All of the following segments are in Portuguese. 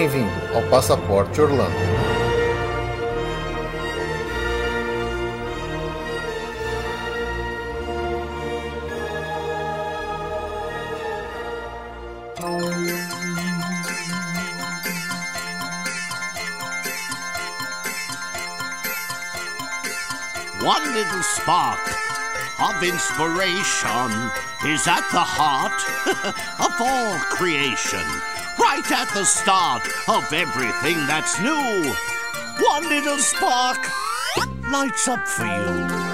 Bem-vindo ao Passaporte Orlando. One little spark of inspiration is at the heart of all creation, right at the start of everything that's new. One little spark lights up for you.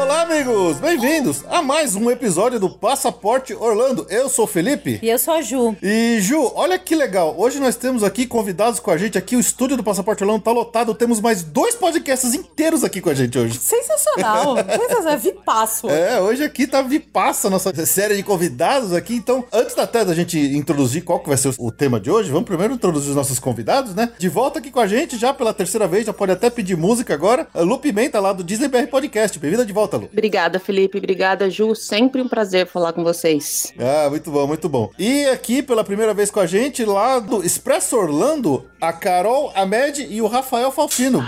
Olá, amigos! Bem-vindos a mais um episódio do Passaporte Orlando. Eu sou o Felipe. E eu sou a Ju. E Ju, olha que legal. Hoje nós temos aqui convidados com a gente aqui. O estúdio do Passaporte Orlando tá lotado. Temos mais dois podcasts inteiros aqui com a gente hoje. Sensacional. Sensacional. Vipasso. É, hoje aqui tá Vipassa, nossa série de convidados aqui. Então, antes até da gente introduzir qual que vai ser o tema de hoje, vamos primeiro introduzir os nossos convidados, né? De volta aqui com a gente já pela terceira vez, já pode até pedir música agora. A Lu Pimenta lá do Disney BR Podcast. Bem-vinda de volta, Lu. Obrigada, Felipe. Obrigada, Ju. Sempre um prazer falar com vocês. Ah, muito bom, muito bom. E aqui pela primeira vez com a gente, lá do Expresso Orlando, a Carol Amed e o Rafael Falfino.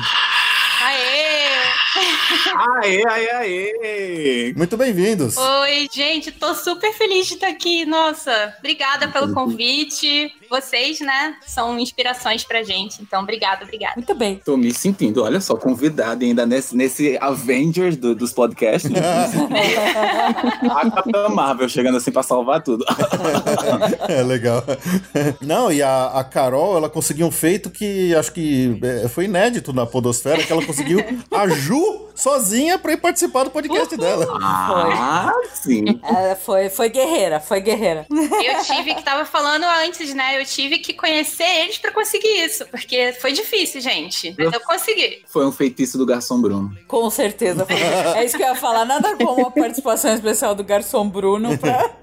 Aê! Aê, aê, aê! Muito bem-vindos. Oi, gente, tô super feliz de estar aqui. Nossa, obrigada pelo convite. Vocês, né, são inspirações pra gente. Então, obrigada, obrigada. Muito bem. Tô me sentindo, olha só, convidado ainda nesse, nesse Avengers do- dos podcasts. Né? a Capitã Marvel chegando assim pra salvar tudo. É legal. Não, e a, a Carol, ela conseguiu um feito que acho que é, foi inédito na Podosfera, que ela conseguiu a Ju sozinha pra ir participar do podcast dela. Ah, sim. É, foi, foi guerreira, foi guerreira. Eu tive que tava falando antes, né? Eu tive que conhecer eles pra conseguir isso, porque foi difícil, gente. Mas eu consegui. Foi um feitiço do Garçom Bruno. Com certeza. foi. É isso que eu ia falar. Nada como a participação especial do Garçom Bruno pra...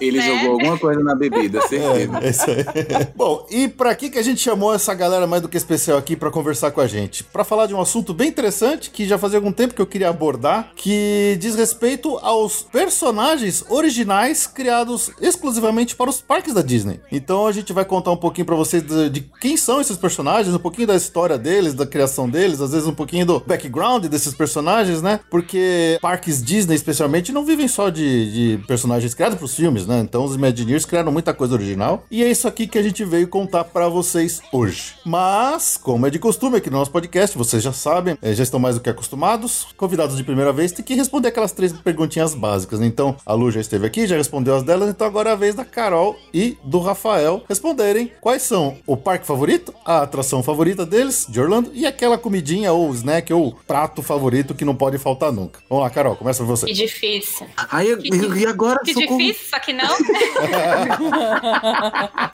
Ele Né? jogou alguma coisa na bebida, certeza. É isso aí. Bom, e pra que que a gente chamou essa galera mais do que especial aqui pra conversar com a gente? Pra falar de um assunto bem interessante que já fazia algum tempo que eu queria abordar, que diz respeito aos personagens originais criados exclusivamente para os parques da Disney. Então a gente vai contar um pouquinho pra vocês de, de quem são esses personagens, um pouquinho da história deles, da criação deles, às vezes um pouquinho do background desses personagens, né? Porque parques Disney, especialmente, não vivem só de, de personagens criados pros filmes, né? Então os Imagineers criaram muita coisa original. E é isso aqui que a gente veio contar pra vocês hoje. Mas, como é de costume aqui no nosso podcast, vocês já sabem, eh, já estão mais do que acostumados. Convidados de primeira vez têm que responder aquelas três perguntinhas básicas. né? Então, a Lu já esteve aqui, já respondeu as delas, então agora é a vez da Carol e do Rafael responderem quais são o parque favorito, a atração favorita deles, de Orlando, e aquela comidinha ou snack ou prato favorito que não pode faltar nunca. Vamos lá, Carol, começa por você. Que difícil. Ai, eu- e agora? Que Socorro. difícil, só que não.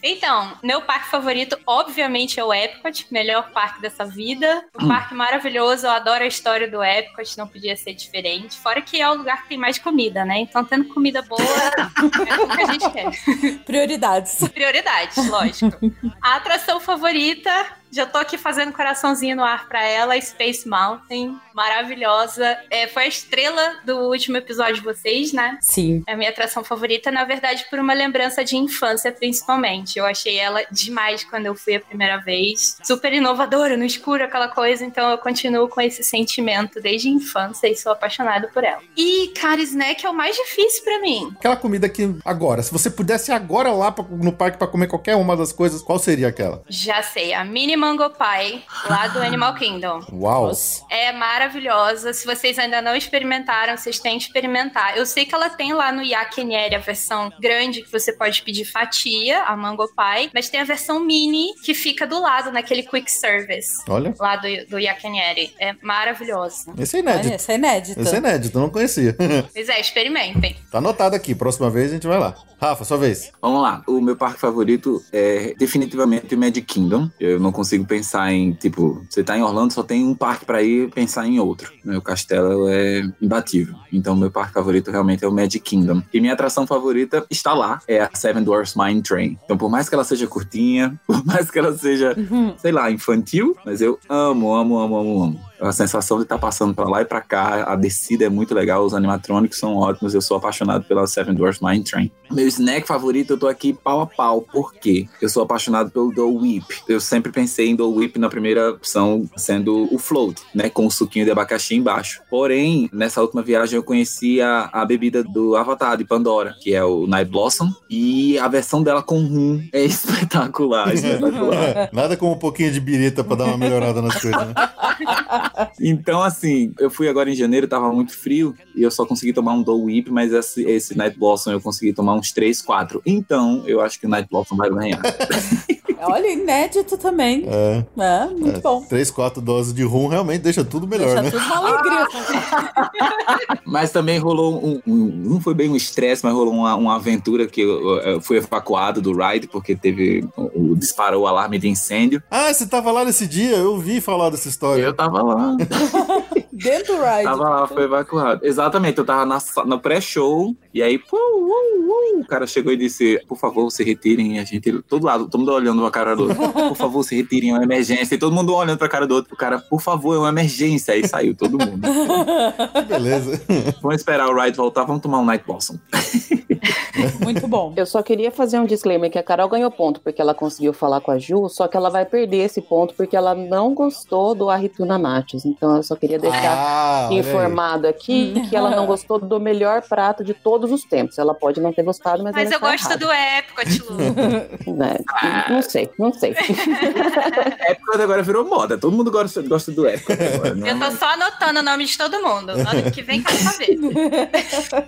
então, meu parque favorito, obviamente, é o Epcot, melhor parque dessa vida. Um parque maravilhoso, eu adoro a história do Epcot, não podia ser diferente. Fora que é o lugar que tem mais comida, né? Então, tendo comida boa, é o que a gente quer. Prioridades. Prioridades, lógico. A atração favorita, já tô aqui fazendo coraçãozinho no ar pra ela, Space Mountain, maravilhosa. É, foi a estrela do último episódio de vocês, né? Sim. É a minha atração favorita, na verdade, por uma lembrança de infância, principalmente. Eu achei ela demais quando eu fui a primeira vez. Super inovadora, no escuro, aquela coisa. Então eu continuo com esse sentimento desde a infância e sou apaixonada por ela. E, cara, snack é o mais difícil pra mim. Aquela comida que agora, se você pudesse ir agora lá pra- no parque pra comer qualquer uma das coisas, qual seria aquela? Já sei, a Mini Mango Pie, lá do Animal Kingdom. Uau! É maravilhosa. Se vocês ainda não experimentaram, vocês têm que experimentar. Eu sei que ela tem lá no Yakinieri a versão grande, que você pode pedir fatia, a Mango Pie, mas tem a versão mini que fica do lado, naquele quick service. Olha, Lá do, do Yakinieri. É maravilhosa. esse é Olha, inédito. essa é inédita. Esse é inédito, eu não conhecia. Pois é, experimentem. tá anotado aqui, próxima vez a gente vai lá. Rafa, sua vez. Vamos lá. O meu parque favorito é definitivamente o Magic Kingdom. Eu não consigo pensar em, tipo, você tá em Orlando, só tem um parque pra ir pensar em outro. né? O castelo é imbatível. Então, meu parque favorito realmente é o Magic Kingdom. E minha atração favorita está lá, é a Seven Dwarfs Mine Train. Então, por mais que ela seja curtinha, por mais que ela seja, Uhum. sei lá, infantil, mas eu amo, amo, amo, amo, amo. A sensação de estar passando pra lá e pra cá, a descida é muito legal, os animatrônicos são ótimos, eu sou apaixonado pela Seven Dwarfs Mine Train. Meu snack favorito, eu tô aqui pau a pau, por quê? Eu sou apaixonado pelo Dole Whip. Eu sempre pensei em Dole Whip na primeira opção sendo o float, né, com o suquinho de abacaxi embaixo. Porém, nessa última viagem eu conheci a, a bebida do Avatar, de Pandora, que é o Night Blossom, e a versão dela com rum é espetacular, espetacular. É, nada como um pouquinho de birita pra dar uma melhorada nas coisas, né? Então, assim, eu fui agora em janeiro, tava muito frio, e eu só consegui tomar um Dole Whip, mas esse, esse Night Blossom eu consegui tomar uns 3, 4. Então, eu acho que o Night Blossom vai ganhar. Olha, inédito também. É. É, muito bom. Três, quatro doses de rum realmente deixa tudo melhor, Deixa né? tudo uma alegria. Mas também rolou um, um- Não foi bem um estresse, mas rolou uma, uma aventura que eu, eu fui evacuado do ride porque teve. O, o- disparou o alarme de incêndio. Ah, você tava lá nesse dia? Eu ouvi falar dessa história. Eu tava lá. Dentro do ride. Tava lá, foi evacuado. Exatamente, eu tava na, no pré-show, e aí, pô, uh, uh, o cara chegou e disse: Por favor, se retirem. A gente, todo lado, todo mundo olhando pra cara do outro. Por favor, se retirem, é uma emergência. E todo mundo olhando pra cara do outro. O cara, por favor, é uma emergência. Aí saiu todo mundo. Beleza. vamos esperar o ride voltar, vamos tomar um Night Blossom. Muito bom. Eu só queria fazer um disclaimer que a Carol ganhou ponto porque ela conseguiu falar com a Ju, só que ela vai perder esse ponto porque ela não gostou do Arrituna Nates. Então eu só queria deixar Ah, olha aí. informado aqui que ela não gostou do melhor prato de todos os tempos. Ela pode não ter gostado, mas, Mas ela eu gosto errada, do Epcot, Lu. né? Não sei, não sei. Epcot agora virou moda. Todo mundo gosta, gosta do Epcot agora. né? Eu tô só anotando o nome de todo mundo. Ano que vem quero saber.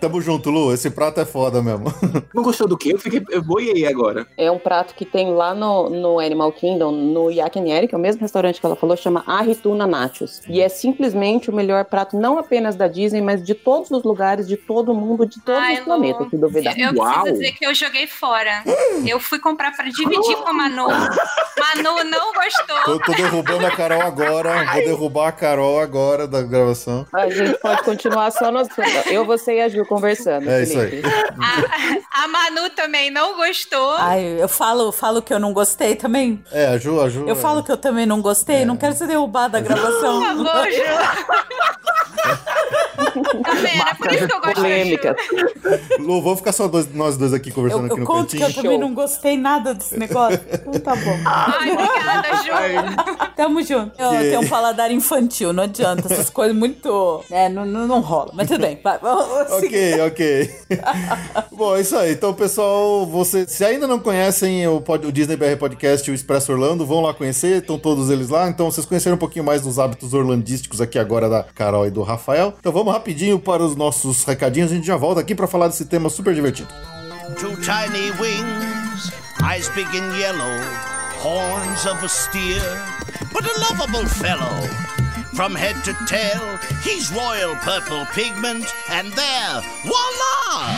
Tamo junto, Lu. Esse prato é foda mesmo. Não gostou do quê? Eu fiquei. Eu boiei agora. É um prato que tem lá no, no Animal Kingdom, no Yakinieri, que é o mesmo restaurante que ela falou, chama Arrituna Nachos. E é simplesmente o melhor prato, não apenas da Disney, mas de todos os lugares, de todo mundo, de todos Ai, os planetas, se duvidar. Eu Uau. preciso dizer que eu joguei fora. Eu fui comprar pra dividir com a Manu. Manu não gostou. Tô, tô derrubando a Carol agora. Vou derrubar a Carol agora da gravação. A gente pode continuar só nós. Eu, você e a Ju conversando. É isso Felipe. A, a Manu também não gostou. Ai, eu falo, falo que eu não gostei também. É, a Ju, a Ju. Eu falo que eu também não gostei, não quero ser derrubada da gravação. Por favor, Ju. Também, era por isso que eu gosto Polêmica. Ju. Lu, vamos ficar só dois- nós dois aqui conversando Eu, aqui eu no conto que cantinho. eu também não gostei nada desse negócio. Então tá bom. Ai, obrigada, Ju. Tamo junto. Eu Que- tenho um paladar infantil, não adianta. Essas coisas muito. É, não, não, não rola. Mas tudo bem, vai. Ok, ok. Bom, é isso aí. Então, pessoal, você, se ainda não conhecem o, pod- o Disney BR Podcast e o Expresso Orlando, vão lá conhecer, estão todos eles lá. Então, vocês conheceram um pouquinho mais dos hábitos orlandísticos aqui agora da Carol e do Rafael. Então, vamos rapidinho para os nossos recadinhos. A gente já volta aqui para falar desse tema super divertido. Two tiny wings, eyes big and yellow, horns of a steer, but a lovable fellow. From head to tail, he's royal purple pigment, and there, voila!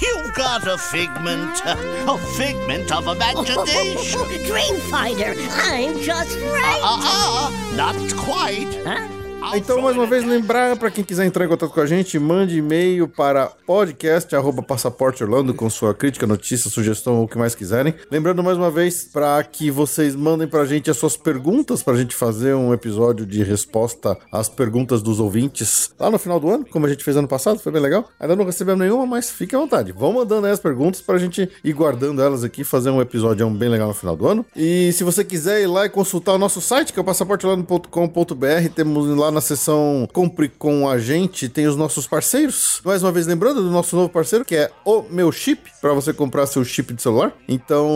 You've got a figment, a figment of imagination. Dreamfinder, I'm just right. Ah, ah, not quite. Então, mais uma vez, lembrar para quem quiser entrar em contato com a gente, mande e-mail para podcast@passaporteorlando com sua crítica, notícia, sugestão ou o que mais quiserem. Lembrando mais uma vez para que vocês mandem pra gente as suas perguntas pra gente fazer um episódio de resposta às perguntas dos ouvintes lá no final do ano, como a gente fez ano passado, foi bem legal. Ainda não recebemos nenhuma, mas fique à vontade. Vão mandando aí as perguntas pra gente ir guardando elas aqui, fazer um episódio bem legal no final do ano. E se você quiser ir lá e consultar o nosso site, que é o passaporteorlando.com.br, temos lá na seção Compre com a gente, tem os nossos parceiros. Mais uma vez lembrando do nosso novo parceiro, que é o Meu Chip, para você comprar seu chip de celular. Então,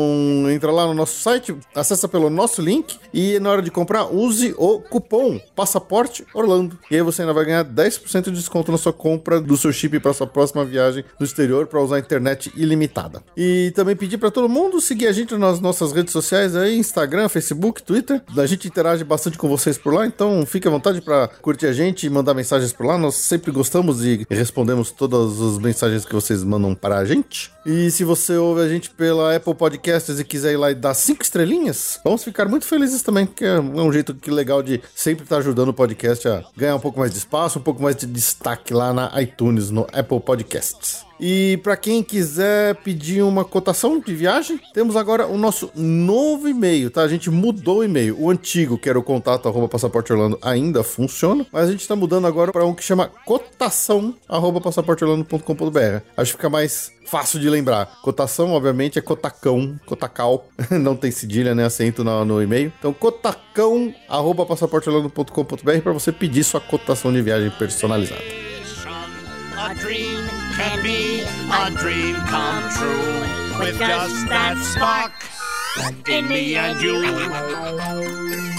entra lá no nosso site, acessa pelo nosso link e na hora de comprar, use o cupom Passaporte Orlando. E aí você ainda vai ganhar 10% de desconto na sua compra do seu chip para sua próxima viagem no exterior para usar a internet ilimitada. E também pedir para todo mundo seguir a gente nas nossas redes sociais aí, Instagram, Facebook, Twitter. A gente interage bastante com vocês por lá, então fique à vontade para curtir a gente e mandar mensagens por lá. Nós sempre gostamos e respondemos todas as mensagens que vocês mandam para a gente. E se você ouve a gente pela Apple Podcasts e quiser ir lá e dar cinco estrelinhas, vamos ficar muito felizes também, porque é um jeito que legal de sempre estar ajudando o podcast a ganhar um pouco mais de espaço, um pouco mais de destaque lá na iTunes, no Apple Podcasts. E para quem quiser pedir uma cotação de viagem, temos agora o nosso novo e-mail, tá? A gente mudou o e-mail. O antigo, que era o contato arroba passaporte Orlando, ainda funciona, mas a gente tá mudando agora para um que chama cotação arroba. Acho que fica mais fácil de lembrar. Cotação, obviamente, é cotacão, cotacal. Não tem cedilha nem acento no, no e-mail. Então, cotacão arroba para você pedir sua cotação de viagem personalizada. A dream can be a dream come true with just that spark in me and you.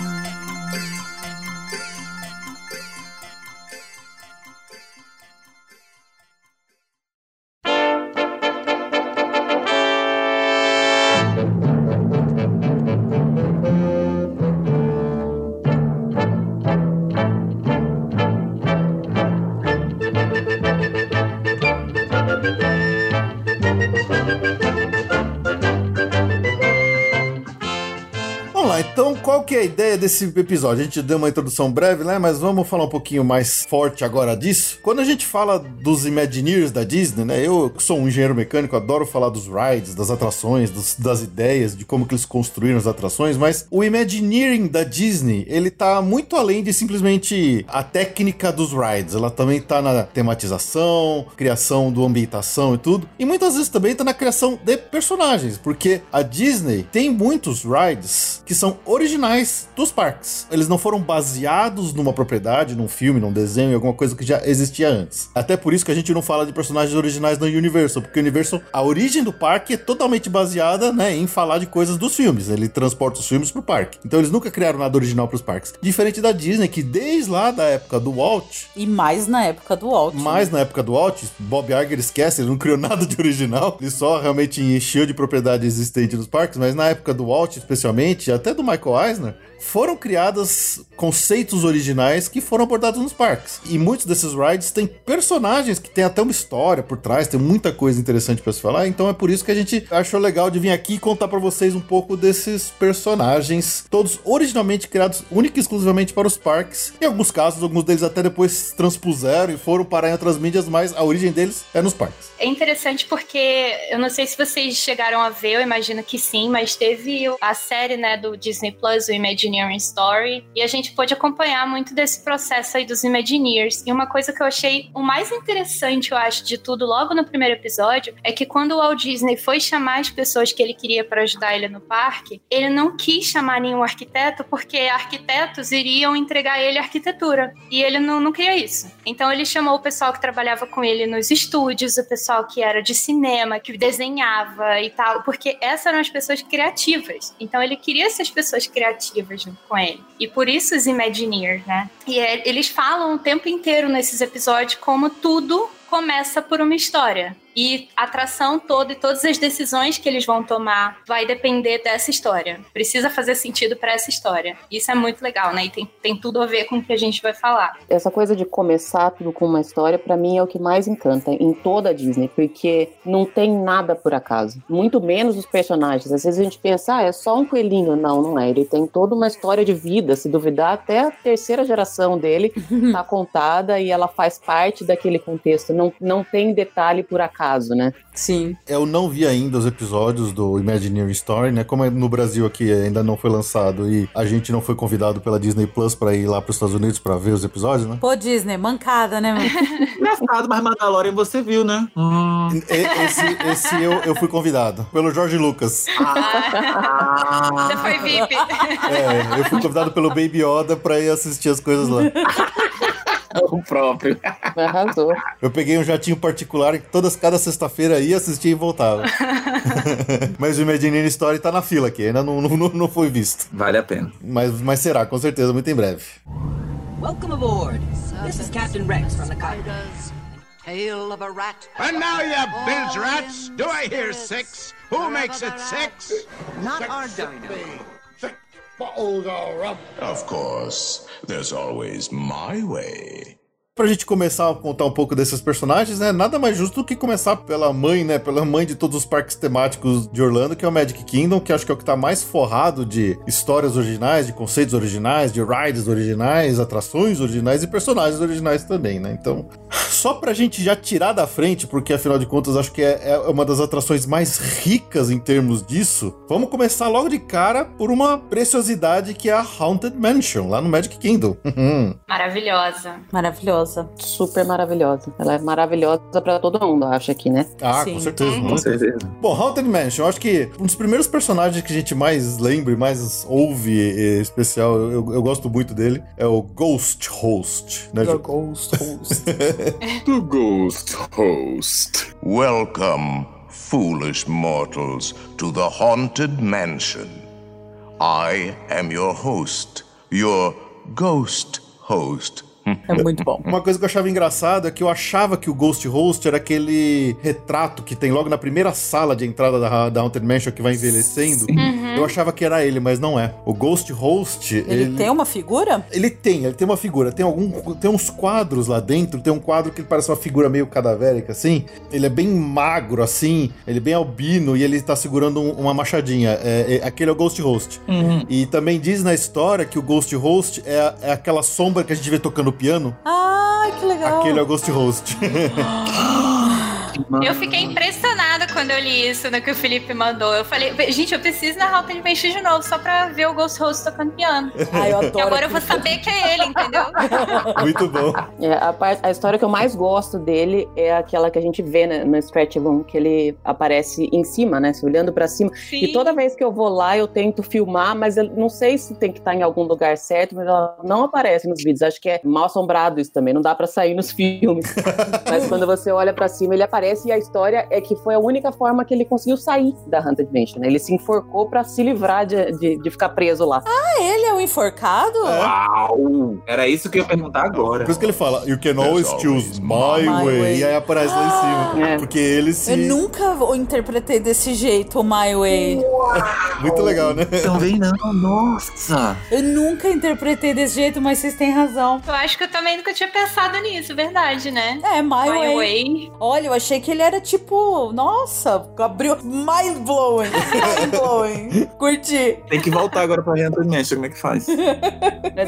Que é a ideia desse episódio? A gente deu uma introdução breve, né? Mas vamos falar um pouquinho mais forte agora disso. Quando a gente fala dos Imagineers da Disney, né? Eu sou um engenheiro mecânico, adoro falar dos rides, das atrações, dos- das ideias, de como que eles construíram as atrações, mas o Imagineering da Disney, ele tá muito além de simplesmente a técnica dos rides. Ela também tá na tematização, criação do ambientação e tudo. E muitas vezes também tá na criação de personagens, porque a Disney tem muitos rides que são originais dos parques. Eles não foram baseados numa propriedade, num filme, num desenho, em alguma coisa que já existia antes. Até por isso que a gente não fala de personagens originais no Universal, porque o Universal, a origem do parque é totalmente baseada, né, em falar de coisas dos filmes. Ele transporta os filmes pro parque. Então eles nunca criaram nada original pros parques. Diferente da Disney, que desde lá da época do Walt, E mais na época do Walt. né? mais na época do Walt, Bob Iger esquece, ele não criou nada de original, ele só realmente encheu de propriedade existente nos parques, mas na época do Walt, especialmente, até do Michael Eisner, foram criadas conceitos originais que foram abordados nos parques. E muitos desses rides têm personagens que têm até uma história por trás, tem muita coisa interessante para se falar, então é por isso que a gente achou legal de vir aqui e contar para vocês um pouco desses personagens, todos originalmente criados única e exclusivamente para os parques. Em alguns casos, alguns deles até depois transpuseram e foram parar em outras mídias, mas a origem deles é nos parques. É interessante porque eu não sei se vocês chegaram a ver, eu imagino que sim, mas teve a série né, do Disney Plus, o Imagineering Story, e a gente pôde acompanhar muito desse processo aí dos Imagineers. E uma coisa que eu achei o mais interessante, eu acho, de tudo logo no primeiro episódio, é que quando o Walt Disney foi chamar as pessoas que ele queria para ajudar ele no parque, ele não quis chamar nenhum arquiteto porque arquitetos iriam entregar a ele arquitetura. E ele não, não queria isso. Então ele chamou o pessoal que trabalhava com ele nos estúdios, o pessoal que era de cinema, que desenhava e tal, porque essas eram as pessoas criativas. Então ele queria essas pessoas criativas junto com ele. E por isso os Imagineers, né? E é- eles falam o tempo inteiro nesses episódios como tudo começa por uma história. E a atração toda e todas as decisões que eles vão tomar vai depender dessa história. Precisa fazer sentido para essa história. Isso é muito legal, né? E tem, tem tudo a ver com o que a gente vai falar. Essa coisa de começar tudo com uma história, pra mim, é o que mais encanta em toda a Disney, porque não tem nada por acaso. Muito menos os personagens. Às vezes a gente pensa, ah, é só um coelhinho. Não, não é. Ele tem toda uma história de vida, se duvidar, até a terceira geração dele tá contada e ela faz parte daquele contexto. Não, não tem detalhe por acaso, né? Sim. Eu não vi ainda os episódios do Imagineering Story, né? Como é no Brasil aqui ainda não foi lançado e a gente não foi convidado pela Disney Plus para ir lá para os Estados Unidos para ver os episódios, né? Pô, Disney, mancada, né, mano? Engraçado, mas Mandalorian você viu, né? Hum. E- Esse, esse eu, eu fui convidado pelo Jorge Lucas. Você foi VIP. É, eu fui convidado pelo Baby Yoda para ir assistir as coisas lá. o próprio. Arrasou. Eu peguei um jatinho particular que todas cada sexta-feira ia assistir e voltava. Mas o Imagineering Story tá na fila aqui, ainda não, não, não foi visto. Vale a pena. Mas, mas será, com certeza, muito em breve. Welcome aboard. This is Captain Rex from the cockpit. Tail of a rat. And now, you bilge rats, do I hear six? Who makes it six? Not our Of course, there's always my way. Pra gente começar a contar um pouco desses personagens, né? Nada mais justo do que começar pela mãe, né? Pela mãe de todos os parques temáticos de Orlando, que é o Magic Kingdom, que acho que é o que tá mais forrado de histórias originais, de conceitos originais, de rides originais, atrações originais e personagens originais também, né? Então, só pra gente já tirar da frente, porque afinal de contas acho que é, é uma das atrações mais ricas em termos disso, vamos começar logo de cara por uma preciosidade que é a Haunted Mansion, lá no Magic Kingdom. Maravilhosa. Maravilhosa. Super maravilhosa. Ela é maravilhosa pra todo mundo, eu acho aqui, né? ah, Sim. com certeza. Uhum. Com certeza. Bom, Haunted Mansion, eu acho que um dos primeiros personagens que a gente mais lembra e mais ouve em especial, eu, eu gosto muito dele, é o Ghost Host, né, Ju? Ghost Host. The Ghost Host. Welcome, foolish mortals, to the Haunted Mansion. I am your host, your ghost host. É muito bom. Uma coisa que eu achava engraçado é que eu achava que o Ghost Host era aquele retrato que tem logo na primeira sala de entrada da, da Haunted Mansion que vai envelhecendo. Eu achava que era ele, mas não é. O Ghost Host, Ele, ele, tem uma figura? Ele tem, ele tem uma figura. Tem algum, tem uns quadros lá dentro. Tem um quadro que ele parece uma figura meio cadavérica, assim. Ele é bem magro, assim. Ele é bem albino e ele tá segurando um- uma machadinha. É, é- aquele é o Ghost Host. E também diz na história que o Ghost Host é, é aquela sombra que a gente vê tocando piano. Ai, que legal. Aquele é o Ghost Host. Eu fiquei impressionada quando eu li isso no que o Felipe mandou. Eu falei, gente, eu preciso na Haunted Mansion de novo, só pra ver o Ghost Host tocando piano. Ai, eu E adoro. agora eu vou saber que é ele, entendeu? Muito bom. É, a, par- a história que eu mais gosto dele é aquela que a gente vê né, no Stretch Room, que ele aparece em cima, né? se Olhando pra cima. Sim. E toda vez que eu vou lá, eu tento filmar, mas eu não sei se tem que estar em algum lugar certo, mas ela não aparece nos vídeos. Acho que é mal assombrado isso também, não dá pra sair nos filmes. mas quando você olha pra cima, ele aparece e a história é que foi a única forma que ele conseguiu sair da Haunted Mansion. né? Ele se enforcou pra se livrar de, de, de ficar preso lá. Ah, ele é o enforcado? Uau! Era isso que eu ia perguntar agora. Por isso que ele fala, you can always choose my, My way. way. E aí aparece lá em cima. É. Porque ele se. Eu nunca o interpretei desse jeito, o My Way. Muito legal, né? Também não, nossa! Eu nunca interpretei desse jeito, mas vocês têm razão. Eu acho que eu também nunca tinha pensado nisso, verdade, né? É, My, My way. Way. Olha, eu achei que ele era tipo, nossa, abriu mind blowing. Mind blowing. Curti. Tem que voltar agora pra Haunted Mansion, como é que faz?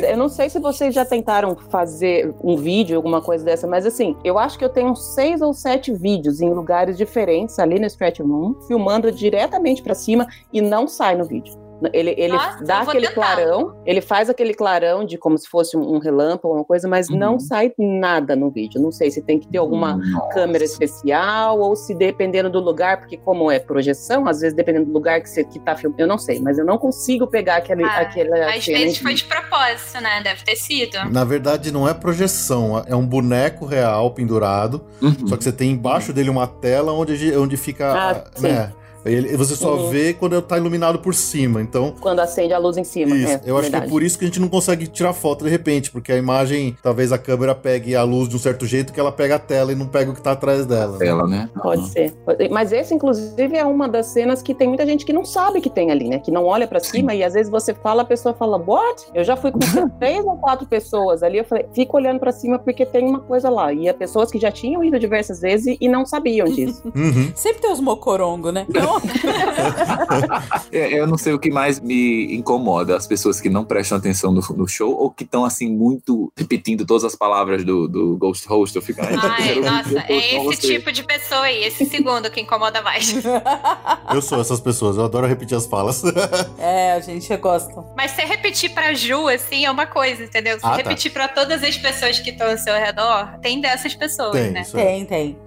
Eu não sei se vocês já tentaram fazer um vídeo, alguma coisa dessa, mas assim, eu acho que eu tenho uns seis ou sete vídeos em lugares diferentes ali no Stretch Room, filmando diretamente pra cima e não sai no vídeo. Ele, ele Nossa, dá aquele tentar. clarão, ele faz aquele clarão de como se fosse um, relâmpago, uma coisa, mas Uhum. não sai nada no vídeo. Não sei se tem que ter alguma Nossa. câmera especial ou se dependendo do lugar, porque como é projeção, às vezes dependendo do lugar que você que tá filmando, eu não sei, mas eu não consigo pegar aquele, Ah, aquela Às cena vezes foi de propósito, né? Deve ter sido. Na verdade, não é projeção, é um boneco real pendurado. Uhum. Só que você tem embaixo dele uma tela onde, onde fica. Ah, né? Ele, você só Uhum. vê quando tá iluminado por cima. Então, quando acende a luz em cima. isso. é, eu acho que é verdade. por isso que a gente não consegue tirar foto de repente, porque a imagem, talvez a câmera pegue a luz de um certo jeito que ela pega a tela e não pega o que tá atrás dela. né? Ela, né? Pode ser. Pode- Mas esse, inclusive, é uma das cenas que tem muita gente que não sabe que tem ali, né? Que não olha pra cima e às vezes você fala, a pessoa fala, what? Eu já fui com três ou quatro pessoas ali, eu falei, fica olhando pra cima porque tem uma coisa lá. E há pessoas que já tinham ido diversas vezes e- não sabiam disso. Uhum. Sempre tem os mocorongo, né? Eu não sei o que mais me incomoda, as pessoas que não prestam atenção no, no show ou que estão assim muito repetindo todas as palavras do, do Ghost Host. Eu fico, ai, nossa, é esse você." tipo de pessoa aí, esse segundo que incomoda mais. Eu sou essas pessoas, eu adoro repetir as falas. é, a gente gosta. Mas se repetir pra Ju, assim, é uma coisa, entendeu? Se Ah, tá. repetir pra todas as pessoas que estão ao seu redor, tem dessas pessoas, Tem, né? é. Tem, tem.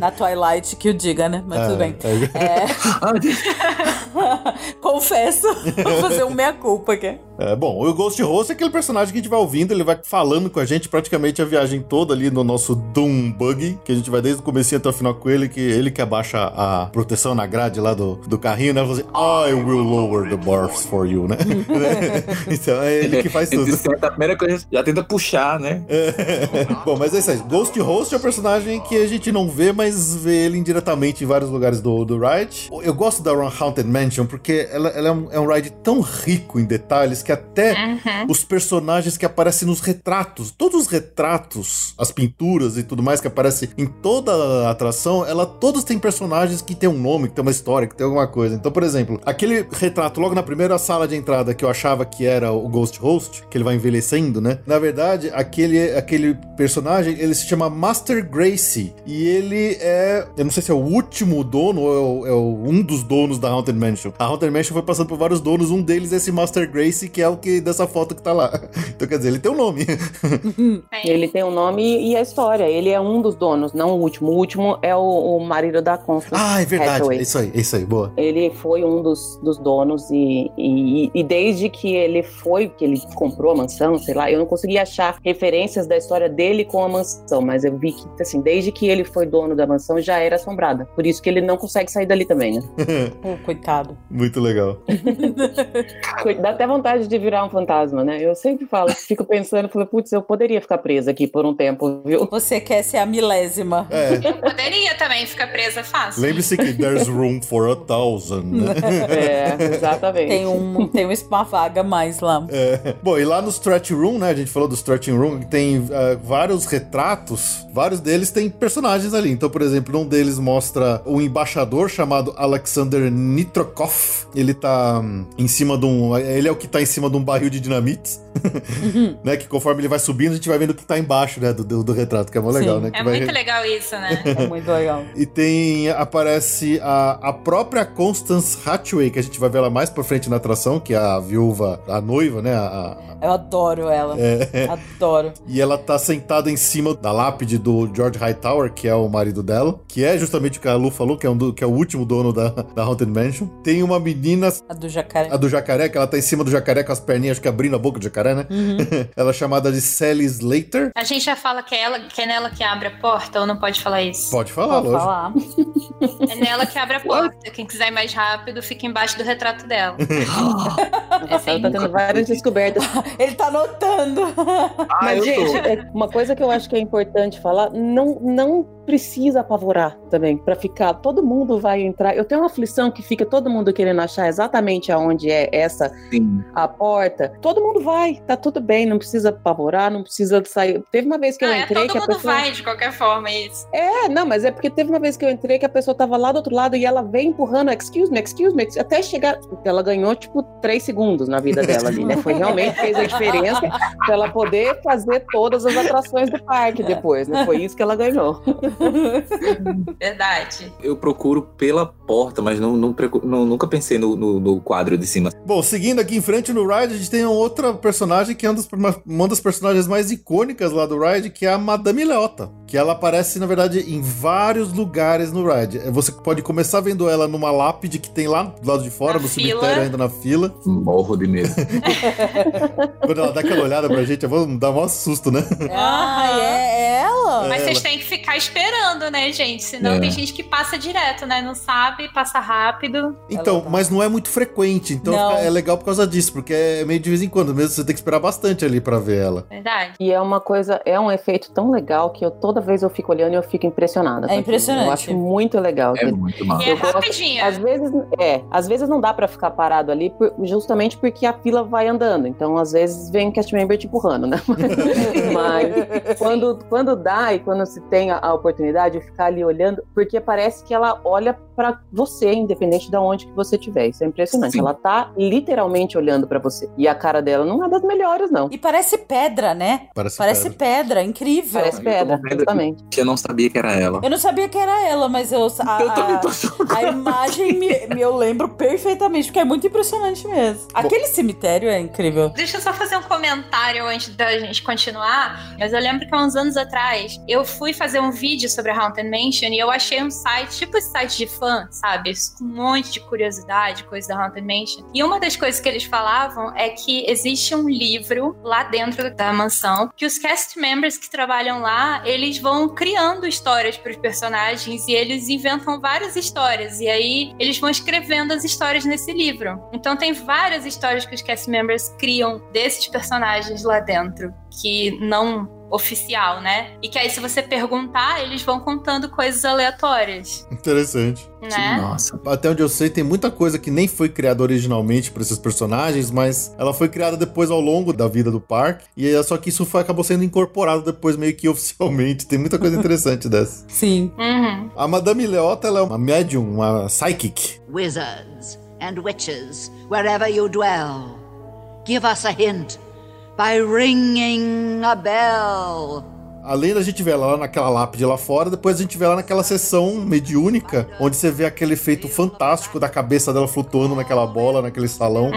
Na Twilight que o diga, né? Mas tudo bem. É, É, confesso, vou fazer um meia-culpa aqui. É, bom, o Ghost Host é aquele personagem que a gente vai ouvindo, ele vai falando com a gente praticamente a viagem toda ali no nosso Doom Buggy, que a gente vai desde o comecinho até o final com ele, que ele que abaixa a proteção na grade lá do, do carrinho, né? Você, I will lower the bars for you, né? então é ele que faz tudo. a primeira coisa, já tenta puxar, né? Bom, mas é isso aí. Ghost Host é um personagem que a gente não vê, mas vê ele indiretamente em vários lugares do, do ride. Eu gosto da Haunted Mansion porque ela ela, ela é, um, é um ride tão rico em detalhes que até Uhum. os personagens que aparecem nos retratos, todos os retratos, as pinturas e tudo mais que aparece em toda a atração, ela todos têm personagens que tem um nome, que tem uma história, que tem alguma coisa. Então, por exemplo, aquele retrato logo na primeira sala de entrada que eu achava que era o Ghost Host, que ele vai envelhecendo, né? Na verdade, aquele, aquele personagem, ele se chama Master Gracie e ele é, eu não sei se é o último dono ou é, o- é o- um dos donos da Haunted Mansion. A Haunted Mansion foi passando por vários donos, um deles é esse Master Gracie, que é o que dessa foto que tá lá. Então, quer dizer, ele tem um nome. Ele tem um nome e a história. Ele é um dos donos, não o último. O último é o, o marido da Constance ah, é verdade. Hathaway. Isso aí, isso aí, boa. Ele foi um dos, dos donos e, e, e desde que ele foi, que ele comprou a mansão, sei lá, eu não consegui achar referências da história dele com a mansão, mas eu vi que, assim, desde que ele foi dono da mansão já era assombrada. Por isso que ele não consegue sair dali também, né? Pô, coitado. Muito legal. Dá até vontade de virar um fantasma, né? Eu sempre falo, fico pensando, falo, putz, eu poderia ficar presa aqui por um tempo, viu? Você quer ser a milésima. É. Poderia também ficar presa fácil. Lembre-se que there's room for a thousand, né? É, exatamente. Tem, um, tem uma vaga a mais lá. É. Bom, e lá no Stretch Room, né? A gente falou do Stretching Room, que tem ah, vários retratos, vários deles têm personagens ali. Então, por exemplo, um deles mostra um embaixador chamado Alexander Nitrokov. Ele tá hum, em cima de um. Ele é o que tá em cima de um barril de dinamites. né? Que conforme ele vai subindo, a gente vai vendo o que tá embaixo, né? Do, do, do retrato, que é mó legal, Sim. né? Que É vai- muito legal isso, né? É muito legal. E tem. Aparece a, a própria Constance Hathaway, que a gente vai ver ela mais pra frente na atração, que é a viúva, a noiva, né? A, a- Eu adoro ela. é. Adoro. E ela tá sentada em cima da lápide do George Hightower, que é o marido dela, que é justamente o que a Lu falou, que é, um do- que é o último dono da, da Haunted Mansion. Tem uma menina, A do jacaré. a do jacaré, que ela tá em cima do jacaré com as perninhas, acho que abrindo a boca do jacaré, né? ela é chamada de Sally Slater. A gente já fala que é, ela, que é nela que abre a porta ou não pode falar isso? Pode falar, Pode lógico. falar. É nela que abre a porta. Quem quiser ir mais rápido, fica embaixo do retrato dela. O Rafael tá tendo várias descobertas. Ele tá anotando. Mas, gente, é uma coisa que eu acho que é importante falar, não, não precisa apavorar também, pra ficar, todo mundo vai entrar, eu tenho uma aflição que fica todo mundo querendo achar exatamente aonde é essa, Sim. a porta, todo mundo vai, tá tudo bem, não precisa apavorar, não precisa sair, teve uma vez que eu Ah, é, entrei todo que a mundo pessoa... vai de qualquer forma, é isso. É, não, mas é porque teve uma vez que eu entrei que a pessoa tava lá do outro lado e ela veio empurrando, excuse me, excuse me, até chegar. Ela ganhou, tipo, três segundos na vida dela ali, né? Foi realmente fez a diferença pra ela poder fazer todas as atrações do parque depois, né? Foi isso que ela ganhou. Verdade. Eu procuro pela porta, mas não, não não- nunca pensei no, no- no quadro de cima. Bom, seguindo aqui em frente no ride, a gente tem outra personagem que é uma das, uma das personagens mais icônicas lá do ride, que é a Madame Leota. Que ela aparece, na verdade, em vários lugares no ride. É, Você pode começar vendo ela numa lápide que tem lá do lado de fora, Na no fila. cemitério, ainda na fila. Morro de medo. Quando ela dá aquela olhada pra gente, eu vou dar um susto, né? Ah, é ela? Mas ela. vocês têm que ficar esperando, né, gente? Senão É. tem gente que passa direto, né? Não sabe, passa rápido. Então, tá- mas não é muito frequente, então Não. é legal por causa disso, porque é meio de vez em quando mesmo, você tem que esperar bastante ali pra ver ela. Verdade. E é uma coisa, é um efeito tão legal que eu toda vez eu fico olhando e eu fico impressionada. aquilo. impressionante. Eu acho muito legal. É muito mal. E é Eu gosto- rapidinho. Às vezes, é, às vezes não dá pra ficar parado ali, por- justamente porque a fila vai andando. Então, às vezes, vem um cast member te empurrando, né? Mas quando, quando dá e quando se tem a, a oportunidade de ficar ali olhando, porque parece que ela olha pra você, independente de onde que você estiver. Isso é impressionante. Sim. Ela tá literalmente olhando pra você. E a cara dela não é das melhores, não. E parece pedra, né? Parece, Parece pedra. pedra, incrível. Parece eu pedra, justamente. Que eu não sabia que era ela. Eu não sabia que era ela, mas eu, a, Eu também tô a, imagem me, me- eu lembro perfeitamente, porque é muito impressionante mesmo. Aquele cemitério é incrível. Deixa eu só fazer um comentário antes da gente continuar. Mas eu lembro que há uns anos atrás eu fui fazer um vídeo sobre a Haunted Mansion e eu achei um site, tipo esse site de fã, sabe? Com um monte de curiosidade, coisa da Haunted Mansion. E uma das coisas que eles falavam é que existe um livro lá dentro da mansão que os cast members que trabalham lá, eles vão criando histórias para os personagens e eles inventam várias histórias. E aí eles vão escrevendo as histórias nesse livro. Então tem várias histórias que os cast members criam desses personagens lá dentro que não oficial, né? E que aí, se você perguntar, eles vão contando coisas aleatórias, Interessante. né? Nossa. Até onde eu sei, tem muita coisa que nem foi criada originalmente pra esses personagens, mas ela foi criada depois ao longo da vida do parque. E é só que isso foi, acabou sendo incorporado depois meio que oficialmente. Tem muita coisa interessante dessa. Sim. Uhum. A Madame Leota, ela é uma médium, uma psychic. Wizards and witches, wherever you dwell, give us a hint by ringing a bell. Além da gente ver ela lá naquela lápide lá fora, depois a gente vê ela naquela sessão mediúnica, onde você vê aquele efeito fantástico da cabeça dela flutuando naquela bola, naquele salão,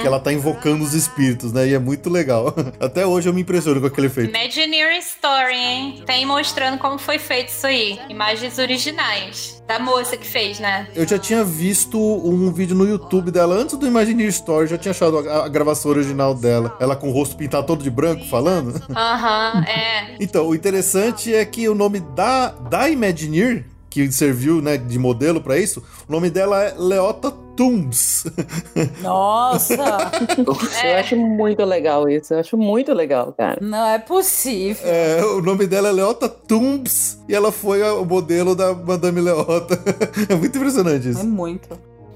que ela tá invocando os espíritos, né? E é muito legal. Até hoje eu me impressiono com aquele efeito. Imagineering Story, hein? Tem mostrando como foi feito isso aí. Imagens originais. Da moça que fez, né? Eu já tinha visto um vídeo no YouTube dela antes do Imagineer Story, já tinha achado a, a gravação original dela. Ela com o rosto pintado todo de branco falando. Aham, é. Então, o interessante é que o nome da, da Imagineer, que serviu né, de modelo pra isso, o nome dela é Leota Toombs. Nossa! Eu acho muito legal isso. Eu acho muito legal, cara. Não é possível. É, o nome dela é Leota Toombs e ela foi a- o modelo da Madame Leota. é muito impressionante É isso. muito.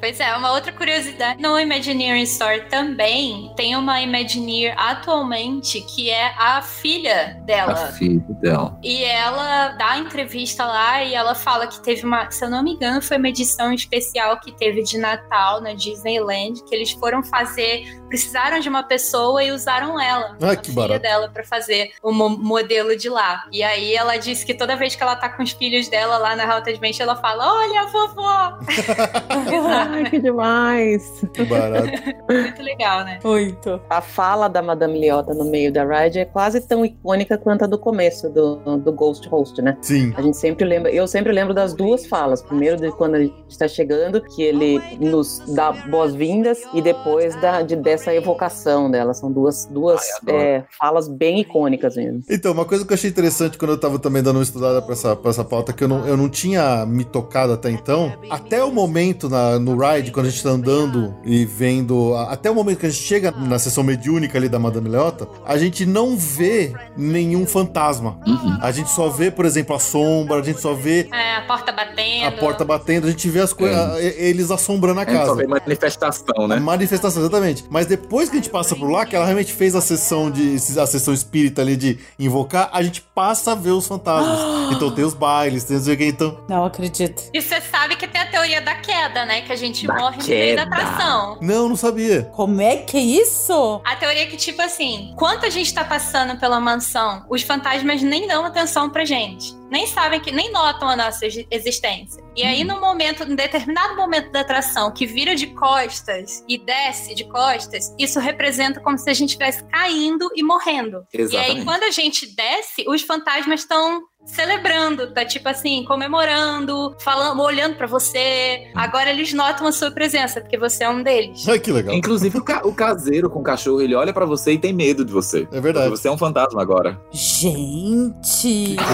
Pois é, uma outra curiosidade. No Imagineering Store também tem uma Imagineer atualmente que é a filha A dela. filha dela. E ela dá entrevista lá e ela fala que teve uma, se eu não me engano, foi uma edição especial que teve de Natal na Disneyland, que eles foram fazer, precisaram de uma pessoa e usaram ela, Ah, a que filha barato. dela, pra fazer o mo- modelo de lá. E aí ela disse que toda vez que ela tá com os filhos dela lá na Haunted Adventure, ela fala: Olha, a vovó! Ai, que demais. Que barato. Muito legal, né? Muito. A fala da Madame Leota no meio da ride é quase tão icônica quanto a do começo do, do Ghost Host, né? Sim. A gente sempre lembra, eu sempre lembro das duas falas. Primeiro de quando a gente está chegando, que ele nos dá boas-vindas, e depois da, de, dessa evocação dela. São duas, duas Ai, é, falas bem icônicas mesmo. Então, uma coisa que eu achei interessante quando eu tava também dando uma estudada pra essa, pra essa pauta, que eu não, eu não tinha me tocado até então, até o momento na, no ride, quando a gente tá andando e vendo, a- até o momento que a gente chega na sessão mediúnica ali da Madame Leota, a gente não vê nenhum fantasma. Uhum. A gente só vê, por exemplo, a sombra, a gente só vê É, a porta batendo. a porta batendo, a gente vê as coisas, eles assombrando a É só casa. ver manifestação, né? A manifestação, exatamente. Mas depois que a gente passa por lá, que ela realmente fez a sessão de a sessão espírita ali de invocar, a gente passa a ver os fantasmas. então tem os bailes, tem os então. Não acredito. E você sabe que tem a teoria da queda, né? Que a gente Da morre no meio da queda. atração. Não, não sabia. Como é que é isso? A teoria é que, tipo assim, quando a gente tá passando pela mansão, os fantasmas nem dão atenção pra gente. Nem sabem que, nem notam a nossa exi- existência. E aí, Uhum. no momento, em determinado momento da atração, que vira de costas e desce de costas, isso representa como se a gente estivesse caindo e morrendo. E aí, Exatamente. quando a gente desce, os fantasmas estão celebrando, tá tipo assim, comemorando, falando, olhando pra você. Agora eles notam a sua presença, porque você é um deles. Ai, que legal. Inclusive o, ca- o caseiro com o cachorro, ele olha pra você e tem medo de você. É verdade. Você é um fantasma agora. Gente!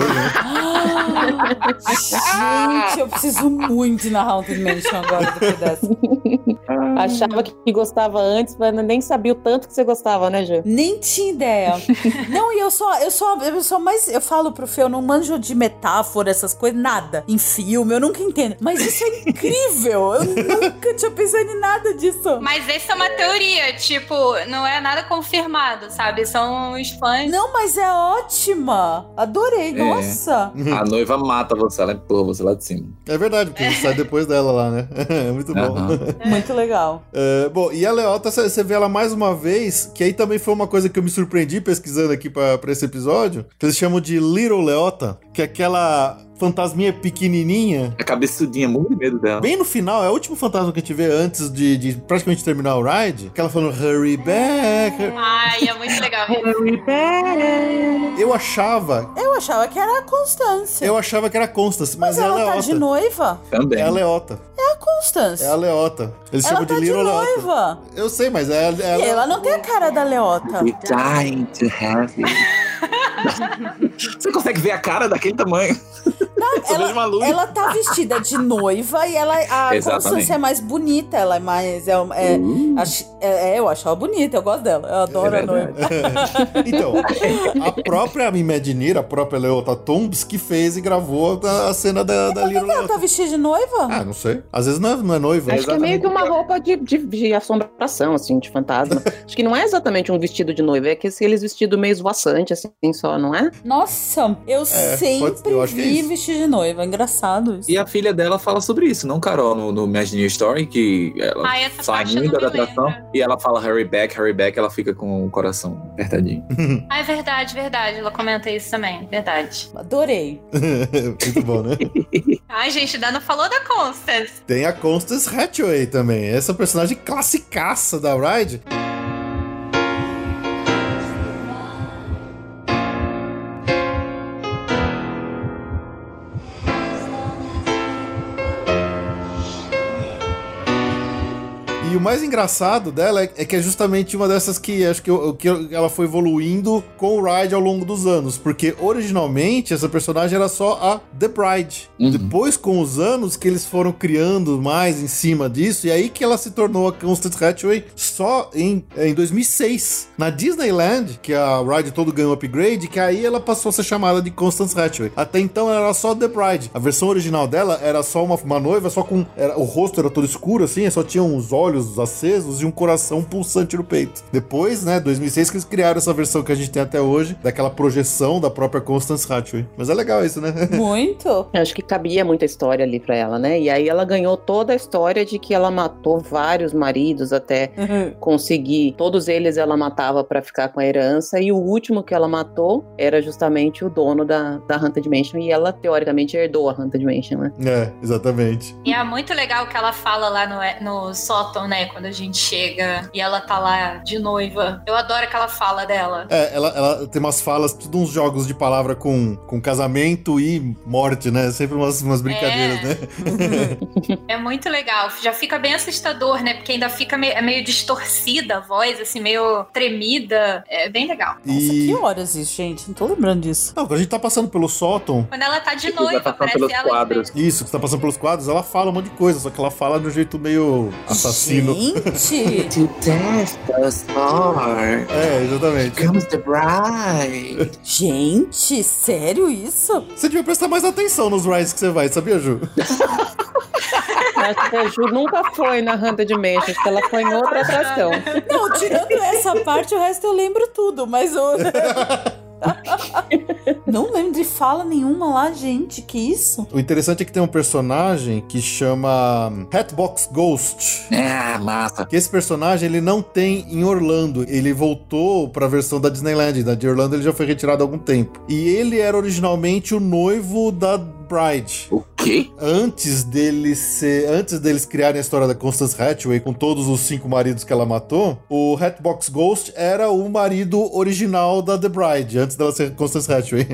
Gente, eu preciso muito ir na Haunted Mansion agora depois dessa. Achava que gostava antes, mas nem sabia o tanto que você gostava, né, Ju? Nem tinha ideia. Não, e eu só, eu só, eu só mais, eu falo pro Fê, eu não manjo de metáfora, essas coisas, nada. Em filme, eu nunca entendo. Mas isso é incrível. Eu nunca tinha pensado em nada disso. Mas essa é uma teoria, tipo, não é nada confirmado, sabe? São os fãs. Não, mas é ótima. Adorei, É. nossa. A noiva mata você, ela empurra você lá de cima. É verdade, porque a gente sai depois dela lá, né? É muito bom. Aham. Muito legal. É, bom, e a Leota, você vê ela mais uma vez, que aí também foi uma coisa que eu me surpreendi pesquisando aqui pra, pra esse episódio, que eles chamam de Little Leota, que é aquela fantasminha pequenininha. A cabeçudinha, muito de medo dela. Bem no final, é o último fantasma que a gente vê antes de, de praticamente terminar o ride, que ela falando Hurry back. Ai, é muito legal. Eu achava, Eu achava que era a Constância. eu achava que era Constance, mas, Mas é a ela tá Leota. de noiva? Também. É a Leota. É a Constância. É a Leota. Eles Ela chamam tá de de Little Leota. noiva. Eu sei, mas é, é a E ela não tem a cara da Leota. We're dying to have you. Você consegue ver a cara daquele tamanho? uma luz. ela tá vestida de noiva e ela, a Exatamente. Constância é mais bonita, ela é mais. É, é, Uh. ach- é, é, eu acho ela bonita, eu gosto dela. Eu adoro É a noiva. então, a própria Imagineer, a própria Leota Tombs, que fez e gravou a, a cena da, da Little Ela tá vestida de noiva? Ah, não sei. Às vezes não é, não é noiva. Acho que é meio que uma roupa de, de, de assombração, assim, de fantasma. Acho que não é exatamente um vestido de noiva, é que aqueles vestidos meio esvoaçante, assim, só, não é? Nossa, eu É, pode- sempre eu acho que é vi vestido de noiva. Engraçado isso. E a filha dela fala sobre isso, não Carol, no, no Imagineer Story, que ela Ah, sai muito da atração e ela fala hurry back, hurry back, ela fica com o coração apertadinho. Ah, é verdade, verdade. Ela comenta isso também. Verdade. Adorei. Muito bom, né? Ai, gente, ainda não falou da Constance. Tem a Constance Hathaway também. Essa personagem classicaça da Ride. Mais engraçado dela é, é que é justamente uma dessas que acho que, eu- que eu- ela foi evoluindo com o Ride ao longo dos anos. Porque originalmente essa personagem era só a The Bride. Depois, com os anos, que eles foram criando mais em cima disso, e aí que ela se tornou a Constance Hathaway só em, em 2006. Na Disneyland, que a Ride todo ganhou upgrade, que aí ela passou a ser chamada de Constance Hathaway. Até então ela era só The Bride. A versão original dela era só uma, uma noiva, só com. Era, o rosto era todo escuro, assim, só tinha uns olhos acesos e um coração pulsante no peito. Depois, né, 2006, que eles criaram essa versão que a gente tem até hoje, daquela projeção da própria Constance Hathaway. Mas é legal isso, né? Muito. Eu acho que cabia muita história ali pra ela, né? E aí ela ganhou toda a história de que ela matou vários maridos até conseguir. Todos eles ela matava pra ficar com a herança e o último que ela matou era justamente o dono da, da Haunted Mansion e ela teoricamente herdou a Haunted Mansion, né? É, exatamente. E é muito legal o que ela fala lá no, no sótão, né? Quando a gente chega e ela tá lá de noiva. Eu adoro aquela fala dela. É, ela, ela tem umas falas, tudo uns jogos de palavra com, com casamento e morte, né? Sempre umas, umas brincadeiras, É. né? É muito legal. Já fica bem assustador, né? Porque ainda fica meio, é meio distorcida a voz, assim, meio tremida. É bem legal. E. Que horas isso, gente? Não tô lembrando disso. Não, quando a gente tá passando pelo sótão. Quando ela tá de Vai noiva, passar parece pelos ela. quadros. Isso, que você tá passando pelos quadros, ela fala um monte de coisa, só que ela fala de um jeito meio assassino. Gente! To death. É, exatamente. Comes the bride. Gente, sério isso? Você devia prestar mais atenção nos rides que você vai, sabia, Ju? Acho que a Ju nunca foi na Mansion, acho que ela foi em outra atração. Não, tirando essa parte, o resto eu lembro tudo, mas eu. Não lembro de fala nenhuma lá, gente. Que isso? O interessante é que tem um personagem que chama Hatbox Ghost. Ah, massa. Que esse personagem ele não tem em Orlando. Ele voltou pra versão da Disneyland. Da de Orlando ele já foi retirado há algum tempo. E ele era originalmente o noivo da Bride. O quê? Antes deles ser, antes deles criarem a história da Constance Hathaway com todos os cinco maridos que ela matou, o Hatbox Ghost era o marido original da The Bride, antes dela ser Constance Hathaway.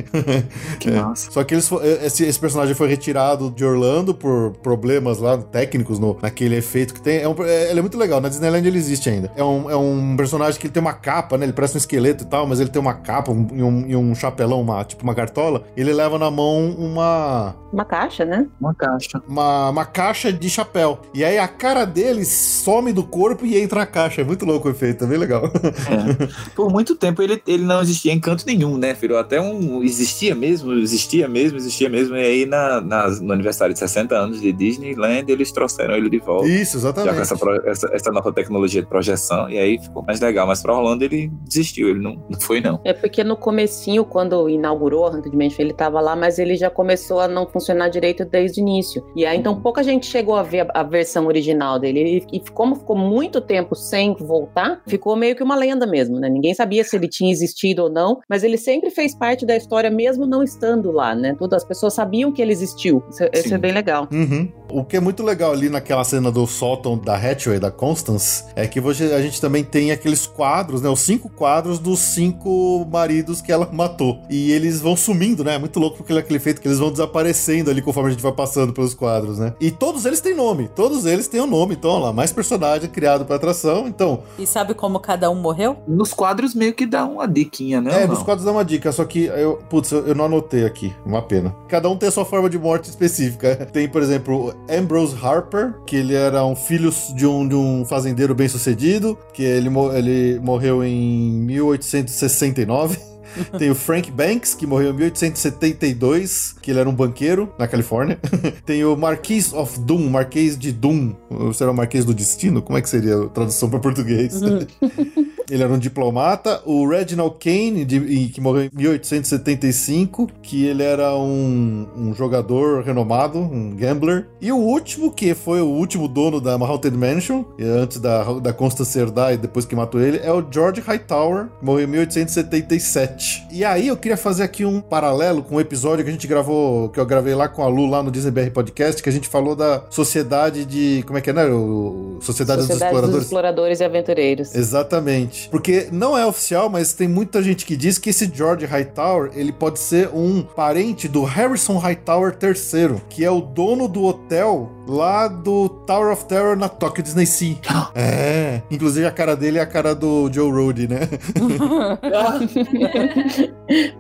Que massa. Só que eles, fo- esse, esse personagem foi retirado de Orlando por problemas lá técnicos no, naquele efeito que tem. É um, é- ele é muito legal, na Disneyland ele existe ainda. É um, é um personagem que ele tem uma capa, né? Ele parece um esqueleto e tal, mas ele tem uma capa um- e um, e um chapelão, uma, tipo uma cartola. Ele leva na mão uma, Uma caixa, né? Uma caixa. uma, uma caixa de chapéu. E aí a cara dele some do corpo e entra na caixa. É muito louco o efeito, é bem legal. É. Por muito tempo ele, ele não existia em canto nenhum, né, filho? Até um. Existia mesmo, existia mesmo, existia mesmo. E aí na, nas- no aniversário de 60 anos de Disneyland, eles trouxeram ele de volta. Isso, Já com exatamente. essa, pro- essa, essa nova tecnologia de projeção, e aí ficou mais legal. Mas pra Orlando ele desistiu, ele não, não foi, não. É porque no comecinho, quando inaugurou a Haunted Mansion, ele tava lá, mas ele já começou a não funcionar direito desde o início. E aí, então, pouca gente chegou a ver a, a versão original dele. E, e como ficou muito tempo sem voltar, ficou meio que uma lenda mesmo, né? Ninguém sabia se ele tinha existido ou não, mas ele sempre fez parte da história, mesmo não estando lá, né? Todas as pessoas sabiam que ele existiu. Isso, isso é bem legal. Uhum. O que é muito legal ali naquela cena do sótão da Hathaway, da Constance, é que você, a gente também tem aqueles quadros, né? Os cinco quadros dos cinco maridos que ela matou. E eles vão sumindo, né? É muito louco porque aquele efeito que eles vão aparecendo ali conforme a gente vai passando pelos quadros, né? E todos eles têm nome, todos eles têm um nome, então olha lá, mais personagem criado pra atração, então... E sabe como cada um morreu? Nos quadros meio que dá uma diquinha, né? É, nos não? quadros dá uma dica, só que eu, putz, eu, não anotei aqui, uma pena. Cada um tem a sua forma de morte específica. Tem, por exemplo, Ambrose Harper, que ele era um filho de um, de um fazendeiro bem sucedido, que ele, ele morreu em 1869. Tem o Frank Banks, que morreu em 1872, que ele era um banqueiro na Califórnia. Tem o Marquês of Doom, Marquês de Doom. Ou será o Marquês do Destino? Como é que seria a tradução para português? Ele era um diplomata. O Reginald Kane, de- que morreu em 1875, que ele era um, um jogador renomado, um gambler. E o último, que foi o último dono da Haunted Mansion, antes da, da Constance herdar e depois que matou ele, é o George Hightower, que morreu em 1877. E aí eu queria fazer aqui um paralelo com um episódio que a gente gravou, que eu gravei lá com a Lu, lá no Disney BR Podcast, que a gente falou da sociedade de... Como é que é, né? O, Sociedade, dos Sociedade dos Exploradores. Exploradores e Aventureiros. Exatamente. Porque não é oficial, mas tem muita gente que diz que esse George Hightower, ele pode ser um parente do Harrison Hightower III, que é o dono do hotel lá do Tower of Terror na Tokyo Disney Sea. É. Inclusive a cara dele é a cara do Joe Rohde, né?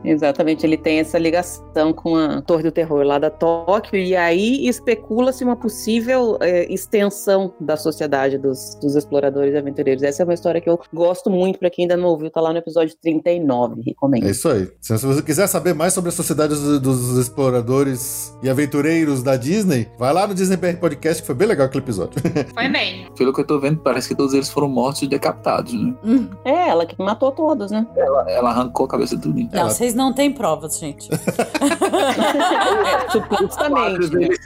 Exatamente, ele tem essa ligação com a Torre do Terror lá da Tóquio, e aí especula-se uma possível eh, extensão da sociedade dos, dos exploradores e aventureiros. Essa é uma história que eu gosto muito, pra quem ainda não ouviu, tá lá no episódio 39, recomendo. É isso aí. Se você quiser saber mais sobre a sociedade dos, dos exploradores e aventureiros da Disney, vai lá no Disney BR Podcast, que foi bem legal aquele episódio. Foi bem. Pelo que eu tô vendo, parece que todos eles foram mortos e decapitados, né? É, ela que matou todos, né? Ela, ela arrancou a cabeça de tudo. Não, vocês não têm provas, gente. É, supostamente, né?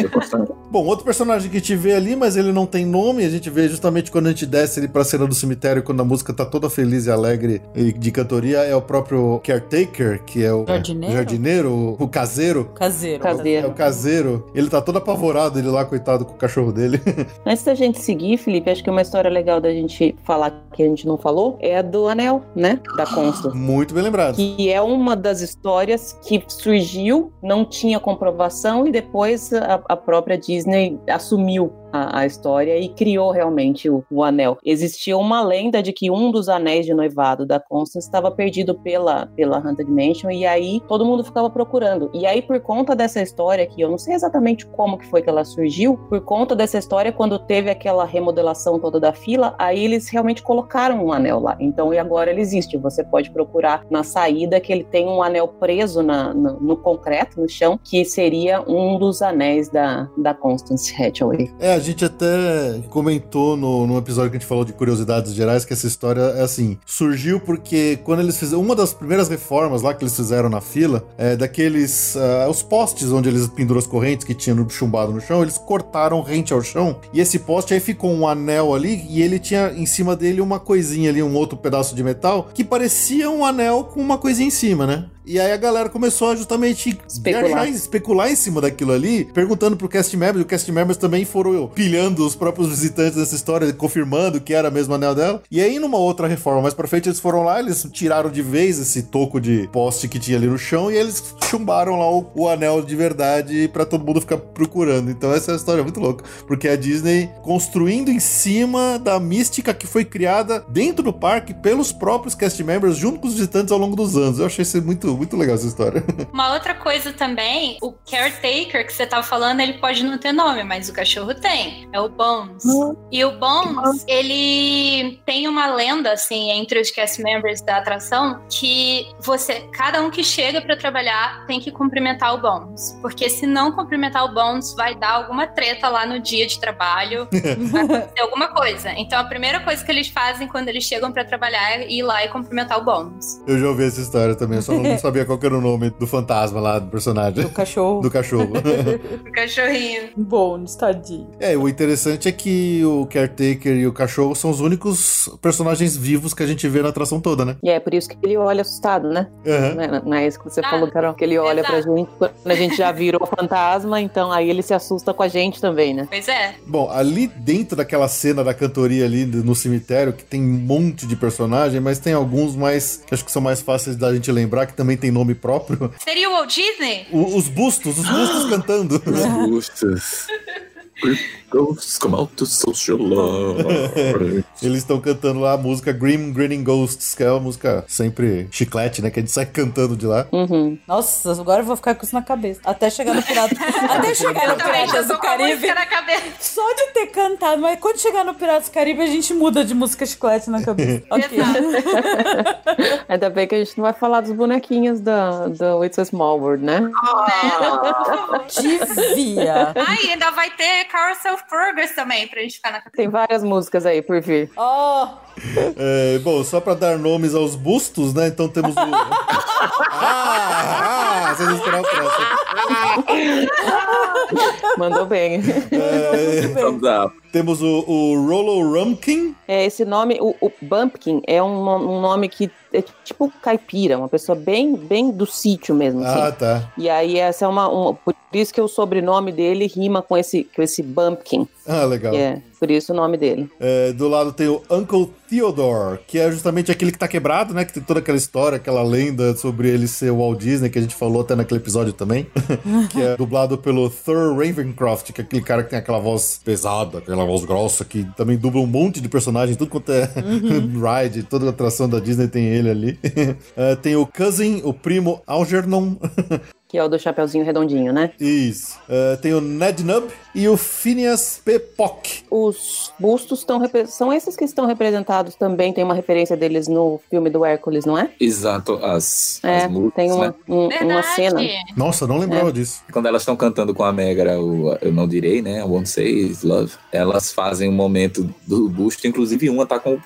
Supostamente. Bom, outro personagem que a gente vê ali, mas ele não tem nome, a gente vê justamente quando a gente desce ele pra cena do cemitério, quando a música tá toda feliz e alegre e de cantoria, é o próprio Caretaker, que é o Jardineiro? jardineiro, o, o caseiro. Caseiro. O caseiro. Ele tá todo apavorado, ele lá, coitado, com o cachorro dele. Antes da gente seguir, Felipe, acho que uma história legal da gente falar que a gente não falou é a do Anel, né? Da Constance. Muito bem lembrado. Que é uma das histórias que surgiu, não tinha comprovação e depois a, a própria Disney assumiu a, a história e criou realmente o, o anel. Existia uma lenda de que um dos anéis de noivado da Constance estava perdido pela, pela Haunted Mansion e aí todo mundo ficava procurando. E aí por conta dessa história que eu não sei exatamente como que foi que ela surgiu, por conta dessa história quando teve aquela remodelação toda da fila, aí eles realmente colocaram um anel lá. Então e agora ele existe. Você pode procurar na saída que ele tem um anel preso na, no, no concreto, no chão, que seria um dos anéis da, da Constance Hathaway. É, gente até comentou no, episódio que a gente falou de curiosidades gerais que essa história é assim: surgiu porque quando eles fizeram uma das primeiras reformas lá que eles fizeram na fila, é daqueles. ah, os postes onde eles penduram as correntes que tinha no chumbado no chão, eles cortaram rente ao chão e esse poste aí ficou um anel ali e ele tinha em cima dele uma coisinha ali, um outro pedaço de metal que parecia um anel com uma coisinha em cima, né? E aí a galera começou a justamente Especular. viajar, especular em cima daquilo ali, perguntando pro cast members, e o cast members também foram pilhando os próprios visitantes dessa história, confirmando que era mesmo anel dela. E aí, numa outra reforma mais pra frente, eles foram lá, eles tiraram de vez esse toco de poste que tinha ali no chão e eles chumbaram lá o, o anel de verdade pra todo mundo ficar procurando. Então essa é uma história muito louca, porque a Disney construindo em cima da mística que foi criada dentro do parque pelos próprios cast members junto com os visitantes ao longo dos anos. Eu achei isso muito, muito legal essa história. Uma outra coisa também, o caretaker que você tava falando, ele pode não ter nome, mas o cachorro tem. É o Bones. E o Bones, ele tem uma lenda, assim, entre os cast members da atração, que você, cada um que chega pra trabalhar tem que cumprimentar o Bones. Porque se não cumprimentar o Bones, vai dar alguma treta lá no dia de trabalho, vai acontecer alguma coisa. Então a primeira coisa que eles fazem quando eles chegam pra trabalhar é ir lá e cumprimentar o Bones. Eu já ouvi essa história também, eu só não sabia qual que era o nome do fantasma lá, do personagem. Do cachorro. Do cachorro. O cachorrinho. Bones, tadinho. É, o interessante é que o Caretaker e o cachorro são os únicos personagens vivos que a gente vê na atração toda, né? E é por isso que ele olha assustado, né? Aham. Né, Não é isso que você Ah, falou, Carol? Que ele olha pra exato. gente quando a gente já virou fantasma, então aí ele se assusta com a gente também, né? Pois é. Bom, ali dentro daquela cena da cantoria ali no cemitério, que tem um monte de personagem, mas tem alguns mais que acho que são mais fáceis da gente lembrar, que também também tem nome próprio. Seria o Walt Disney? O- os bustos, os bustos cantando. Gustas. Ghosts come out to socialize. Eles estão cantando lá a música Grim Grinning Ghosts, que é uma música sempre chiclete, né? Que a gente sai cantando de lá. Nossa, agora eu vou ficar com isso na cabeça. Até chegar no Pirata. Até chegar no Piratas do Caribe. música na cabeça. Só de ter cantado, mas quando chegar no Piratas do Caribe, a gente muda de música chiclete na cabeça. Ok. Ainda bem que a gente não vai falar dos bonequinhos da, do It's a Small World, né? Devia. Ai, ainda vai ter Carousel of Progress também, pra gente ficar na cabeça. Tem várias músicas aí por vir. Oh, É, bom, só pra dar nomes aos bustos, né? Então temos o. ah, ah, vocês não esperaram o próximo. Mandou bem. É, temos o, o Rollo Rumpkin. É, esse nome, o, o Bumpkin, é um, um nome que é tipo caipira, uma pessoa bem, bem do sítio mesmo. assim. Ah, tá. E aí essa é uma, uma- Por isso que o sobrenome dele rima com esse, com esse Bumpkin. Ah, legal. É, por isso o nome dele. É, do lado tem o Uncle Theodore, que é justamente aquele que tá quebrado, né? Que tem toda aquela história, aquela lenda sobre ele ser o Walt Disney, que a gente falou até naquele episódio também. que é dublado pelo Thur Ravencroft, que é aquele cara que tem aquela voz pesada, aquela voz grossa, que também dubla um monte de personagens, tudo quanto é ride, toda atração da Disney tem ele ali. É, tem o Cousin, o primo Algernon. Que é o do Chapeuzinho Redondinho, né? Isso. É, tem o Ned Nub e o Phineas P. Pock. Os bustos estão são esses que estão representados também. Tem uma referência deles no filme do Hércules, não é? Exato, as, É, as músicas, tem uma, né? um- uma cena. Nossa, não lembrava É. disso. Quando elas estão cantando com a Megra, o Eu Não Direi, né? I Won't Say Is Love. Elas fazem um momento do busto, inclusive uma tá com,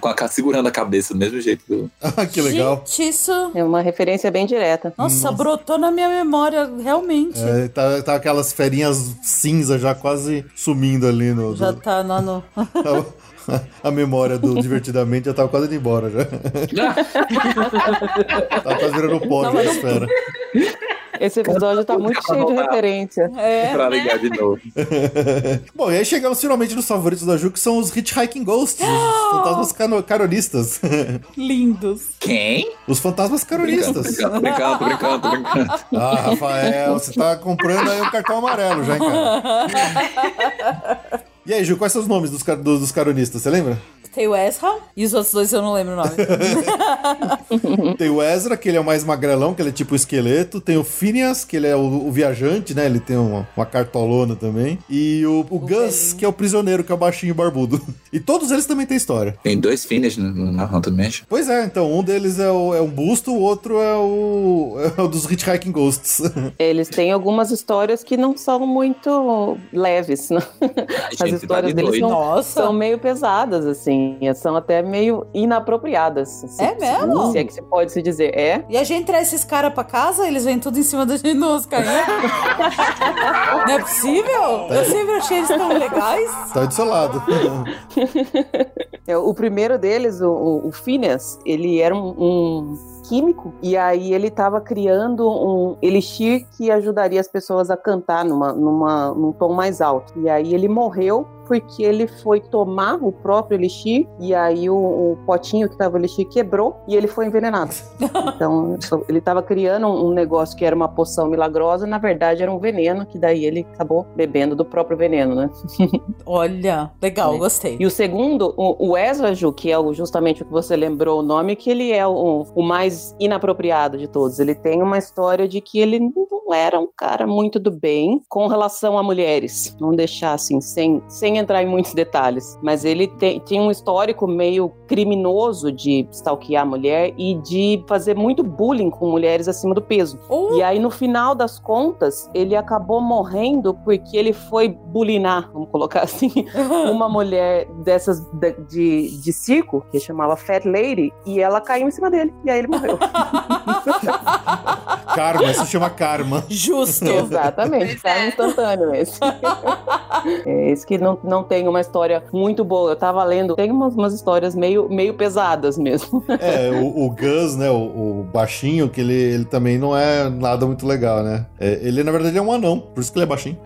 com a, segurando a cabeça do mesmo jeito. Do... Ah, que legal. Gente, isso. É uma referência bem direta. Nossa, brotou na minha memória, realmente. É, tá, tá aquelas ferinhas cinza já quase sumindo ali no. Já do- tá lá no. a memória do Divertidamente já tava quase indo embora já. Tava quase virando pó não- esfera. Esse episódio tá muito cheio de referência. É. pra ligar de novo. Bom, e aí chegamos finalmente nos favoritos da Ju, que são os Hitchhiking Ghosts, os fantasmas cano- caronistas. Lindos. Quem? os fantasmas caronistas. Brincando, brincando, brincando, brincando. Ah, Rafael, você tá comprando aí um cartão amarelo já, hein, cara? E aí, Ju, quais são os nomes dos, car- dos, dos caronistas, você lembra? Tem o Ezra e os outros dois eu não lembro o nome. Tem o Ezra, que ele é o mais magrelão, que ele é tipo esqueleto. Tem o Phineas, que ele é o, o viajante, né? Ele tem uma, uma cartolona também. E o, o Gus, que é o prisioneiro, que é o baixinho barbudo. E todos eles também têm história. Tem dois no, na Haunted Mansion. Pois é, então, um deles é, o, é um busto, o outro é o, é o dos Hitchhiking Ghosts. Eles têm algumas histórias que não são muito leves, né? As histórias tá de deles são, Nossa. são meio pesadas, assim. São até meio inapropriadas. se- É mesmo? Se é que se pode se dizer. É. E a gente traz esses caras pra casa, eles vêm tudo em cima da gente nos carrinhos. Não é possível? Eu sempre achei eles tão legais. tá do seu lado. É, O primeiro deles, o, o, o Phineas, ele era um, um químico e aí ele estava criando um elixir que ajudaria as pessoas a cantar numa, numa, num tom mais alto. E aí ele morreu porque ele foi tomar o próprio elixir e aí o, o potinho que estava o elixir quebrou e ele foi envenenado. Então ele estava criando um, negócio que era uma poção milagrosa, na verdade era um veneno que daí ele acabou bebendo do próprio veneno, né? Olha, legal, É. gostei. E o segundo, o, o Ezra, Ju, que é o- justamente o que você lembrou o nome, que ele é o, o mais inapropriado de todos. Ele tem uma história de que ele não era um cara muito do bem com relação a mulheres. Vamos deixar assim, sem, sem entrar em muitos detalhes. Mas ele tem, tinha um histórico meio criminoso de stalkear a mulher e de fazer muito bullying com mulheres acima do peso. Uh, E aí, no final das contas, ele acabou morrendo porque ele foi bulinar, vamos colocar assim, uma mulher dessas de, de, de circo, que chamava Fat Lady, e ela caiu em cima dele. E aí ele morreu. Karma, isso chama karma. Justo. Exatamente, cara instantâneo esse. é, esse que não, não tem uma história muito boa. Eu tava lendo, tem umas, umas histórias meio, meio pesadas mesmo. É, o, o Gus, né, o, o baixinho, que ele, ele também não é nada muito legal, né? É, ele, na verdade, é um anão, por isso que ele é baixinho.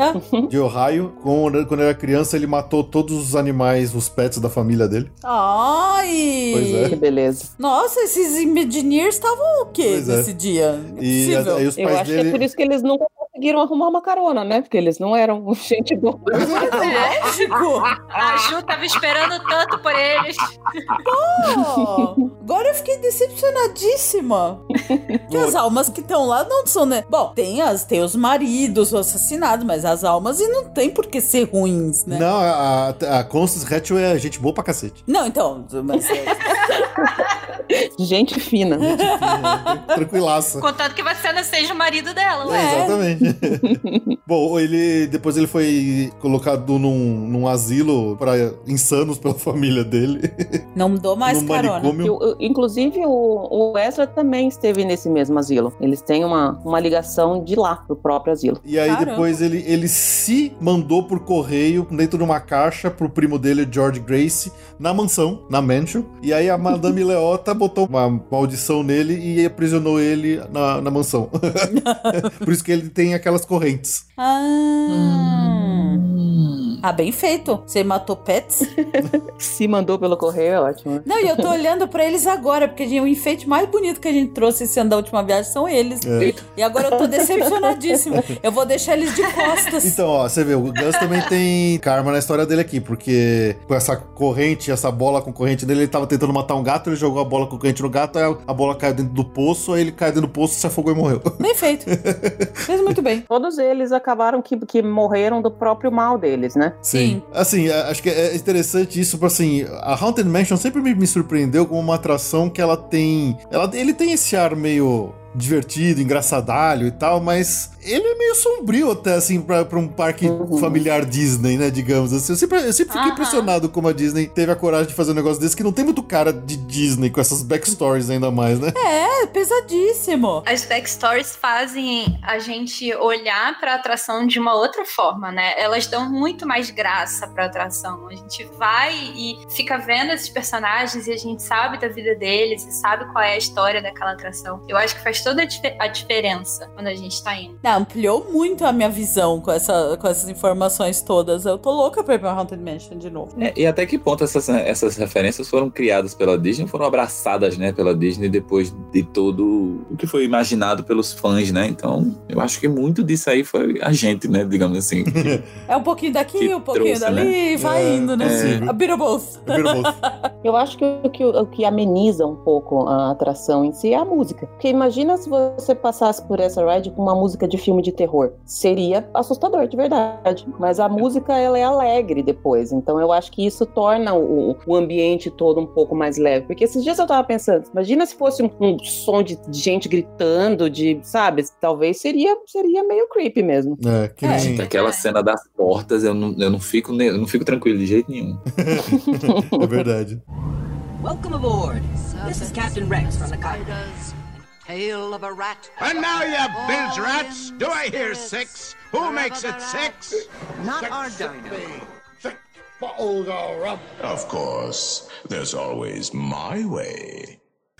De Ohio. Quando, quando ele era criança, ele matou todos os animais, os pets da família dele. Ai! Pois é. Que beleza. Nossa, esses Imagineers estavam o quê Pois é. nesse dia? E Impossível. aí os Eu pais acho que é dele. por isso que eles nunca conseguiram arrumar uma carona, né? Porque eles não eram gente boa. Lógico! A Ju tava esperando tanto por eles. Pô, agora eu fiquei decepcionadíssima. que as almas que estão lá não são, né? Bom, tem, as, tem os maridos assassinados, mas as almas e não tem por que ser ruins, né? Não, a, a, Constance Hatchell é gente boa pra cacete. Não, então, mas é, Gente fina. Tranquilaça. Contanto que você não seja o marido dela, É, ué. Exatamente. Bom, ele depois ele foi colocado num, num asilo para insanos pela família dele. não dou mais carona. inclusive, o, o Ezra também esteve nesse mesmo asilo. Eles têm uma, uma ligação de lá, do próprio asilo. E aí Caramba. depois ele, ele se mandou por correio dentro de uma caixa pro primo dele, George Grace, na mansão, na mansion. E aí a Madame Leota botou uma maldição nele e aprisionou ele na, na mansão. por isso que ele tem aquelas correntes. Ah. Ah, bem feito. Você matou pets? Se mandou pelo correio, é ótimo. Não, e eu tô olhando pra eles agora, porque o enfeite mais bonito que a gente trouxe esse ano da última viagem são eles. É. E agora eu tô decepcionadíssima. Eu vou deixar eles de costas. Então, ó, você vê, o Gus também tem karma na história dele aqui, porque com essa corrente, essa bola com corrente dele, ele tava tentando matar um gato, ele jogou a bola com corrente no gato, aí a bola caiu dentro do poço, aí ele caiu dentro do poço, se afogou e morreu. Bem feito. Fez muito bem. Todos eles acabaram que, que morreram do próprio mal deles, né? Sim. Assim, a- acho que é interessante isso, porque assim, a Haunted Mansion sempre me, me surpreendeu como uma atração que ela tem. Ela, ele tem esse ar meio divertido, engraçadalho e tal, mas ele é meio sombrio até, assim, pra, pra um parque familiar Disney, né, digamos assim. Eu sempre, eu sempre fiquei impressionado como a Disney teve a coragem de fazer um negócio desse que não tem muito cara de Disney, com essas backstories ainda mais, né? É, pesadíssimo. As backstories fazem a gente olhar pra atração de uma outra forma, né? Elas dão muito mais graça pra atração. A gente vai e fica vendo esses personagens e a gente sabe da vida deles e sabe qual é a história daquela atração. Eu acho que faz toda a, dif- a diferença quando a gente tá indo. Não, ampliou muito a minha visão com, essa, com essas informações todas. Eu tô louca pra ir pra Haunted Mansion de novo. É, e até que ponto essas, essas referências foram criadas pela Disney, foram abraçadas, né, pela Disney depois de todo o que foi imaginado pelos fãs, né? Então, eu acho que muito disso aí foi a gente, né, digamos assim. que- É um pouquinho daqui, um pouquinho trouxe, dali, vai É, indo, né? é. A bit of both. É Beetleborgs. Eu acho que o que, o que ameniza um pouco a atração em si é a música. Porque imagina se você passasse por essa ride com uma música de filme de terror. Seria assustador, de verdade. Mas a música, ela é alegre depois. Então eu acho que isso torna o, o ambiente todo um pouco mais leve. Porque esses dias eu tava pensando, imagina se fosse um, um som de gente gritando, de, sabe? Talvez seria, seria meio creepy mesmo. É, que nem. Gente, aquela cena das portas, eu não, eu não fico eu não fico tranquilo de jeito nenhum. É verdade. Welcome aboard. This is Captain Rex from the cockpit. Tale of a rat. And now, you bilge rats, do I hear six? Who makes it six? Not our dino. Of course, there's always my way.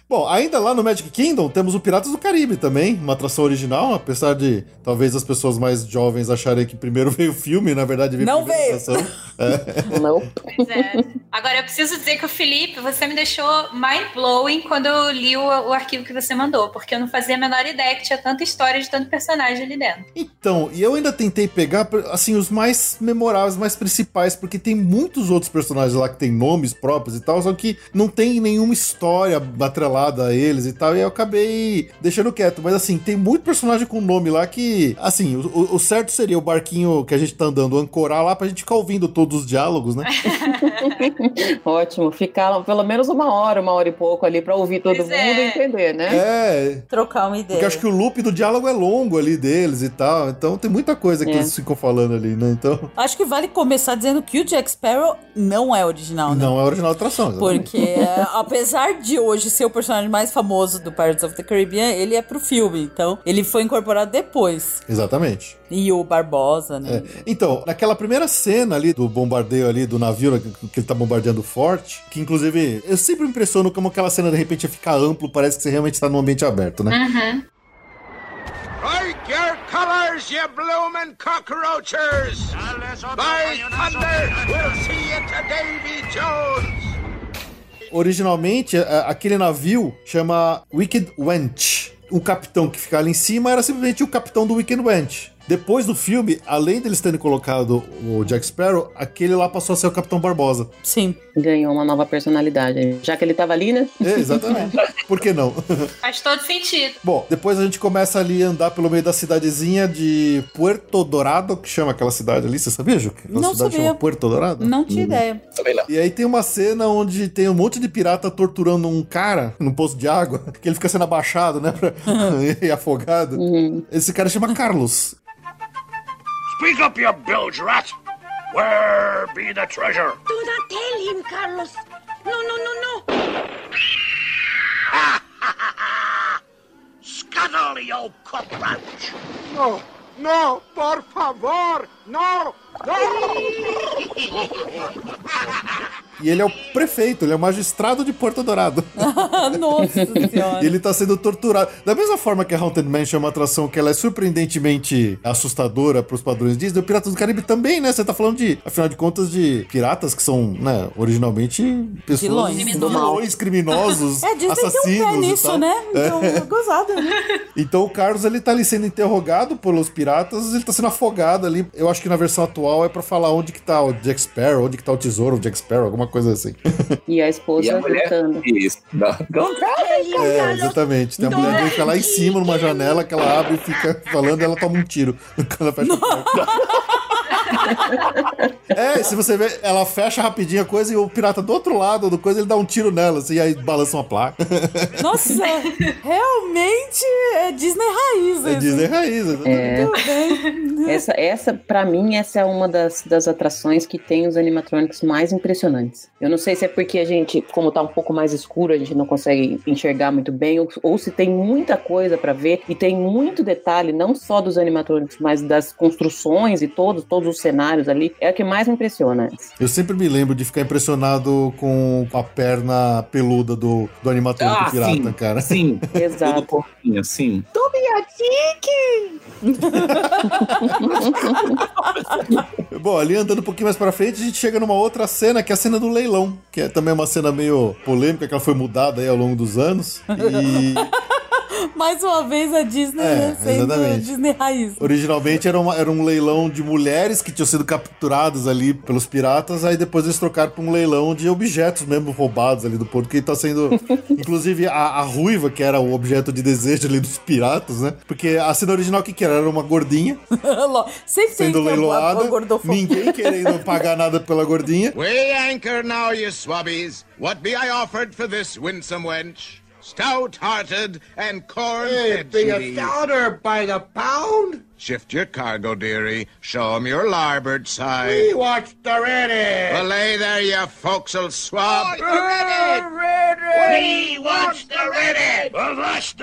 Bom, ainda lá no Magic Kingdom temos o Piratas do Caribe também, uma atração original, apesar de talvez as pessoas mais jovens acharem que primeiro veio o filme, na verdade veio Não veio. atração. É. Não. Pois é. Agora, eu preciso dizer que o Felipe, você me deixou mind-blowing quando eu li o, o arquivo que você mandou, porque eu não fazia a menor ideia que tinha tanta história de tanto personagem ali dentro. Então, e eu ainda tentei pegar, assim, os mais memoráveis, mais principais, porque tem muitos outros personagens lá que tem nomes próprios e tal, só que não tem nenhuma história atrelada a eles e tal, e eu acabei deixando quieto. Mas assim, tem muito personagem com nome lá que, assim, o, o- certo seria o barquinho que a gente tá andando ancorar lá pra gente ficar ouvindo todos os diálogos, né? Ótimo. Ficar pelo menos uma hora, uma hora e pouco ali pra ouvir todo Pois mundo é. e entender, né? É, Trocar uma ideia. porque eu acho que o loop do diálogo é longo ali deles e tal, então tem muita coisa que É. eles ficam falando ali, né? Então, Acho que vale começar dizendo que o Jack Sparrow não é original, né? não é original atração. exatamente. Porque, é, apesar de hoje ser o personagem personagem mais famoso do Pirates of the Caribbean, ele é pro filme, então ele foi incorporado depois. Exatamente. E o Barbosa, né? É. Então, naquela primeira cena ali do bombardeio ali do navio, que, ele tá bombardeando o forte, que inclusive eu sempre me impressiono como aquela cena de repente fica amplo, parece que você realmente tá num ambiente aberto, né? Uhum. Your colors, you bloomin' cockroachers! By thunder, we'll see you to Davy Jones! Originalmente, aquele navio chama Wicked Wench. O capitão que fica ali em cima era simplesmente o capitão do Wicked Wench. Depois do filme, além deles terem colocado o Jack Sparrow, aquele lá passou a ser o Capitão Barbosa. Sim. Ganhou uma nova personalidade. Já que ele tava ali, né? É, exatamente. Por que não? Faz todo sentido. Bom, depois a gente começa ali a andar pelo meio da cidadezinha de Puerto Dorado, que chama aquela cidade ali. Você sabia, Ju? que Aquela Não cidade sabia. chama Puerto Dorado? Não tinha ideia. E aí tem uma cena onde tem um monte de pirata torturando um cara num poço de água, que ele fica sendo abaixado, né? Pra... e afogado. Esse cara chama Carlos. Speak up, you bilge rat! Where be the treasure? Do not tell him, Carlos. No, no, no, no. Scuttle, you cockroach! No, no, por favor, no, E ele é o prefeito, ele é o magistrado de Porto Dourado. Nossa E senhora. ele tá sendo torturado. Da mesma forma que a Haunted Mansion é uma atração que ela é surpreendentemente assustadora pros padrões Disney, o Piratas do Caribe também, né? Você tá falando de, afinal de contas, de piratas que são, né, originalmente pessoas Vilões. Vilões, criminosos, É, Disney tem um assassinos pé e nisso, tal. né? Então, gozado, né? Então o Carlos ele tá ali sendo interrogado pelos piratas, ele tá sendo afogado ali. Eu acho que na versão atual é pra falar onde que tá o Jack Sparrow, onde que tá o tesouro do Jack Sparrow, alguma coisa assim. E a esposa E a mulher? gritando. Isso. Não. Tell him, É, exatamente. Tem a mulher que fica lá em cima, numa janela, que ela abre e fica falando e ela toma um tiro quando ela fecha a porta. É, se você ver, ela fecha rapidinho a coisa e o pirata do outro lado do coisa, ele dá um tiro nela, assim, e aí balança uma placa. Nossa, realmente é Disney raiz. É isso. Disney raiz. É, Muito bem. essa, essa para mim, essa é uma das, das atrações que tem os animatrônicos mais impressionantes. Eu não sei se é porque a gente, como tá um pouco mais escuro, a gente não consegue enxergar muito bem, ou, ou se tem muita coisa pra ver e tem muito detalhe, não só dos animatrônicos, mas das construções e todos, todos os cenários ali. É o que mais me impressiona. Eu sempre me lembro de ficar impressionado com a perna peluda do, do animatrônico Ah, pirata, sim. cara. Sim. Exato. corpinho, sim. Bom, ali andando um pouquinho mais pra frente, a gente chega numa outra cena, que é a cena do leilão, que é também uma cena meio polêmica, que ela foi mudada aí ao longo dos anos. E Mais uma vez a Disney É, né, sendo exatamente. Disney raiz. originalmente era, uma- era um leilão de mulheres que tinham sido capturadas ali pelos piratas, aí depois eles trocaram pra um leilão de objetos mesmo roubados ali do porto, que tá sendo. Inclusive a, a ruiva, que era o objeto de desejo ali dos piratas, né? Porque a cena original, o que, que era? Era uma gordinha Sempre sendo leiloada, ninguém querendo pagar nada pela gordinha. We anchor now, you swabbies. What be I offered for this winsome wench? Stout-hearted and corn-fed Be a she stouter by the pound. Shift your cargo, dearie. Show 'em your larboard side. We side. watched already. Belay there, you forecastle swab. ready. Ready. We watched already. Avast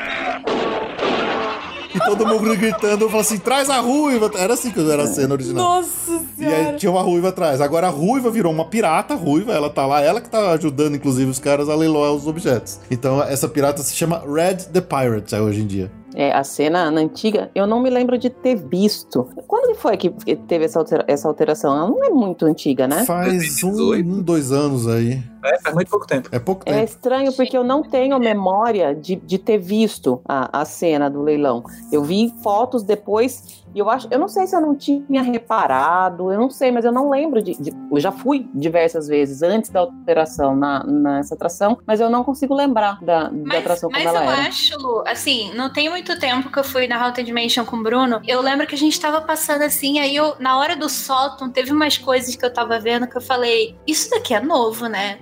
E todo mundo gritando, falou assim: traz a ruiva. Era assim que era a cena original. Nossa E aí senhora. tinha uma ruiva atrás. Agora a ruiva virou uma pirata ruiva, ela tá lá, ela que tá ajudando, inclusive, os caras a leiloar os objetos. Então essa pirata se chama Red the Pirate é, hoje em dia. É, a cena na antiga, eu não me lembro de ter visto. Quando que foi que teve essa, altera- essa alteração? Ela não é muito antiga, né? Faz um, 2018. um, dois anos aí. É, faz muito pouco tempo. É pouco É tempo. estranho porque eu não tenho memória de, de ter visto a, a cena do leilão. Eu vi fotos depois e eu acho, eu não sei se eu não tinha reparado, eu não sei, mas eu não lembro de, de- eu já fui diversas vezes antes da alteração na, nessa atração, mas eu não consigo lembrar da, da Mas, atração como mas eu ela era. acho, Lu, assim, não tem muito tempo que eu fui na Haunted Mansion com o Bruno. Eu lembro que a gente tava passando assim, aí eu, na hora do sótão, teve umas coisas que eu tava vendo que eu falei, isso daqui é novo, né?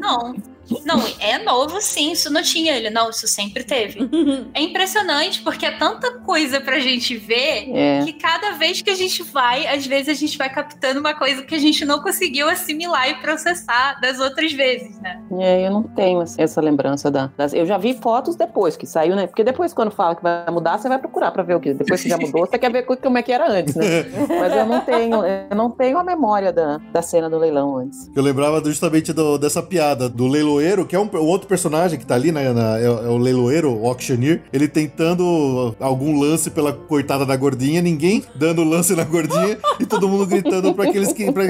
Não. Não, é novo sim, isso não tinha ele. Não, isso sempre teve. É impressionante, porque é tanta coisa pra gente ver É. que cada vez que a gente vai, às vezes a gente vai captando uma coisa que a gente não conseguiu assimilar e processar das outras vezes, né? É, eu não tenho essa- essa lembrança da, das. Eu já vi fotos depois que saiu, né? Porque depois, quando fala que vai mudar, você vai procurar pra ver o que. Depois que já mudou, você quer ver co- como é que era antes, né? Mas eu não tenho, eu não tenho a memória da, da cena do leilão antes. Eu lembrava justamente do- dessa piada do leiloeiro, que é um, o outro personagem que tá ali, né? na- é, é o leiloeiro, o auctioneer, ele tentando algum lance pela coitada da gordinha, ninguém dando lance na gordinha e todo mundo gritando pra aqueles que. Pra,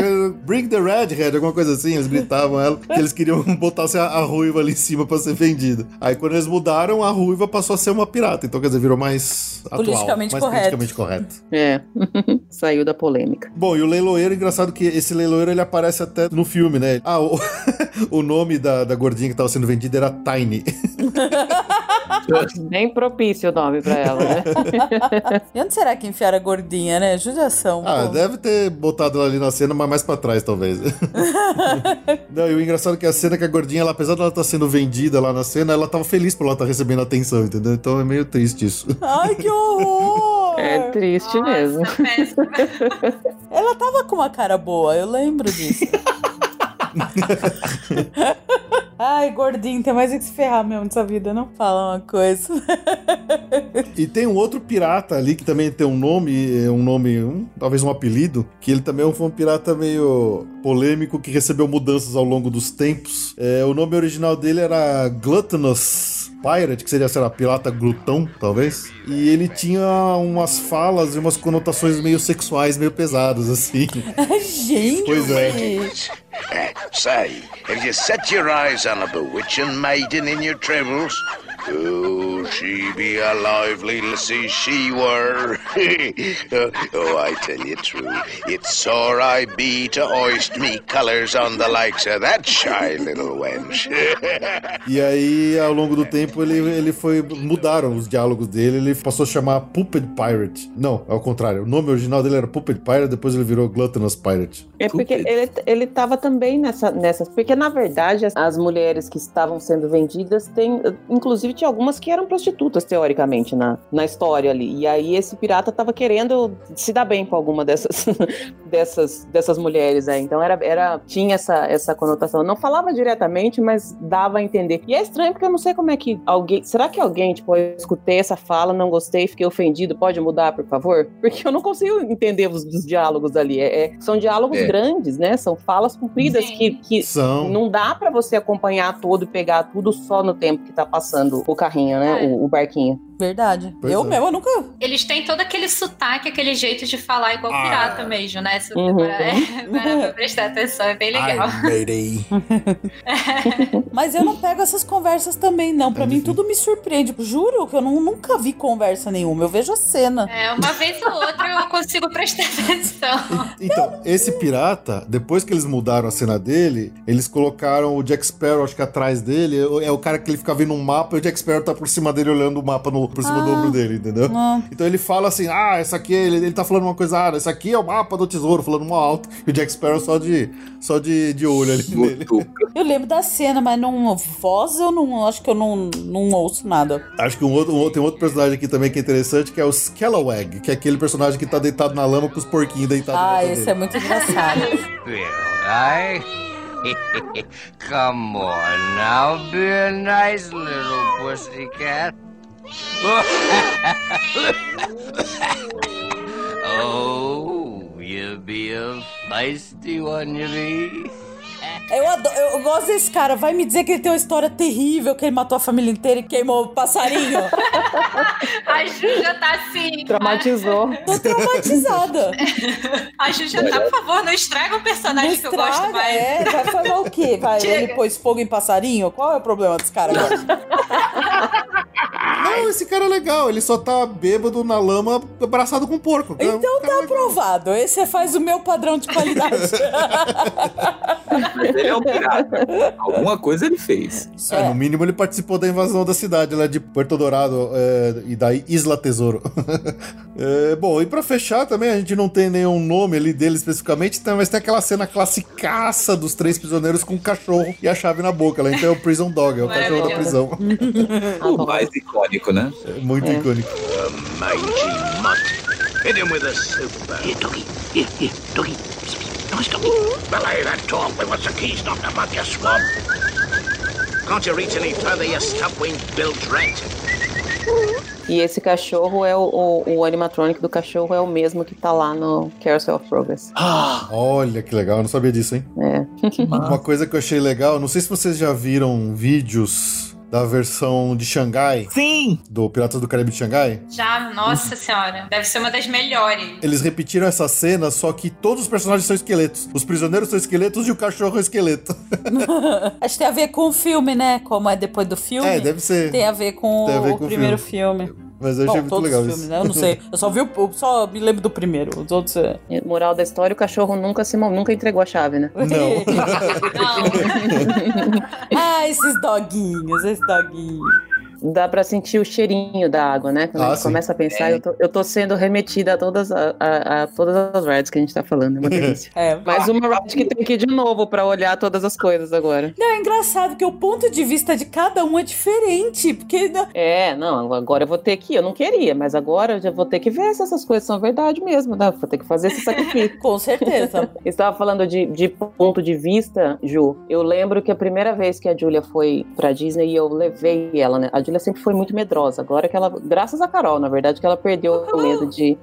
Bring the redhead, alguma coisa assim. Eles gritavam ela, que eles queriam botar a, a ruiva ali em cima pra ser vendida. Aí quando eles mudaram, a ruiva passou a ser uma pirata. Então, quer dizer, virou mais atual. Politicamente mais correto. politicamente correto. É, saiu da polêmica. Bom, e o leiloeiro, engraçado que esse leiloeiro ele aparece até no filme, né? Ah, o, o nome da, da gordinha que tava sendo vendida era Tiny. Bem propício o nome pra ela, né? E onde será que enfiaram a gordinha, né? Judiação. Ah, pô. deve ter botado ela ali na cena, mas mais pra trás, talvez. Não, e o engraçado é que a cena que a gordinha, ela, apesar dela estar sendo vendida lá na cena, ela tava feliz por ela estar recebendo atenção, entendeu? Então é meio triste isso. Ai, que horror! É triste mesmo. Ela tava com uma cara boa, eu lembro disso. Ai, gordinho, tem mais é que se ferrar mesmo nessa vida, não fala uma coisa. E tem um outro pirata ali que também tem um nome, é um nome, um- talvez um apelido, que ele também foi um pirata meio polêmico que recebeu mudanças ao longo dos tempos. É, o nome original dele era Gluttonous Pirate, que seria, sei lá, pirata glutão, talvez. E ele tinha umas falas e umas conotações meio sexuais, meio pesadas, assim. Gente! Pois é. Eh, say, have you set your eyes on a bewitching maiden in your travels? Oh, she be a lively lassie, she were. oh, I tell you true, it's sore I be to hoist me colours on the likes of that shy little wench. E aí, ao longo do tempo, ele, ele foi. Mudaram os diálogos dele, ele passou a chamar Puppet Pirate. Não, ao contrário. O nome original dele era Puppet Pirate, depois ele virou Gluttonous Pirate. É porque ele, ele tava também nessa, nessas. Porque, na verdade, as, as mulheres que estavam sendo vendidas tem. Inclusive, tinha algumas que eram prostitutas, teoricamente, na, na história ali. E aí esse pirata tava querendo se dar bem com alguma dessas, dessas, dessas mulheres aí. Então era, era, tinha essa, essa conotação. Não falava diretamente, mas dava a entender. E é estranho porque eu não sei como é que alguém. Será que alguém, tipo, eu escutei essa fala, não gostei, fiquei ofendido, pode mudar, por favor? Porque eu não consigo entender os, os diálogos ali. É, é- são diálogos É. grandes, né? São falas compridas que, que São. não dá pra você acompanhar todo e pegar tudo só no tempo que tá passando o carrinho, né? O, o barquinho. Verdade. Pois eu é. mesmo nunca. Eles têm todo aquele sotaque, aquele jeito de falar igual Ah. pirata mesmo, né? Se Uhum. parar- parar pra prestar atenção, é bem legal. Mas eu não pego essas conversas também, não. Pra É mim, difícil. tudo me surpreende. Juro que eu não- nunca vi conversa nenhuma. Eu vejo a cena. É, uma vez ou outra eu consigo prestar atenção. Então, esse pirata, depois que eles mudaram a cena dele, eles colocaram o Jack Sparrow, acho que atrás dele. É o cara que ele fica vendo um mapa e o Jack Sparrow tá por cima dele olhando o mapa no, por cima do Ah. ombro dele, entendeu? Ah. Então ele fala assim: ah, essa aqui, ele, ele tá falando uma coisa, ah, esse aqui é o mapa do tesouro, falando mal alto. E o Jack Sparrow só de, só de, de olho ali nele. Eu lembro da cena, mas não. Voz eu não. Acho que eu não, não ouço nada. Acho que um outro, um outro- tem um outro personagem aqui também que é interessante, que é o Scalawag, que é aquele personagem que tá deitado na lama com os porquinhos deitados Ah, esse é dele. muito engraçado. Come on now, be a nice little pussycat. oh, you be a feisty one, you be. Eu, adoro, eu gosto desse cara. Vai me dizer que ele tem uma história terrível, que ele matou a família inteira e queimou o passarinho. A Ju já tá assim. Traumatizou. Tô traumatizada. A Ju já tá, por favor, não estraga o personagem que eu gosto mais. é, vai fazer o quê? Vai, Chega. ele pôs fogo em passarinho? Qual é o problema desse cara agora? Não, esse cara é legal, ele só tá bêbado na lama, abraçado com um porco. É um Então cara tá legal. aprovado. Esse faz o meu padrão de qualidade. Mas ele é um pirata. Alguma coisa ele fez. É, no mínimo ele participou da invasão da cidade lá de Puerto Dourado é, e da Isla Tesouro. É, bom, e pra fechar também, a gente não tem nenhum nome ali dele especificamente, tá, mas tem aquela cena classicaça dos três prisioneiros com o cachorro e a chave na boca. Lá. Então é o Prison Dog, é o cachorro da prisão. o mais icônico, né? É muito É. icônico. A mangy mutt. Hit him with a super. Here, doggy. Here, here, doggy. Nice doggy. Belay that talk. We want the keys knocked up out your swab. Can't you reach any further, you stub-winged bilge rat? E esse cachorro é o, o, o animatronic do cachorro é o mesmo que tá lá no Carousel of Progress. Olha que legal, eu não sabia disso, hein? É. Uma coisa que eu achei legal, não sei se vocês já viram vídeos da versão de Xangai. Sim! Do Piratas do Caribe de Xangai. Já, nossa senhora, deve ser uma das melhores. Eles repetiram essa cena, só que todos os personagens são esqueletos. Os prisioneiros são esqueletos e o cachorro é esqueleto. Acho que tem a ver com o filme, né? Como é depois do filme. É, deve ser. Tem a ver com Tem a ver o com o primeiro filme. Mas eu achei Bom, muito todos legal os isso. filmes, né? Eu não sei. Eu só vi o, eu só me lembro do primeiro. Os outros é. Moral da história, o cachorro nunca se nunca entregou a chave, né? ah, esses doguinhos, esses doguinhos. Dá pra sentir o cheirinho da água, né? Quando Ah, a gente sim. começa a pensar, É. eu, tô, eu tô sendo remetida a todas, a, a- a todas as rides que a gente tá falando. É uma delícia. É. Mais uma ride que tem que ir de novo pra olhar todas as coisas agora. Não, é engraçado que o ponto de vista de cada um é diferente. Porque. né, É, não, agora eu vou ter que ir. Eu não queria, mas agora eu já vou ter que ver se essas coisas são verdade mesmo, né? Vou ter que fazer esse sacrifício. Com certeza. Você estava falando de, de ponto de vista, Ju. Eu lembro que a primeira vez que a Julia foi pra Disney, eu levei ela, né? A Julia sempre foi muito medrosa. Agora que ela, graças a Carol, na verdade, que ela perdeu o medo de,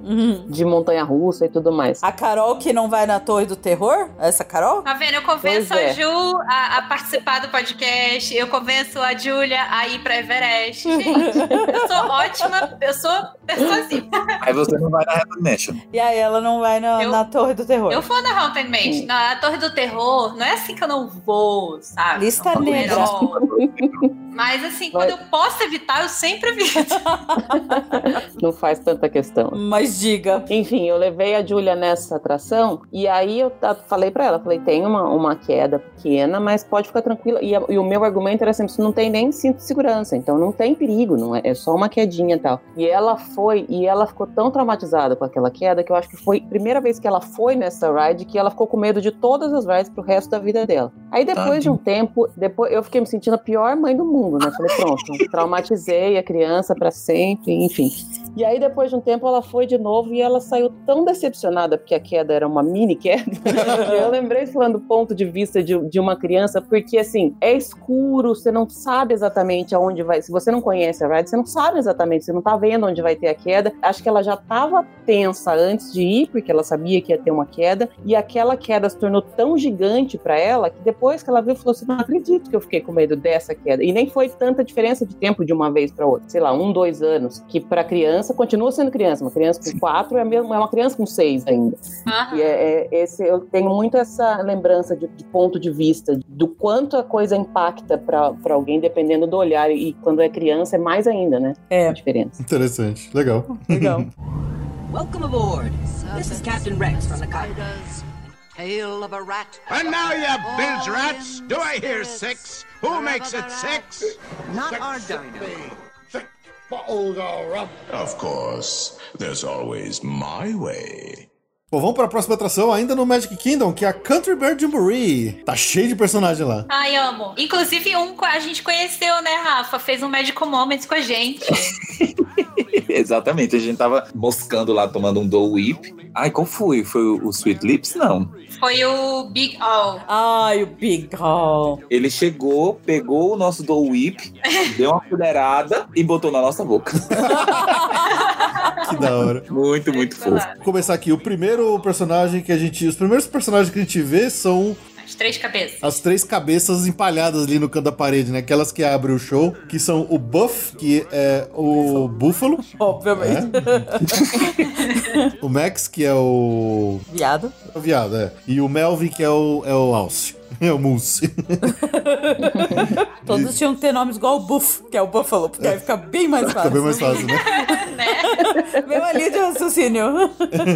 de montanha-russa e tudo mais. A Carol que não vai na Torre do Terror? Essa Carol? Tá vendo? Eu convenço Pois é. a Ju a, a participar do podcast, eu convenço a Júlia a ir pra Everest. Gente, eu sou ótima, eu sou pessoazinha. Aí você não vai na Haunted Mansion. E aí ela não vai na, na Torre do Terror. Eu vou na Haunted Mansion, na Torre do Terror, não é assim que eu não vou, sabe? Lista negra. Mas assim, quando eu posso evitar, eu sempre evito. Não faz tanta questão. Mas diga. Enfim, eu levei a Júlia nessa atração e aí eu falei pra ela, falei, tem uma, uma queda pequena, mas pode ficar tranquila. E, a- e o meu argumento era sempre, isso não tem nem cinto de segurança, então não tem perigo, não é, é só uma quedinha e tal. E ela foi, e ela ficou tão traumatizada com aquela queda que eu acho que foi a primeira vez que ela foi nessa ride que ela ficou com medo de todas as rides pro resto da vida dela. Aí depois de um tempo, depois eu fiquei me sentindo a pior mãe do mundo, né? Falei, pronto, traumatizei a criança pra sempre, enfim. E aí, depois de um tempo, ela foi de novo e ela saiu tão decepcionada, porque a queda era uma mini queda. que eu lembrei falando do ponto de vista de, de uma criança, porque assim, é escuro, você não sabe exatamente aonde vai. Se você não conhece a ride, você não sabe exatamente, você não tá vendo onde vai ter a queda. Acho que ela já tava tensa antes de ir, porque ela sabia que ia ter uma queda, e aquela queda se tornou tão gigante pra ela que depois que ela viu, falou assim: não acredito que eu fiquei com medo dessa queda. E nem foi tanta diferença de tempo de uma vez pra outra, sei lá, um, dois anos, que pra criança continua sendo criança. Uma criança com quatro é, mesmo, é uma criança com seis ainda. E é, é- esse, eu tenho muito essa lembrança de, de ponto de vista, do quanto a coisa impacta pra pra alguém, dependendo do olhar. E quando é criança, é mais ainda, né? É. A diferença. Interessante, legal. Legal. Welcome aboard. This is Captain Rex from the Cotton. Tail of a rat. And now, you bilge rats, do I hear six? Who makes it six? Not our dino. Of course, there's always my way. Bom, vamos para a próxima atração, ainda no Magic Kingdom, que é a Country Bear Jamboree. Tá cheio de personagem lá. Ai, amo. Inclusive, um que a gente conheceu, né, Rafa? Fez um Magical Moments com a gente. Exatamente, a gente tava moscando lá, tomando um Dole Whip. Ai, qual foi? Foi o Sweet Lips? Não. Foi o Big All. Ai, o Big Hall. Ele chegou, pegou o nosso Dole Whip, deu uma colherada e botou na nossa boca. Que da hora. Muito, muito fofo. Vou começar aqui. O primeiro personagem que a gente. Os primeiros personagens que a gente vê são As três cabeças. as três cabeças empalhadas ali no canto da parede, né? Aquelas que abrem o show, que são o Buff, que é o Búfalo. Obviamente. O Max, que é o. Viado. O viado, é. E o Melvin, que é o, é o Alce. É o Mousse. Todos tinham que ter nomes igual o Buff, que é o Buffalo, porque aí fica bem mais fácil. Fica bem mais fácil, né? Mesma linha de raciocínio.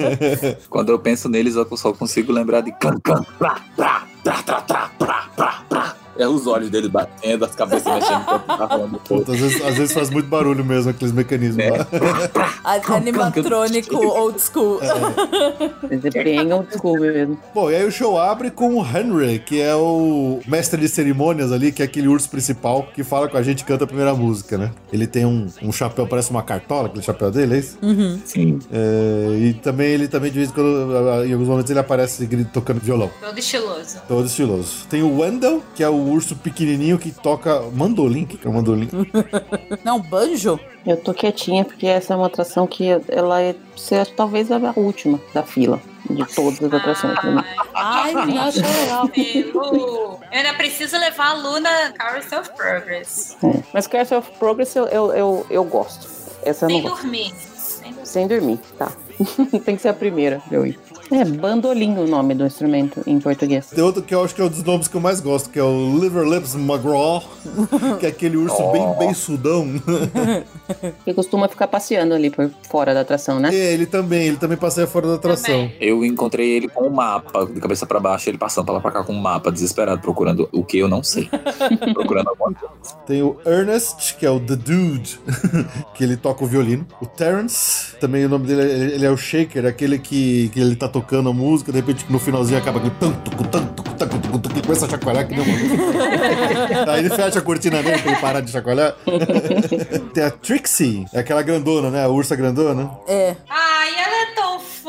Quando eu penso neles, eu só consigo lembrar de can, can, pra, pra, tra, tra, tra, pra. É os olhos dele batendo, as cabeças mexendo enquanto tá falando. Puta, às, vezes, às vezes faz muito barulho mesmo aqueles mecanismos lá. A- Animatrônico old school. Mas é bem old school mesmo. Bom, e aí o show abre com o Henry, que é o mestre de cerimônias ali, que é aquele urso principal que fala com a gente e canta a primeira música, né? Ele tem um, um chapéu, parece uma cartola, aquele chapéu dele, é isso? Uhum. Sim. É, e também ele também de vez em quando, em alguns momentos ele aparece tocando violão. Todo estiloso. Todo estiloso. Tem o Wendell, que é o urso pequenininho que toca mandolim. O que que é o mandolim? Não, banjo? Eu tô quietinha porque essa é uma atração que ela é ser, talvez a última da fila de todas as atrações. Ai, legal. Eu ainda preciso levar a Luna Carousel of Progress. É. Mas Castle of Progress eu, eu, eu, eu gosto. Essa eu não Sem gosto. Sem dormir. Sem dormir, tá. Tem que ser a primeira, eu ir. É bandolim o nome do instrumento em português. Tem outro que eu acho que é um dos nomes que eu mais gosto, que é o Liver Lips McGraw, que é aquele urso bem, bem sudão. Que costuma ficar passeando ali por fora da atração, né? É, ele também, ele também passeia fora da atração. Eu encontrei ele com um mapa, de cabeça pra baixo, ele passando pra lá pra cá com um mapa, desesperado, procurando o que eu não sei. procurando alguma coisa. Tem o Ernest, que é o The Dude, que ele toca o violino. O Terrence, também o nome dele, ele, ele é o Shaker, aquele que, que ele tá tocando a música, de repente no finalzinho acaba aquele tanto, tanto, tanto, tanto, tanto, que começa a chacoalhar que nem uma... Aí ele fecha a cortina dele pra ele parar de chacoalhar. Tem a Trixie, é aquela grandona, né? A ursa grandona. É. É tão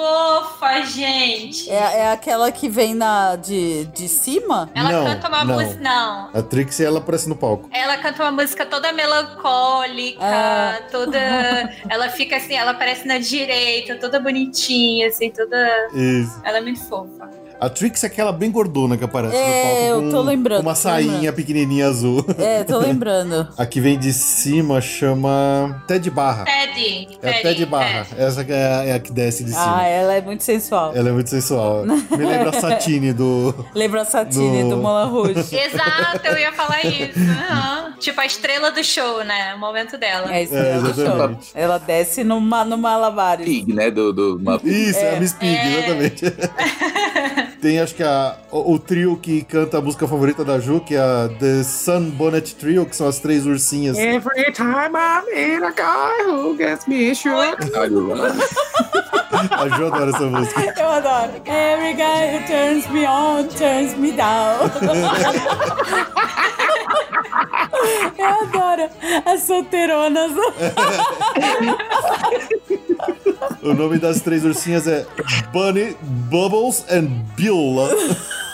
fofa, gente. É, é aquela que vem na, de, de cima? Ela Não, canta uma não. música. Não. A Trixie, ela aparece no palco. Ela canta uma música toda melancólica, Ah. toda. ela fica assim, ela aparece na direita, toda bonitinha, assim, toda. Isso. Ela é muito fofa. A Trixie é aquela bem gordona que aparece É, no palco. eu tô com- lembrando, Com uma sainha lembrando. pequenininha azul. É, tô lembrando. A que vem de cima chama Ted Barra. Teddy. É a Ted Barra. Essa é a, é a que desce de cima. Ah, ela é muito sensual. Ela é muito sensual. Me lembra a Satine do. Lembra a Satine No- do Moulin Rouge. Exato, eu ia falar isso. Aham. Tipo a estrela do show, né? O momento dela. É isso, é, do show. Ela desce numa, no Malabares. Pig, né? Do, do, uma- Isso, é, É. a Miss Pig, É. exatamente. Tem, acho que a, o, o trio que canta a música favorita da Ju, que é a The Sun Bonnet Trio, que são as três ursinhas. Every time I'm in a guy who gets me shot. A Ju adora essa música. Eu adoro. Every guy who turns me on, turns me down. Eu adoro as solteironas. O nome das três ursinhas é Bunny, Bubbles and Beulah.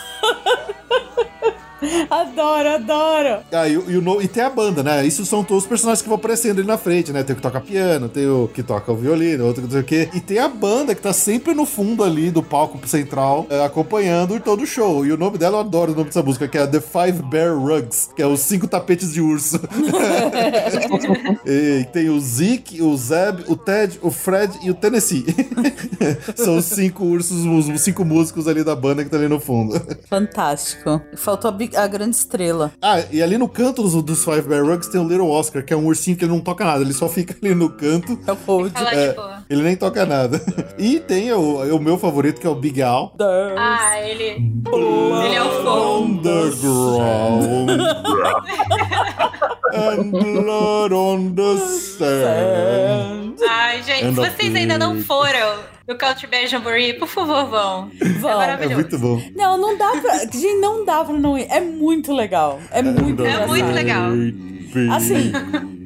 Adoro, adoro. Ah, e, o- e o e tem a banda, né? Isso são todos os personagens que vão aparecendo ali na frente, né? Tem o que toca piano, tem o que toca o violino, outro que não sei o quê. E tem a banda que tá sempre no fundo ali do palco central, é, acompanhando todo o show. E o nome dela, eu adoro o nome dessa música, que é The Five Bear Rugs, que é os cinco tapetes de urso. e tem o Zeke, o Zeb, o Ted, o Fred e o Tennessee. são os cinco ursos, os os cinco músicos ali da banda que tá ali no fundo. Fantástico. Faltou a, big- a grande estrela. Ah, e ali no canto dos, dos Five Bear Rugs tem o Little Oscar, que é um ursinho que ele não toca nada, ele só fica ali no canto. É o Fold. É, tipo. ele nem toca nada. E tem o, o meu favorito, que é o Big Al. Ah, ele. Ele é o fogo. Underground. And blood on the sand. Ai, gente, And se vocês ainda não foram no Country Bear Jamboree, por favor, vão. É Vão. É maravilhoso. muito bom. Não, não dá pra. Gente, não dá pra não ir. É muito legal. É muito É muito legal. Assim,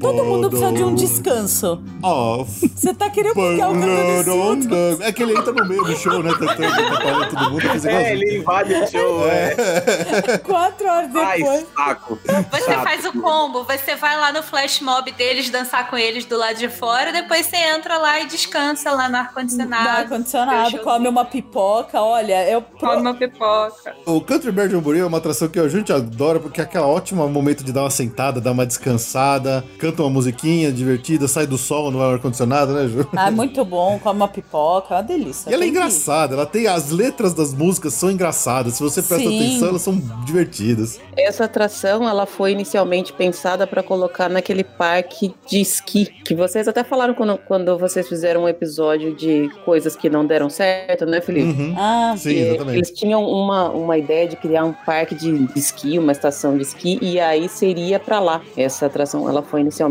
todo mundo precisa de um descanso. Off. Você tá querendo cantando the... É que ele entra no meio do show, né? Cantando, atrapalhando todo mundo. É, ele invade o show, é. quatro horas Ai, depois. saco. Você Chato. faz o combo, você vai lá no flash mob deles, dançar com eles do lado de fora, depois você entra lá e descansa lá no ar-condicionado. ar-condicionado, come uma pipoca. Olha, eu. Come uma pipoca. O Country Bear Jamboree é uma atração que a gente adora porque é aquele ótimo momento de dar uma sentada, dar uma descansada, canta canta uma musiquinha divertida, sai do sol no ar-condicionado, né, Ju? Ah, é muito bom, come uma pipoca, é uma delícia. E ela é Tem que- engraçada, ela tem. As letras das músicas são engraçadas. Se você presta Sim. atenção, elas são divertidas. Essa atração, ela foi inicialmente pensada para colocar naquele parque de esqui, que vocês até falaram quando, quando vocês fizeram um episódio de coisas que não deram certo, né, Felipe? Uhum. Ah, Sim, exatamente. Eles tinham uma, uma ideia de criar um parque de esqui, uma estação de esqui, e aí seria pra lá. Essa atração, ela foi inicialmente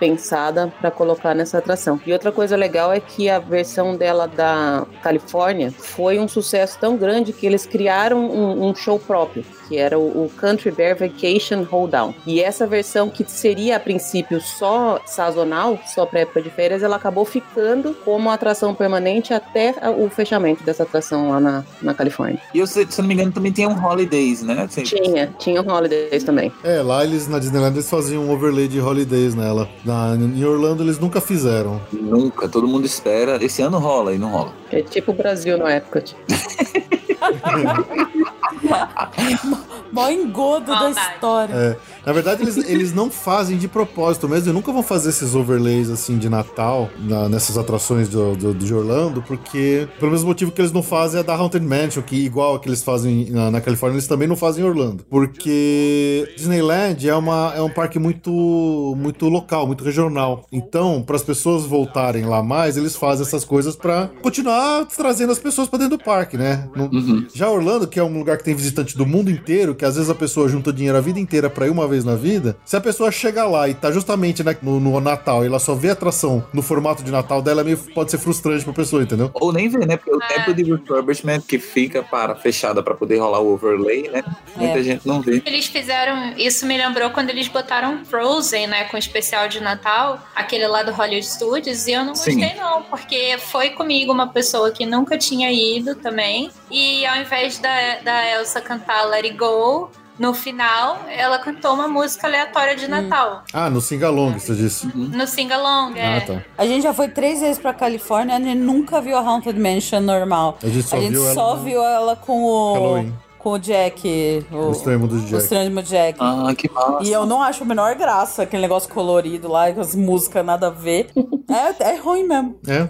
pensada pra colocar nessa atração. E outra coisa legal é que a versão dela da Califórnia foi um sucesso tão grande que eles criaram um, um show próprio, que era o, Country Bear Vacation Hoedown. E essa versão que seria a princípio só sazonal, só pra época de férias, ela acabou ficando como atração permanente até o fechamento dessa atração lá na, na Califórnia. E eu, se, se eu não me engano, também tem um Holidays, né? Assim, Tinha, tinha um Holidays também. É, lá eles na Disneyland eles faziam um overlay de holidays nela. Na, em Orlando eles nunca fizeram. Nunca, todo mundo espera. Esse ano rola e não rola. É tipo o Brasil na época. Mó engodo da Maldade. história. É, na verdade, eles, eles não fazem de propósito mesmo. E nunca vão fazer esses overlays assim de Natal na- nessas atrações do, do- de Orlando, porque pelo mesmo motivo que eles não fazem a da Haunted Mansion, que igual a que eles fazem na, na Califórnia, eles também não fazem em Orlando. Porque Disneyland é, uma, é um parque muito, muito local, muito regional. Então, para as pessoas voltarem lá mais, eles fazem essas coisas para continuar trazendo as pessoas para dentro do parque, né? Não- já Orlando, que é um lugar que tem visitante do mundo inteiro, que às vezes a pessoa junta dinheiro a vida inteira pra ir uma vez na vida, se a pessoa chega lá e tá justamente né, no, no Natal e ela só vê a atração no formato de Natal dela, meio, pode ser frustrante pra pessoa, entendeu? Ou nem vê, né? Porque o É. tempo de refurbishment que fica para fechada para poder rolar o overlay, né? Muita É. gente não vê. Eles fizeram. Isso me lembrou quando eles botaram Frozen, né? Com o especial de Natal, aquele lá do Hollywood Studios, e eu não Sim. gostei, não, porque foi comigo uma pessoa que nunca tinha ido também. E ao invés da, da Elsa cantar Let It Go, no final, ela cantou uma música aleatória de Natal. Ah, no Singalong, você disse. No sing-along, é. Ah, tá. A gente já foi três vezes pra Califórnia e a gente nunca viu a Haunted Mansion normal. A gente só viu ela só no viu ela com o. Halloween. Com o Jack. O, O extremo do O Jack. extremo Jack. Ah, que massa. E eu não acho a menor graça, aquele negócio colorido lá, com as músicas nada a ver. é, é ruim mesmo. É.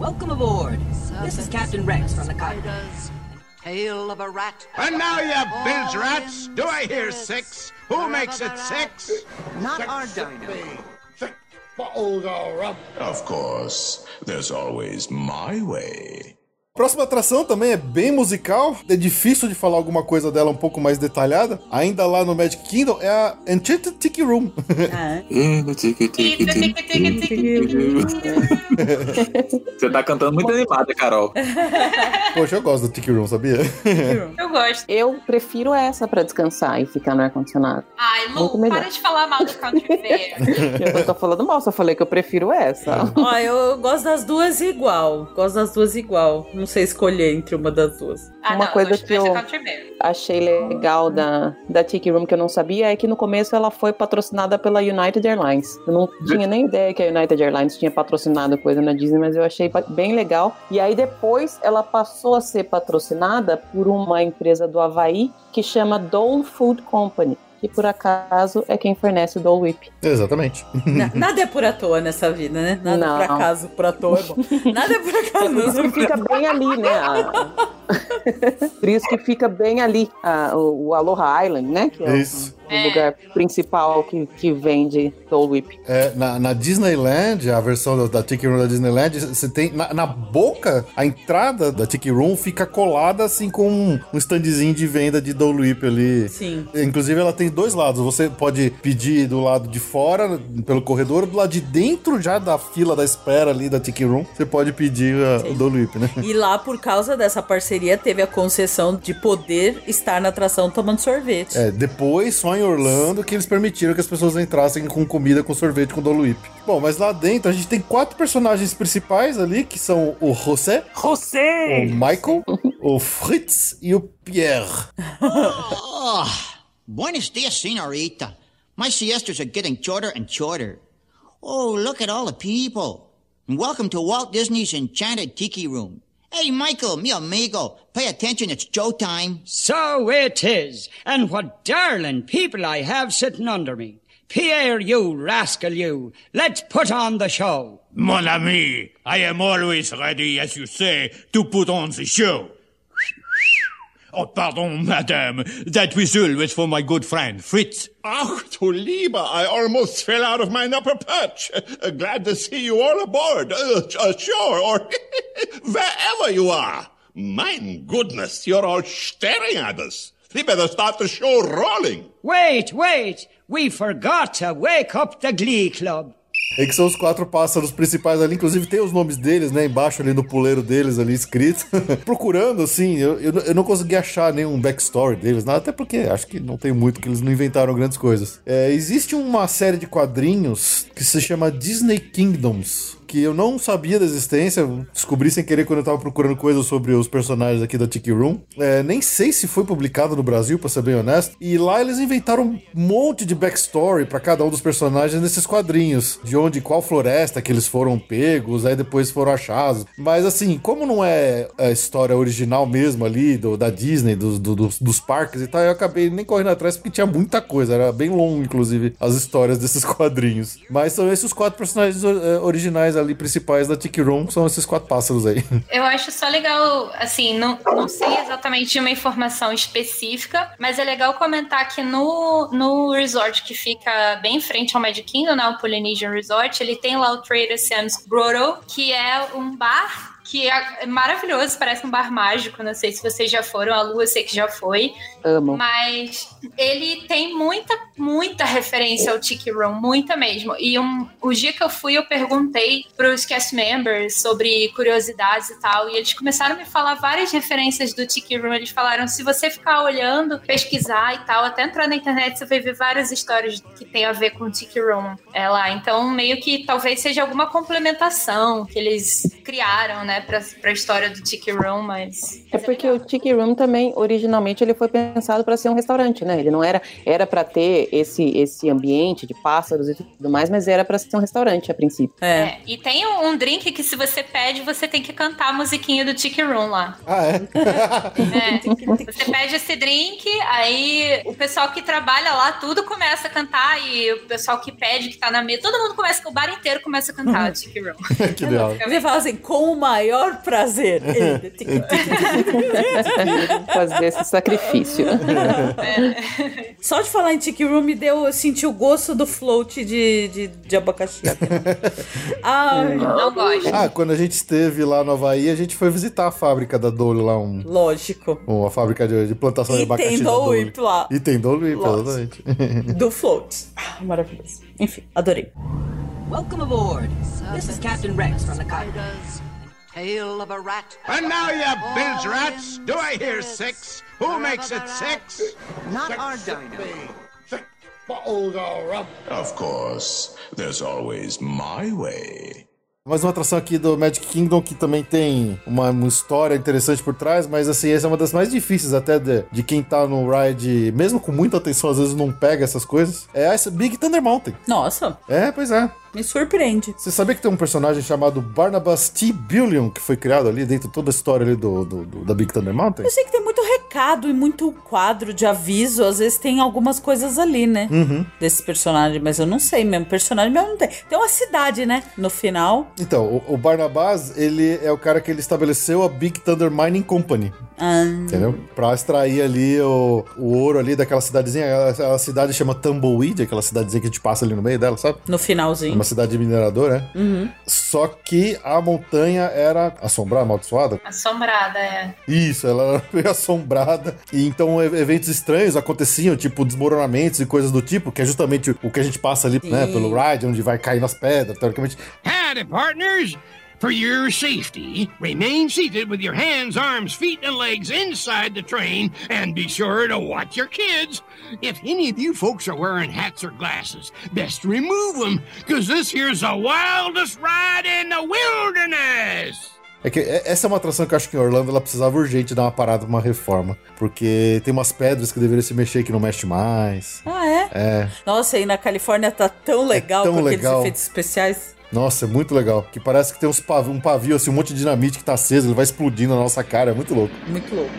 Welcome aboard. This is Captain Rex from the cockpit. Tale of a rat. And now, you bilge rats, do I hear six? Who makes it six? Not our dino. Six bottles of rum. Of course, there's always my way. Próxima atração também é bem musical. É difícil de falar alguma coisa dela um pouco mais detalhada. Ainda lá no Magic Kingdom é a Enchanted Tiki Room. Você tá cantando muito animada, Carol. Poxa, eu gosto do Tiki Room, sabia? Eu gosto. Eu prefiro essa pra descansar e ficar no ar-condicionado. Ai, Lu, para de falar mal do Country Fair. Eu não tô falando mal, só falei que eu prefiro essa. Ó, eu gosto das duas igual. Gosto das duas igual. Não sei escolher entre uma das duas. Ah, Uma não, coisa que eu- achei legal da, da Tiki Room que eu não sabia é que no começo ela foi patrocinada pela United Airlines. Eu não tinha nem ideia que a United Airlines tinha patrocinado coisa na Disney, mas eu achei bem legal. E aí depois ela passou a ser patrocinada por uma empresa do Havaí que chama Dole Food Company. Que por acaso é quem fornece o Dole Whip. Exatamente. Na- nada é por à toa nessa vida, né? Nada Não. por acaso, por à toa é bom. Nada é por acaso. Por isso que fica bem ali, né? a- Por isso que fica bem ali a- o, o Aloha Island, né? Que é o- Isso. o, lugar principal que, que vende Dole Whip. É, na, na Disneyland, a versão da, da Tiki Room da Disneyland, você tem na, na boca, a entrada da Tiki Room fica colada assim com um, um standzinho de venda de Dole Whip ali. Sim. Inclusive, ela tem dois lados. Você pode pedir do lado de fora, pelo corredor, do lado de dentro já da fila da espera ali da Tiki Room, você pode pedir a, o Dole Whip, né? E lá, por causa dessa parceria, teve a concessão de poder estar na atração tomando sorvete. É, depois, só em Orlando, que eles permitiram que as pessoas entrassem com comida com sorvete com Dole Whip. Bom, mas lá dentro a gente tem quatro personagens principais ali, que são o José, José! o Michael, o Fritz e o Pierre. Oh, buenos dias, senorita. My siestas are getting shorter and shorter. Oh, look at all the people. And welcome to Walt Disney's Enchanted Tiki Room. Hey, Michael, mi amigo, pay attention, it's showtime. So it is. And what darling people I have sitting under me. Pierre, you rascal, you. Let's put on the show. Mon ami, I am always ready, as you say, to put on the show. Oh, pardon, madame. That whistle was for my good friend, Fritz. Ach, du Lieber, I almost fell out of my upper perch. Uh, glad to see you all aboard, uh, ashore, or wherever you are. My goodness, you're all staring at us. We better start the show rolling. Wait, wait. We forgot to wake up the Glee Club. É que são os quatro pássaros principais ali, inclusive tem os nomes deles, né, embaixo ali no puleiro deles ali escrito. Procurando, assim, eu, eu, eu, não consegui achar nenhum backstory deles, nada, até porque acho que não tem muito, que eles não inventaram grandes coisas. É, existe uma série de quadrinhos que se chama Disney Kingdoms, que eu não sabia da existência, descobri sem querer quando eu tava procurando coisas sobre os personagens aqui da Tiki Room. É, nem sei se foi publicado no Brasil, pra ser bem honesto. E lá eles inventaram um monte de backstory para cada um dos personagens nesses quadrinhos. De onde, qual floresta que eles foram pegos, aí depois foram achados. Mas assim, como não é a história original mesmo ali, do, da Disney, do, do, dos, dos parques e tal, eu acabei nem correndo atrás porque tinha muita coisa. Era bem longo, inclusive, as histórias desses quadrinhos. Mas são esses os quatro personagens uh, originais ali principais da Tiki Room são esses quatro pássaros aí. Eu acho só legal, assim, não, não sei exatamente de uma informação específica, mas é legal comentar que no, no resort que fica bem em frente ao Magic Kingdom, né, o Polynesian Resort, ele tem lá o Trader Sam's Grotto, que é um bar que é maravilhoso, parece um bar mágico. Não sei se vocês já foram, a Lua eu sei que já foi. Amo. Mas ele tem muita, muita referência ao Tiki Room, muita mesmo. E um, o dia que eu fui, eu perguntei pros cast members sobre curiosidades e tal, e eles começaram a me falar várias referências do Tiki Room. Eles falaram: se você ficar olhando, pesquisar e tal, até entrar na internet, você vai ver várias histórias que tem a ver com o Tiki Room é, lá. Então, meio que talvez seja alguma complementação que eles criaram, né? pra, pra história do Tiki Room, mas. É porque o Tiki Room também, originalmente, ele foi pensado para ser um restaurante, né? Ele não era. Era para ter esse, esse ambiente de pássaros e tudo mais, mas era para ser um restaurante a princípio. É. é. E tem um, um, drink que, se você pede, você tem que cantar a musiquinha do Tiki Room lá. Ah, é? é. Você pede esse drink, aí o pessoal que trabalha lá, tudo começa a cantar, e o pessoal que pede, que tá na mesa, todo mundo começa, o bar inteiro começa a cantar o Tiki Room. que legal. Você fala assim, com o maior maior prazer. Fazer esse sacrifício. É. Só de falar em Tiki Room me deu, eu senti o gosto do float de, de, de abacaxi. Ai, não gosto. Ah, quando a gente esteve lá no Havaí, a gente foi visitar a fábrica da Dole lá. Um, Lógico. Uma fábrica de, de plantação e de abacaxi. Tem Dole Whip lá. E tem Dole Whip, exatamente. Do float. Ah, maravilhoso. Enfim, adorei. Welcome aboard. This is Captain Rex from the Cockpit. Tail of a rat. And now, you bilge rats, do I hear six? Who makes it six? Not our dino. Six bottles. Of course, there's always my way. Mais uma atração aqui do Magic Kingdom que também tem uma, uma, história interessante por trás, mas assim, essa é uma das mais difíceis até de, de quem tá no ride, mesmo com muita atenção, às vezes não pega essas coisas. É essa Big Thunder Mountain. Nossa. É, pois é. Me surpreende. Você sabia que tem um personagem chamado Barnabas T. Billion que foi criado ali dentro de toda a história ali do, do, do, da Big Thunder Mountain? Eu sei que tem muito recado e muito quadro de aviso. Às vezes tem algumas coisas ali, né? Uhum. Desse personagem, mas eu não sei mesmo. Personagem mesmo não tem. Tem uma cidade, né? No final. Então, o, o Barnabas, ele é o cara que ele estabeleceu a Big Thunder Mining Company. Ah. Entendeu? Pra extrair ali o, o ouro ali daquela cidadezinha. A, a cidade chama Tumbleweed, aquela cidadezinha que a gente passa ali no meio dela, sabe? No finalzinho. Uma cidade mineradora, é? Uhum. Só que a montanha era assombrada, amaldiçoada? Assombrada, é. Isso, ela era meio assombrada. E então eventos estranhos aconteciam, tipo desmoronamentos e coisas do tipo, que é justamente o que a gente passa ali, Sim. né, pelo ride, onde vai cair nas pedras, teoricamente. Howdy, partners! For your safety, remain seated with your hands, arms, feet, and legs inside the train, and be sure to watch your kids. If any of you folks are wearing hats or glasses, best remove them, because this here's the wildest ride in the wilderness. É que essa é uma atração que eu acho que em Orlando ela precisava urgente dar uma parada uma reforma. Porque tem umas pedras que deveriam se mexer que não mexe mais. Ah, é? É. Nossa, e na Califórnia tá tão legal é tão com legal. aqueles efeitos especiais. Nossa, é muito legal. Que parece que tem uns um pavio, assim, um monte de dinamite que tá aceso, ele vai explodindo na nossa cara. É muito louco. Muito louco.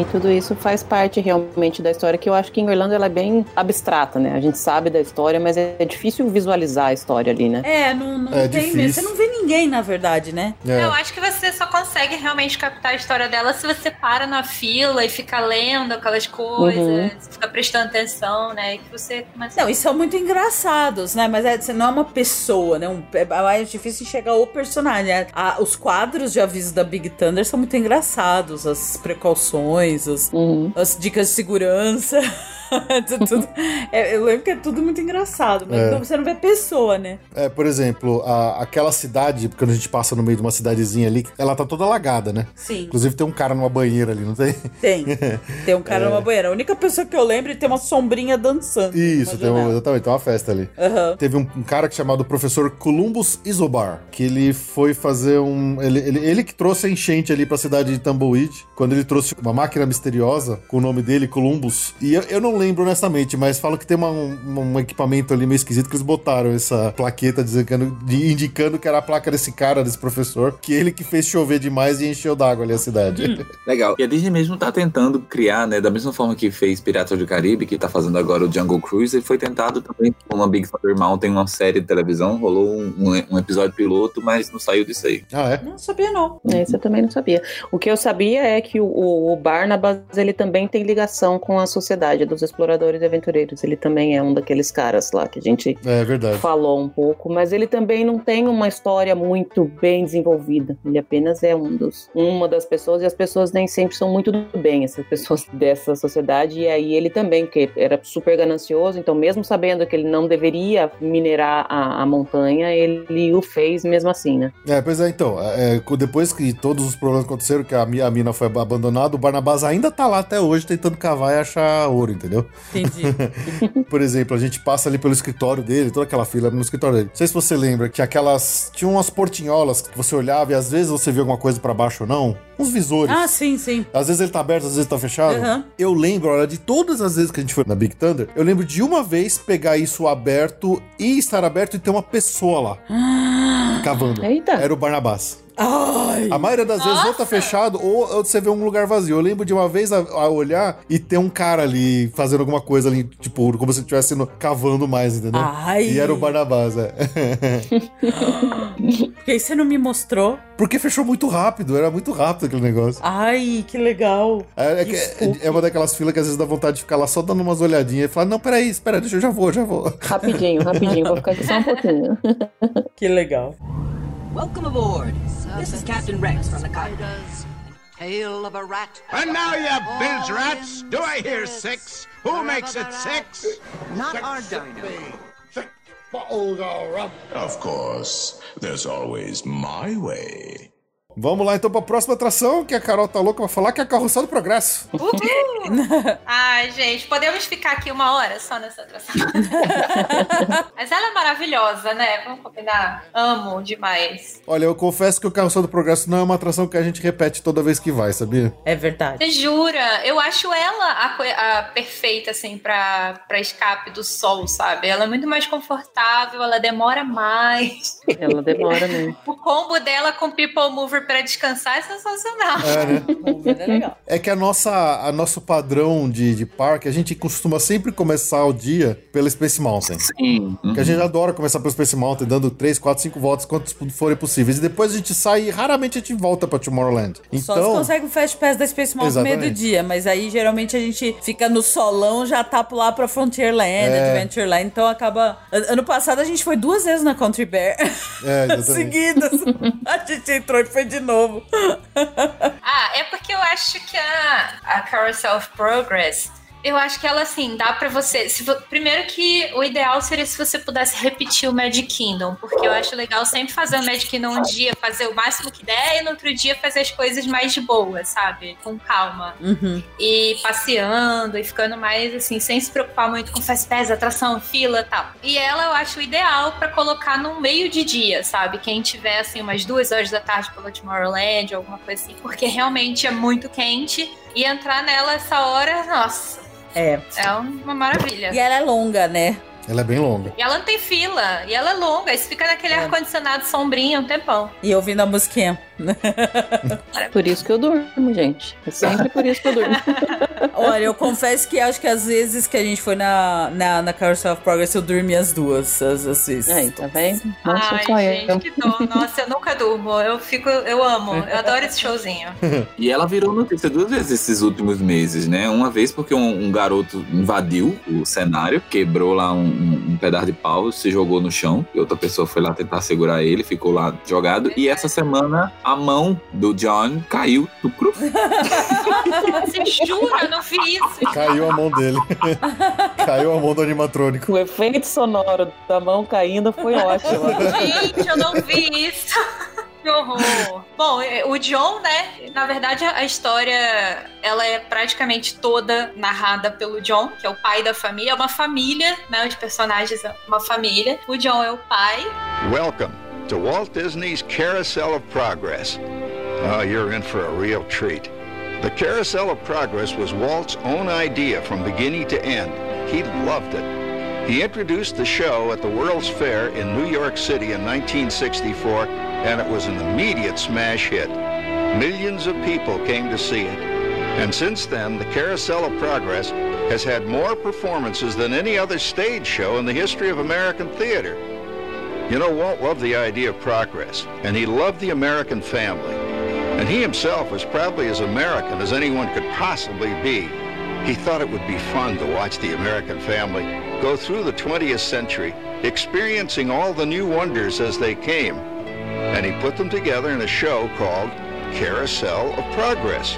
E tudo isso faz parte realmente da história, que eu acho que em Orlando ela é bem abstrata, né? A gente sabe da história, mas é é difícil visualizar a história ali, né? É, não, não É tem difícil. mesmo. Você não vê ninguém, na verdade, né? É. Eu acho que você só consegue realmente captar a história dela se você para na fila e fica lendo aquelas coisas, Uhum. fica prestando atenção, né? E que você começa Não, e são muito engraçados, né? Mas é, você não é uma pessoa, né? Um- é mais difícil enxergar o personagem. né? A- os quadros de aviso da Big Thunder são muito engraçados. As precauções, as, as dicas de segurança. Tudo- é, eu lembro que é tudo muito engraçado, mas É. você não vê pessoa, né? É, por exemplo, a- aquela cidade, quando a gente passa no meio de uma cidadezinha ali, ela tá toda alagada, né? Sim. Inclusive tem um cara numa banheira ali, não tem? Tem. Tem um cara É. numa banheira. A única pessoa que eu lembro é tem uma sombrinha dançando. Isso, tem exatamente, tem uma festa ali. Aham. Teve um, um cara chamado professor Columbus Isobar, que ele foi fazer um. Ele, ele, ele que trouxe a enchente ali pra cidade de Tumbleweed, quando ele trouxe uma máquina misteriosa com o nome dele, Columbus. E eu, eu não lembro honestamente, mas falam que tem uma- um, um equipamento ali meio esquisito que eles botaram essa plaqueta dizendo, indicando que era a placa desse cara, desse professor, que ele que fez chover demais e encheu d'água ali a cidade. Legal. E a Disney mesmo tá tentando criar, né? Da mesma forma que fez Piratas do Caribe, que tá fazendo agora o Jungle Cruise, ele foi tentado também com uma Big Thunder Mountain, uma série de televisão. Rolou um, um- episódio piloto, mas não saiu disso aí. Ah, é? Não sabia, não. Esse eu também não sabia. O que eu sabia é que o, o, o Barnabas, ele também tem ligação com a sociedade dos exploradores e aventureiros. Ele também é um daqueles caras lá que a gente É verdade. falou um pouco, mas ele também não tem uma história muito bem desenvolvida. Ele apenas é um dos, uma das pessoas e as pessoas nem sempre são muito do bem, essas pessoas dessa sociedade. E aí ele também, que era super ganancioso, então mesmo sabendo que ele não deveria minerar a, a montanha, ele o fez mesmo assim, né? É, pois é, então. é, é, depois que todos os problemas aconteceram, que a, a mina foi abandonada, o Barnabás ainda tá lá até hoje tentando cavar e achar ouro, entendeu? Entendi. Por exemplo, a gente passa ali pelo escritório dele, toda aquela fila no escritório dele. Não sei se você lembra que aquelas. Tinha umas portinholas que você olhava e às vezes você via alguma coisa pra baixo ou não. Uns visores. Ah, sim, sim. Às vezes ele tá aberto, às vezes tá fechado. Aham. Eu lembro, olha, de todas as vezes que a gente foi na Big Thunder, eu lembro de uma vez pegar isso aberto e estar aberto e ter uma pessoa lá cavando. Eita. Era o Barnabás. Ai. A maioria das vezes ou tá fechado ou você vê um lugar vazio. Eu lembro de uma vez a, a olhar e ter um cara ali fazendo alguma coisa ali, tipo, como se estivesse cavando mais, entendeu? Ai. E era o Barnabás, é. Por que você não me mostrou? Porque fechou muito rápido, era muito rápido aquele negócio. Ai, que legal. É, é que- é- é uma daquelas filas que às vezes dá vontade de ficar lá só dando umas olhadinhas e falar, não, peraí, espera, deixa eu já vou, já vou. Rapidinho, rapidinho, vou ficar aqui só um pouquinho. Que legal. Welcome aboard. This is Captain Rex from the cockpit. Tail of a rat. And now you bilge rats, do I hear six? Who makes it six? Not our dino. Of course, there's always my way. Vamos lá então pra próxima atração, que a Carol tá louca pra falar, que é a Carroçel do Progresso. Uhul! Ai, gente, podemos ficar aqui uma hora só nessa atração. Mas ela é maravilhosa, né? Vamos combinar? Amo demais. Olha, eu confesso que o Carroçel do Progresso não é uma atração que a gente repete toda vez que vai, sabia? É verdade. Você jura? Eu acho ela a, a perfeita, assim, pra, pra escape do sol, sabe? Ela é muito mais confortável, ela demora mais. Ela demora mesmo. O combo dela com People Mover pra descansar é sensacional. É, né? É legal. É que a nossa, a nosso padrão de, de parque, a gente costuma sempre começar o dia pela Space Mountain. Sim. Que a gente adora começar pelo Space Mountain, dando 3, 4, 5 voltas, quantos forem possíveis. E depois a gente sai e raramente a gente volta pra Tomorrowland. Só se Então, consegue o Fast Pass da Space Mountain no meio do Exatamente. dia, mas aí geralmente a gente fica no solão, já tá lá pra Frontierland, É. Adventureland, então acaba... An- Ano passado a gente foi duas vezes na Country Bear. É, exatamente. Seguidas. a gente entrou e foi de novo. Ah, é porque eu acho que a, a Carousel of Progress, eu acho que ela, assim, dá pra você... Se primeiro que o ideal seria se você pudesse repetir o Magic Kingdom, porque eu acho legal sempre fazer o Magic Kingdom um dia, fazer o máximo que der, e no outro dia fazer as coisas mais de boa, sabe? Com calma. Uhum. E passeando e ficando mais, assim, sem se preocupar muito com fast pass, atração, fila e tal. E ela eu acho ideal pra colocar no meio de dia, sabe? Quem tiver, assim, umas duas horas da tarde pelo Tomorrowland, alguma coisa assim, porque realmente é muito quente. E entrar nela essa hora, nossa, É. é uma maravilha. E ela é longa, né? Ela é bem longa. E ela não tem fila, e ela é longa, você fica naquele ar-condicionado sombrinho um tempão. E ouvindo a musiquinha. Por isso que eu durmo, gente. É sempre por isso que eu durmo. Olha, eu confesso que acho que às vezes que a gente foi na, na, na Carousel of Progress, eu dormi as duas, às, às vezes. Aí, tá vendo? Nossa, Ai, só gente, eu. que dó. Nossa, eu nunca durmo. Eu fico, eu amo. Eu adoro esse showzinho. E ela virou notícia duas vezes esses últimos meses, né? Uma vez porque um, um garoto invadiu o cenário, quebrou lá um, um- um pedaço de pau, se jogou no chão, e outra pessoa foi lá tentar segurar ele, ficou lá jogado. E essa semana a mão do John caiu do cruf. Você jura? Eu não vi isso. Caiu a mão dele. Caiu a mão do animatrônico. O efeito sonoro da mão caindo foi ótimo. Gente, eu não vi isso. Que horror. Bom, eh, o John, né? Na verdade, a história ela é praticamente toda narrada pelo John, que é o pai da família. É uma família, né? Os personagens é uma família. O John é o pai. Welcome to Walt Disney's Carousel of Progress. Oh, you're in for a real treat. The Carousel of Progress was Walt's own idea from beginning to end. He loved it. He introduced the show at the World's Fair in New York City in 1964, and it was an immediate smash hit. Millions of people came to see it. And since then, the Carousel of Progress has had more performances than any other stage show in the history of American theater. You know, Walt loved the idea of progress, and he loved the American family. And he himself was probably as American as anyone could possibly be. He thought it would be fun to watch the American family go through the 20th century, experiencing all the new wonders as they came. And he put them together in a show called Carousel of Progress,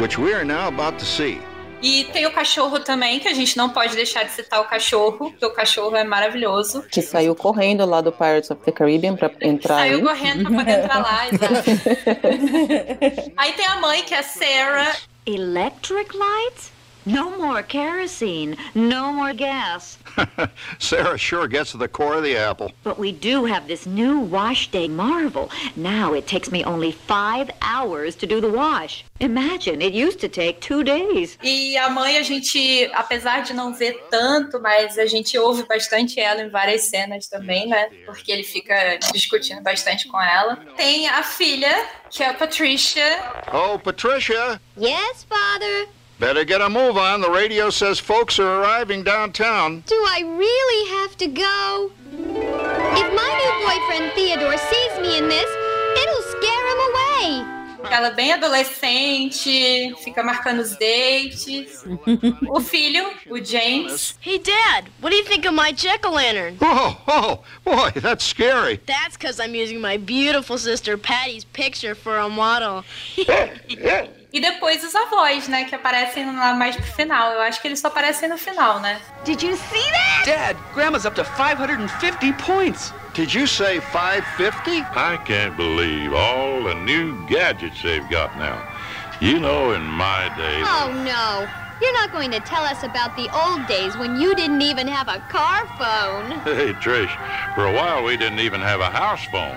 which we are now about to see. E tem o cachorro também, que a gente não pode deixar de citar o cachorro, porque o cachorro é maravilhoso. Que saiu correndo lá do Pirates of the Caribbean pra entrar Saiu aí. correndo pra poder entrar lá, exato. Aí tem a mãe, que é a Sarah. Electric lights? No more kerosene, no more gas. Sarah sure gets to the core of the apple. But we do have this new wash day marvel. Now it takes me only five hours to do the wash. Imagine, it used to take two days. E a mãe, a gente, apesar de não ver tanto, mas a gente ouve bastante ela em várias cenas também, né? Porque ele fica discutindo bastante com ela. Tem a filha, que é a Patricia. Oh, Patricia, Yes, Father? Better get a move on. The radio says folks are arriving downtown. Do I really have to go? If my new boyfriend Theodore sees me in this, it'll scare him away. Ela é bem adolescente, fica marcando os dates. o filho, o James. Hey, Dad, what do you think of my jack-o'-lantern? Oh, oh, boy, that's scary. That's because I'm using my beautiful sister Patty's picture for a model. E depois os avós, né? Que aparecem lá mais pro final. Eu acho que eles só aparecem no final, né? Did you see that? Dad, Grandma's up to 550 points. Did you say 550? I can't believe all the new gadgets they've got now. You know, in my day. Oh, no. You're not going to tell us about the old days when you didn't even have a car phone. Hey, Trish, for a while we didn't even have a house phone.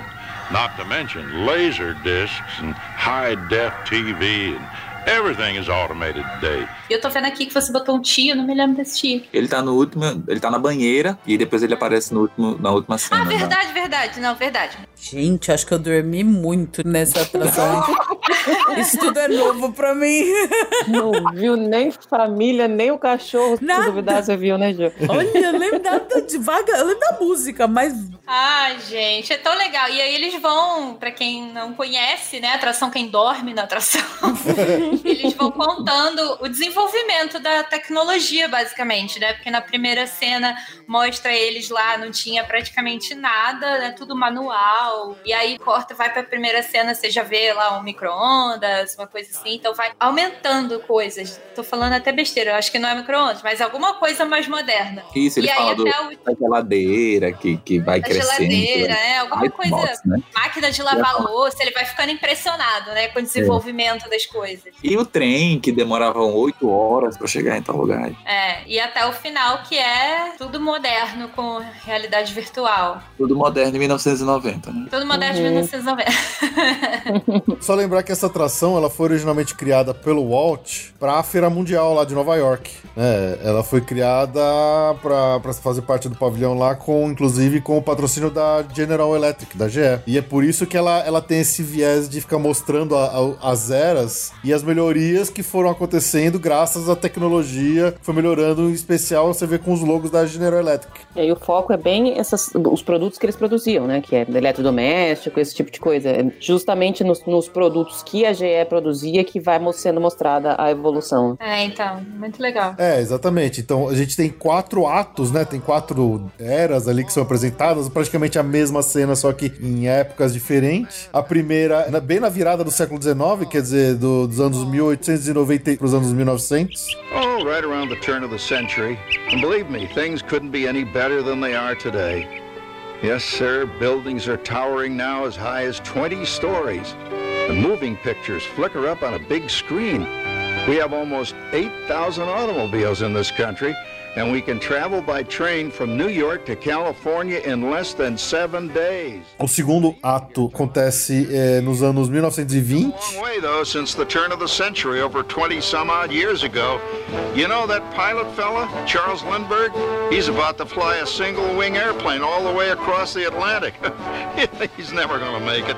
Not to mention laser discs and high def TV and everything is automated today. Eu tô vendo aqui que você botou um tio, não me lembro desse tio. Ele tá no último, ele tá na banheira e depois ele aparece no último, na última cena. Ah, né? verdade, verdade. Não, verdade. Gente, acho que eu dormi muito nessa atração. Isso tudo é novo pra mim. Não viu nem família, nem o cachorro. Se Nada. duvidar, você viu, né, Gil? Olha, eu lembro da, devagar, eu lembro da música, mas Ai, gente, é tão legal. E aí eles vão, pra quem não conhece, né, atração, quem dorme na atração, eles vão contando o desenvolvimento da tecnologia, basicamente, né? Porque na primeira cena mostra eles lá, não tinha praticamente nada, né? Tudo manual. E aí corta, vai pra primeira cena, você já vê lá um micro-ondas, uma coisa assim. Então vai aumentando coisas. Tô falando até besteira, eu acho que não é micro-ondas, mas alguma coisa mais moderna. Isso, ele e aí fala do, até o da geladeira que, que vai da crescendo. geladeira, vai- é, alguma coisa, né? máquina de lavar louça, ele vai ficando impressionado, né, com o desenvolvimento das coisas. E o trem, que demoravam oito horas pra chegar em tal lugar. É, e até o final, que é tudo moderno com realidade virtual. Tudo moderno em 1990, né? Sim. Tudo moderno de Uhum. 1990. Só lembrar que essa atração ela foi originalmente criada pelo Walt para a Feira Mundial lá de Nova York. né? ela foi criada para fazer parte do pavilhão lá, com inclusive com o patrocínio da General Electric, da GE. E é por isso que ela, ela tem esse viés de ficar mostrando a- a- as eras e as melhorias que foram acontecendo graças à tecnologia. Foi melhorando, em especial você vê com os logos da General Electric. E aí o foco é bem essas, os produtos que eles produziam, né? Que é eletrodoméstico, esse tipo de coisa. É justamente nos, nos produtos que a GE produzia que vai sendo mostrada a evolução. É, então, muito legal. É, exatamente. Então a gente tem quatro atos, né? Tem quatro eras ali que são apresentadas, praticamente a mesma cena, só que em épocas diferentes. A primeira, na- bem na virada do século XIX, quer dizer, do- dos anos 1890 para os anos 1900. Oh, right around the turn of the century. And believe me, things couldn't be any better than they are today. Yes, sir, buildings are towering now as high as 20 stories. The moving pictures flicker up on a big screen. We have almost 8,000 automobiles in this country, and we can travel by train from New York to California in less than seven days. O segundo ato acontece é, nos anos 1920. long way, though, since the turn of the century, over 20 some odd years ago. You know that pilot fella, Charles Lindbergh? He's about to fly a single wing airplane all the way across the Atlantic. He's never going to make it.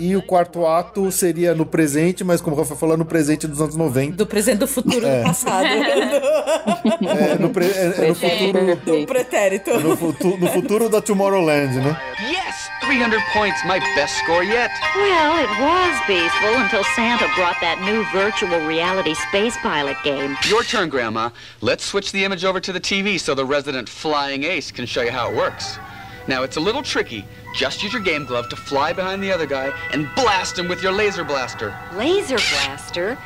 E o quarto ato seria no presente, mas como o Rafa falou, no presente dos anos 90. Do presente do futuro É. do passado. É, no, pre- é- é no futuro. do pretérito. No, futu- no futuro da Tomorrowland, né? Yes! 300 points, my best score yet. Well, it was peaceful until Santa brought that new virtual reality space pilot game. Your turn, Grandma. Let's switch the image over to the TV so the resident flying ace can show you how it works. Now, it's a little tricky. Just use your game glove to fly behind the other guy and blast him with your laser blaster. Laser blaster?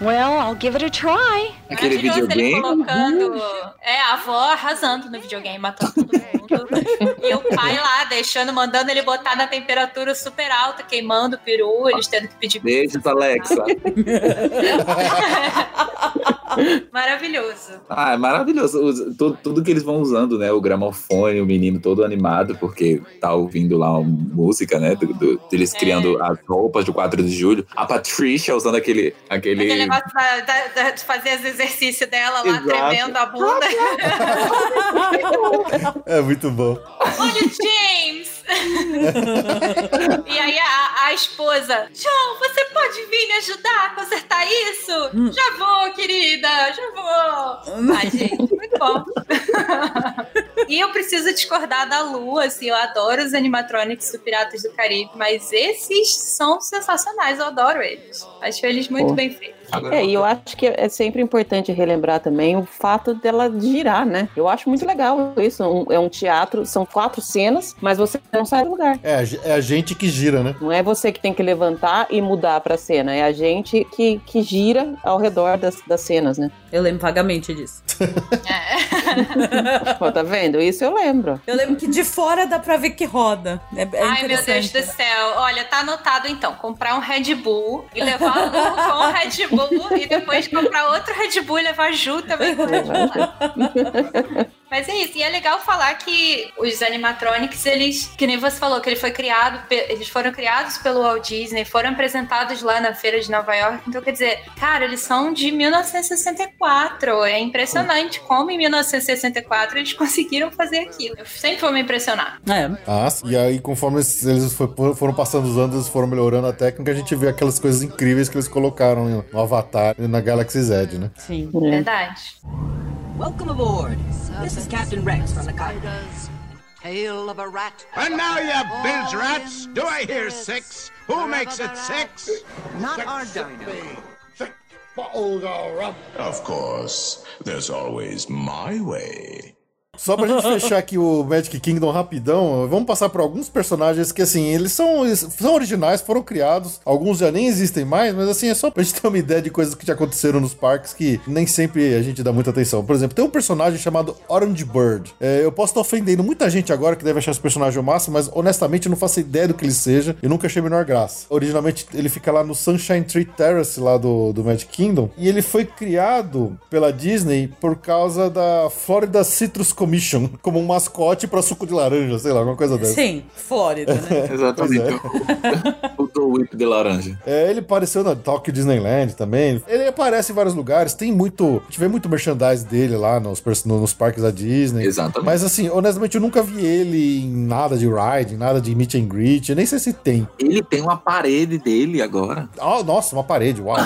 Well, I'll give it a try. Aquele Maravilhoso ele videogame. colocando. É, a avó arrasando no videogame, matando todo mundo. e o pai lá, deixando, mandando ele botar na temperatura super alta, queimando o peru, eles tendo que pedir. Beijos, Alexa. Maravilhoso. Ah, é maravilhoso. Os- tudo, tudo que eles vão usando, né? O gramofone, o menino todo animado, porque tá ouvindo lá uma música, né? Do, do- deles criando as roupas do 4 de julho. A Patricia usando aquele. aquele... Aquele negócio da- da- de fazer os exercícios dela lá, Exato. tremendo a bunda. É muito bom. Olha o James! e aí a, a esposa, John, você pode vir me ajudar a consertar isso? Já vou, querida, já vou. Ai, gente, muito bom. e eu preciso discordar da Lu, assim, eu adoro os animatronics do Piratas do Caribe, mas esses são sensacionais, eu adoro eles. Acho eles muito Pô. bem feitos. É, e eu acho que é sempre importante relembrar também o fato dela girar, né? Eu acho muito legal isso. Um- é um teatro, são quatro cenas, mas você não sai do lugar. É, é a gente que gira, né? Não é você que tem que levantar e mudar pra cena, é a gente que, que gira ao redor das, das cenas, né? Eu lembro vagamente disso. Pô, tá vendo? Isso eu lembro. Eu lembro que de fora dá pra ver que roda. É, é Ai, meu Deus do céu. Olha, tá anotado então. Comprar um Red Bull e levar a Lu com o Red Bull e depois comprar outro Red Bull e levar Ju também Mas é isso. E é legal falar que os animatronics, eles, que nem você falou, que ele foi criado, eles foram criados pelo Walt Disney, foram apresentados lá na feira de Nova York. Então, quer dizer, cara, eles são de 1964. É impressionante como em 1964 eles conseguiram fazer aquilo. Eu sempre vou me impressionar. É. Ah, sim. e aí, conforme eles foram passando os anos, eles foram melhorando a técnica, a gente vê aquelas coisas incríveis que eles colocaram no- Avatar e na Galaxy Z, né? Sim. Verdade. Welcome aboard. This is Captain Rex from the cockpit. Tale of a rat. And now, you bilge rats, do I hear six? Who makes it six? Not our dino. Of course, there's always my way. Só pra gente fechar aqui o Magic Kingdom rapidão, vamos passar por alguns personagens que, assim, eles são, eles são originais, foram criados, alguns já nem existem mais, mas assim, é só pra gente ter uma ideia de coisas que já aconteceram nos parques que nem sempre a gente dá muita atenção. Por exemplo, tem um personagem chamado Orange Bird. É, eu posso estar ofendendo muita gente agora que deve achar esse personagem o máximo, mas honestamente eu não faço ideia do que ele seja e nunca achei a menor graça. Originalmente ele fica lá no Sunshine Tree Terrace, lá do, do Magic Kingdom, e ele foi criado pela Disney por causa da Florida Citrus Commission, como um mascote pra suco de laranja, sei lá, alguma coisa dessa. Sim, Flórida, né? Exatamente. Pois O do whip de laranja. É, ele apareceu na Tokyo Disneyland também. Ele aparece em vários lugares. Tem muito. A gente vê muito merchandise dele lá nos, nos parques da Disney. Exatamente. Mas assim, honestamente, eu nunca vi ele em nada de ride, em nada de meet and greet. Eu nem sei se tem. Ele tem uma parede dele agora. Ah, nossa, uma parede, uau.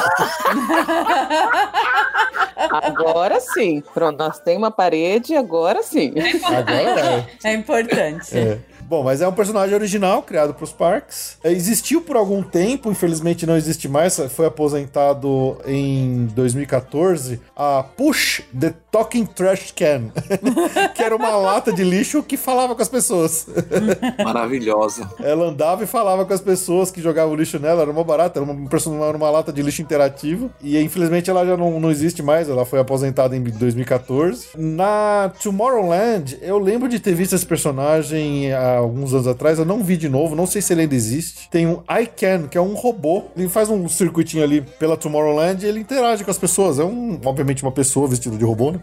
Agora sim. Pronto, nós temos uma parede, agora sim. Agora é. É importante. É. Bom, mas é um personagem original criado para os parques. É, existiu por algum tempo, infelizmente não existe mais. Foi aposentado em 2014 a Push the Talking Trash Can, que era uma lata de lixo que falava com as pessoas. Maravilhosa. Ela andava e falava com as pessoas que jogavam lixo nela, era uma barata, era uma, era uma lata de lixo interativo. E infelizmente ela já não, não existe mais, ela foi aposentada em 2014. Na Tomorrowland, eu lembro de ter visto esse personagem há alguns anos atrás, eu não vi de novo, não sei se ele ainda existe. Tem um I Can, que é um robô, ele faz um circuitinho ali pela Tomorrowland e ele interage com as pessoas. É um, obviamente, uma pessoa vestida de robô, né?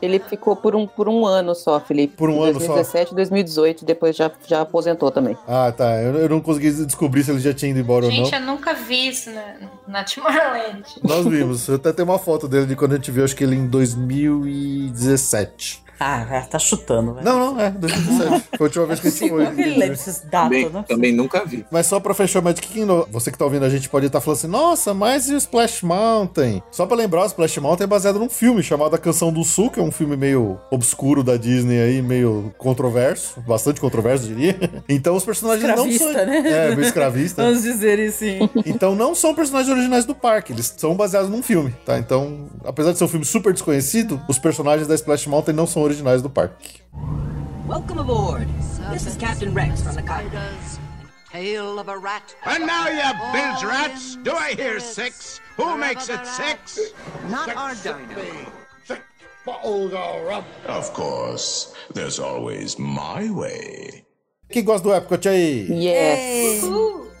Ele ficou por um, por um ano só, Felipe. Por um ano só. 2017, 2018, depois já, já aposentou também. Ah, tá. Eu, eu não consegui descobrir se ele já tinha ido embora ou não. Gente, eu nunca vi isso na, na Tomorrowland. Nós vimos. Eu até tenho uma foto dele de quando a gente viu, acho que ele em 2017. Ah, tá chutando, velho. Não, não, é, 2017. Foi a última vez que a gente foi. Ele lembra esses dados, Também, né? também nunca vi. Mas só pra fechar o Magic Kingdom, você que tá ouvindo a gente pode estar falando assim, nossa, mas e o Splash Mountain? Só pra lembrar, o Splash Mountain é baseado num filme chamado A Canção do Sul, que é um filme meio obscuro da Disney aí, meio controverso, bastante controverso, eu diria. Então os personagens não Escravista, são... né? É, meio escravista. Vamos dizer assim. Então não são personagens originais do parque, eles são baseados num filme, tá? Então, apesar de ser um filme super desconhecido, os personagens da Splash Mountain não são originais do parque. Welcome aboard. This is Captain Rex from the cockpit. Tail of a rat. And now, you bilge rats, do I hear six? Who makes it six? Not our dino. of course, there's always my way. Quem gosta do Epcot aí? Yes.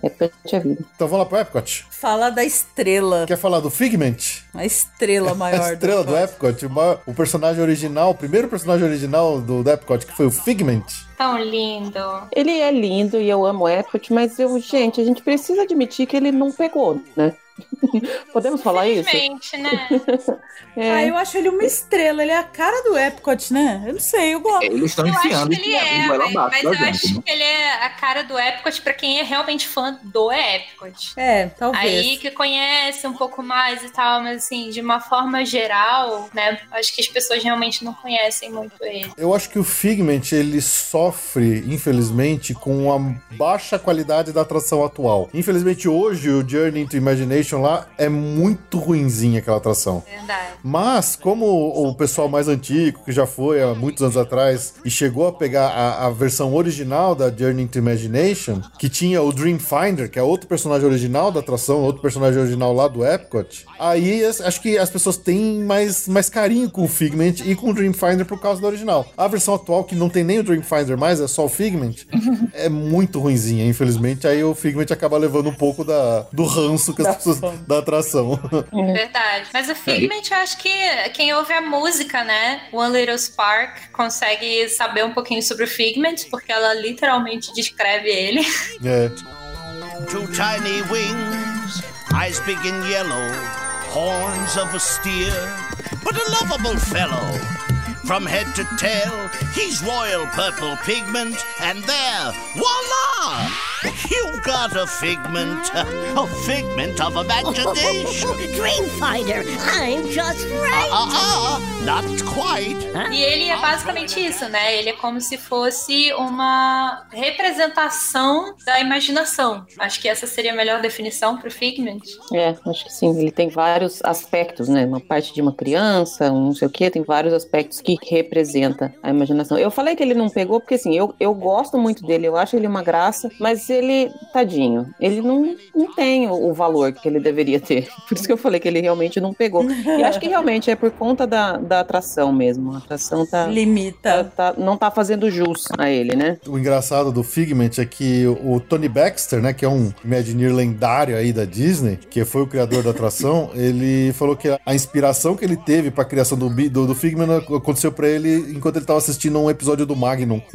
Repete a vida. Então vamos lá pro Epcot. Fala da estrela. Quer falar do Figment? A estrela maior A estrela do Epcot, o, maior- o personagem original, o primeiro personagem original do, do Epcot, que foi o Figment. Tão lindo. Ele é lindo e eu amo o Epcot, mas eu, gente, a gente precisa admitir que ele não pegou, né? Podemos falar isso? Infelizmente, né? É. Ah, eu acho ele uma estrela. Ele é a cara do Epcot, né? Eu não sei, eu gosto. Eles estão Eu acho enfiando que ele é, mas, mas eu gente, acho né? que ele é a cara do Epcot pra quem é realmente fã do Epcot. É, talvez. Aí que conhece um pouco mais e tal, mas assim, de uma forma geral, né? Acho que as pessoas realmente não conhecem muito ele. Eu acho que o Figment, ele sofre, infelizmente, com a baixa qualidade da atração atual. Infelizmente, hoje, o Journey into Imagination lá é muito ruinzinha aquela atração. Verdade. Mas, como o pessoal mais antigo, que já foi há muitos anos atrás, e chegou a pegar a, a versão original da Journey into Imagination, que tinha o Dreamfinder, que é outro personagem original da atração, outro personagem original lá do Epcot, aí acho que as pessoas têm mais, mais carinho com o Figment e com o Dreamfinder por causa do original. A versão atual, que não tem nem o Dreamfinder mais, é só o Figment, é muito ruinzinha, infelizmente. Aí o Figment acaba levando um pouco da, do ranço que as pessoas da atração. Verdade. Mas o Figment, eu acho que quem ouve a música, né? One Little Spark, consegue saber um pouquinho sobre o Figment, porque ela literalmente descreve ele. É. Two tiny wings, eyes big and yellow, horns of a steer, but a lovable fellow. From head to tail, he's royal purple pigment, and there, voila! You've got a figment, a figment of imagination. Dreamfinder, I'm just right. Ah, ah, not quite. E ele é basicamente isso, né? Ele é como se fosse uma representação da imaginação. Acho que essa seria a melhor definição pro Figment. É, acho que sim. Ele tem vários aspectos, né? Uma parte de uma criança, um não sei o quê, tem vários aspectos que representa a imaginação. Eu falei que ele não pegou porque, assim, eu, eu gosto muito dele, eu acho ele uma graça, mas ele, tadinho, ele não, não tem o, o valor que ele deveria ter. Por isso que eu falei que ele realmente não pegou. E acho que realmente é por conta da, da atração mesmo. A atração tá. Limita. tá- não tá fazendo jus a ele, né? O engraçado do Figment é que o Tony Baxter, né, que é um Imagineer lendário aí da Disney, que foi o criador da atração, ele falou que a inspiração que ele teve pra criação do, do, do Figment aconteceu pra ele enquanto ele tava assistindo um episódio do Magnum.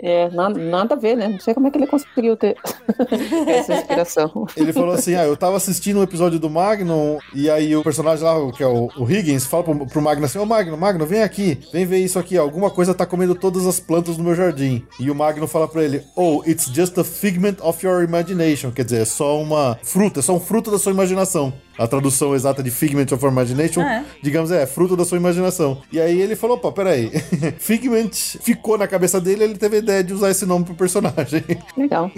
É, nada, nada a ver, né? Não sei como é que ele conseguiu ter essa inspiração. Ele falou assim: Ah, eu tava assistindo um episódio do Magnum, e aí o personagem lá, que é o, o Higgins, fala pro, pro Magnum assim: Ô Magnum, Magnum, vem aqui, vem ver isso aqui, alguma coisa tá comendo todas as plantas no meu jardim. E o Magnum fala pra ele: Oh, it's just a figment of your imagination. Quer dizer, é só uma fruta, é só um fruto da sua imaginação. A tradução exata de figment of imagination, É. digamos, é fruto da sua imaginação. E aí ele falou: Pô, peraí, figment ficou na cabeça dele, ele teve a ideia de usar esse nome pro personagem. Legal.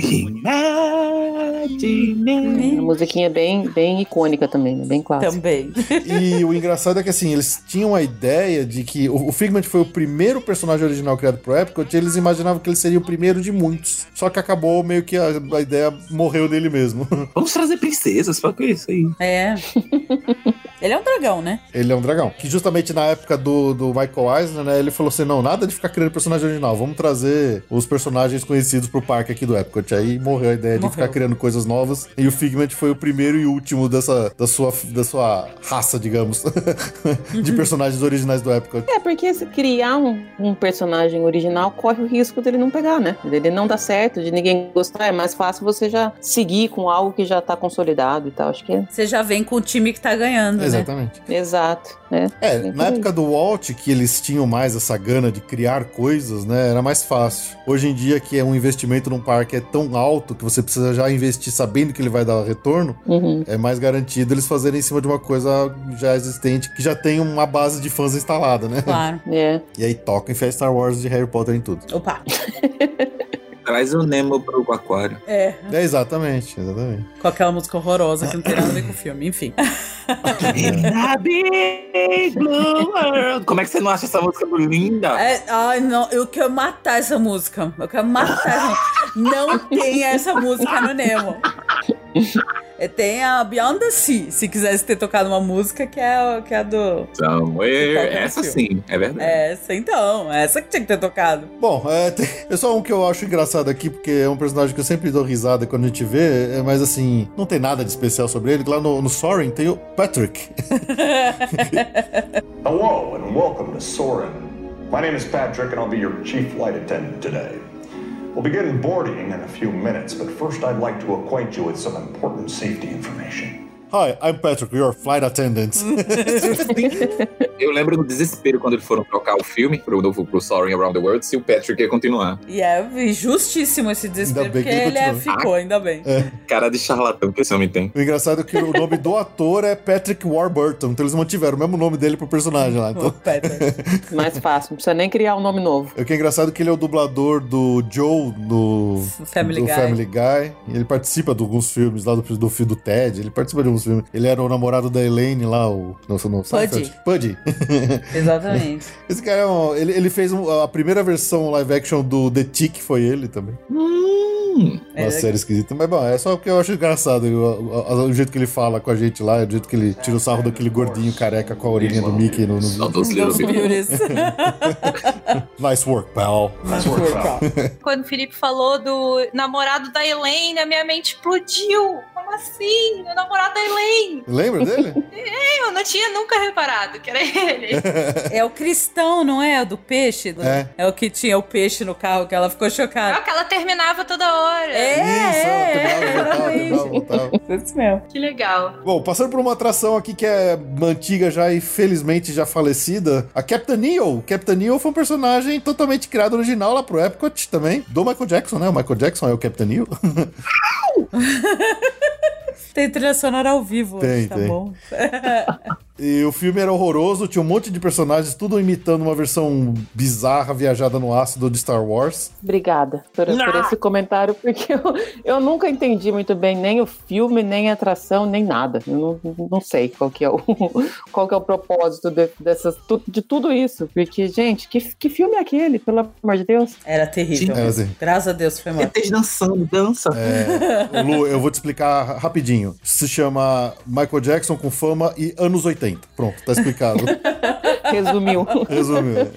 A musiquinha é bem, bem icônica também, né? Bem clássica. Também. E o engraçado é que assim, eles tinham a ideia de que o, Figment foi o primeiro personagem original criado pro Epcot, e eles imaginavam que ele seria o primeiro de muitos. Só que acabou meio que a, a ideia morreu dele mesmo. Vamos trazer princesas, para que isso aí? É. Ele é um dragão, né? Ele é um dragão. Que justamente na época do, do Michael Eisner, né, ele falou assim: não, nada de ficar criando personagem original, vamos trazer os personagens conhecidos pro parque aqui do Epcot. Aí morreu a ideia de Morreu. ficar criando coisas novas. E o Figment foi o primeiro e último dessa, da, sua, da sua raça, digamos, de personagens originais do Epcot. É, porque se criar um, um personagem original corre o risco dele não pegar, né? Dele não dar certo, de ninguém gostar. É mais fácil você já seguir com algo que já tá consolidado e tal. Acho que é. Você já vem com o time que tá ganhando, né? Exatamente. Exato, né? É, Bem na por aí. época do Walt, que eles tinham mais essa gana de criar coisas, né? Era mais fácil. Hoje em dia, que é um investimento num parque é tão alto que você precisa já investir sabendo que ele vai dar retorno, Uhum. é mais garantido eles fazerem em cima de uma coisa já existente, que já tem uma base de fãs instalada, né? Claro. É. E aí toca em fé Star Wars de Harry Potter em tudo. Opa. Traz o Nemo pro aquário. É. É, exatamente, exatamente. Com aquela música horrorosa que não tem nada a ver com o filme. Enfim. Big Blue World. Como é que você não acha essa música linda? É, ai, não, eu quero matar essa música. Eu quero matar essa música. Não tem essa música no Nemo. É, Tem a Beyond the Sea, se quisesse ter tocado uma música que é, que é a do. Somewhere. Toca no Essa sim, é verdade. Essa então, essa que tinha que ter tocado. Bom, é, tem- é só um que eu acho engraçado aqui, porque é um personagem que eu sempre dou risada quando a gente vê, é, mas assim, não tem nada de especial sobre ele. Lá no, no Soaring tem o Patrick. Hello and welcome to Soren. My name is Patrick and I'll be your chief flight attendant today. We'll begin boarding in a few minutes, but first I'd like to acquaint you with some important safety information. Hi, I'm Patrick, your flight attendant. Eu lembro do desespero quando eles foram trocar o filme pro novo pro Soaring Around the World se o Patrick ia continuar. E é justíssimo esse desespero, Ainda bem porque que ele ele é, ficou, ainda bem. Cara de charlatão que esse homem tem. O engraçado é que o nome do ator é Patrick Warburton, então eles mantiveram o mesmo nome dele pro personagem lá. Então, Mais fácil, não precisa nem criar um nome novo. o que é engraçado é que ele é o dublador do Joe do Family do Guy. Family Guy. E ele participa de alguns filmes lá do, do filme do Ted. Ele participa de alguns filmes. Ele era o namorado da Elaine lá, o. Não, não, Seinfeld. Puddy. Exatamente. Esse cara é um, ele, ele fez um- a primeira versão live action do The Tick, foi ele também. Uma É, série esquisita. Mas bom, é só porque eu acho engraçado o, o- o jeito que ele fala com a gente lá, o jeito que ele tira o sarro daquele gordinho careca com a orelhinha do Mickey no. no... Nice work, pal. Nice work, pal. Quando o Felipe falou do namorado da Elaine, a minha mente explodiu. Como Sim, o namorado da Elaine. Lembra dele? É, eu não tinha nunca reparado que era ele. É o cristão, não é? O do peixe? do- É. É o que tinha o peixe no carro, que ela ficou chocada. Ah, que ela terminava toda hora. É, Isso, é, voltava, voltava. Isso mesmo. Que legal. Bom, passando por uma atração aqui que é antiga já e felizmente já falecida, a Captain Neo. Captain Neo foi um personagem totalmente criado original lá pro Epcot também, do Michael Jackson, né? O Michael Jackson é o Captain Neo. Tem trilha sonora ao vivo, Tem, tá tem. bom. E o filme era horroroso, tinha um monte de personagens, tudo imitando uma versão bizarra, viajada no ácido de Star Wars. Obrigada por, por esse comentário, porque eu, eu nunca entendi muito bem nem o filme, nem a atração, nem nada. Eu não, não sei qual que é o, qual que é o propósito de, dessas, de tudo isso. Porque, gente, que, que filme é aquele, pelo amor de Deus? Era terrível. Era assim. Graças a Deus foi mal. ETs dançando, dança. É, Lu, eu vou te explicar rapidinho. Se chama Michael Jackson com fama e anos 80. Pronto, tá explicado. Resumiu. Resumiu.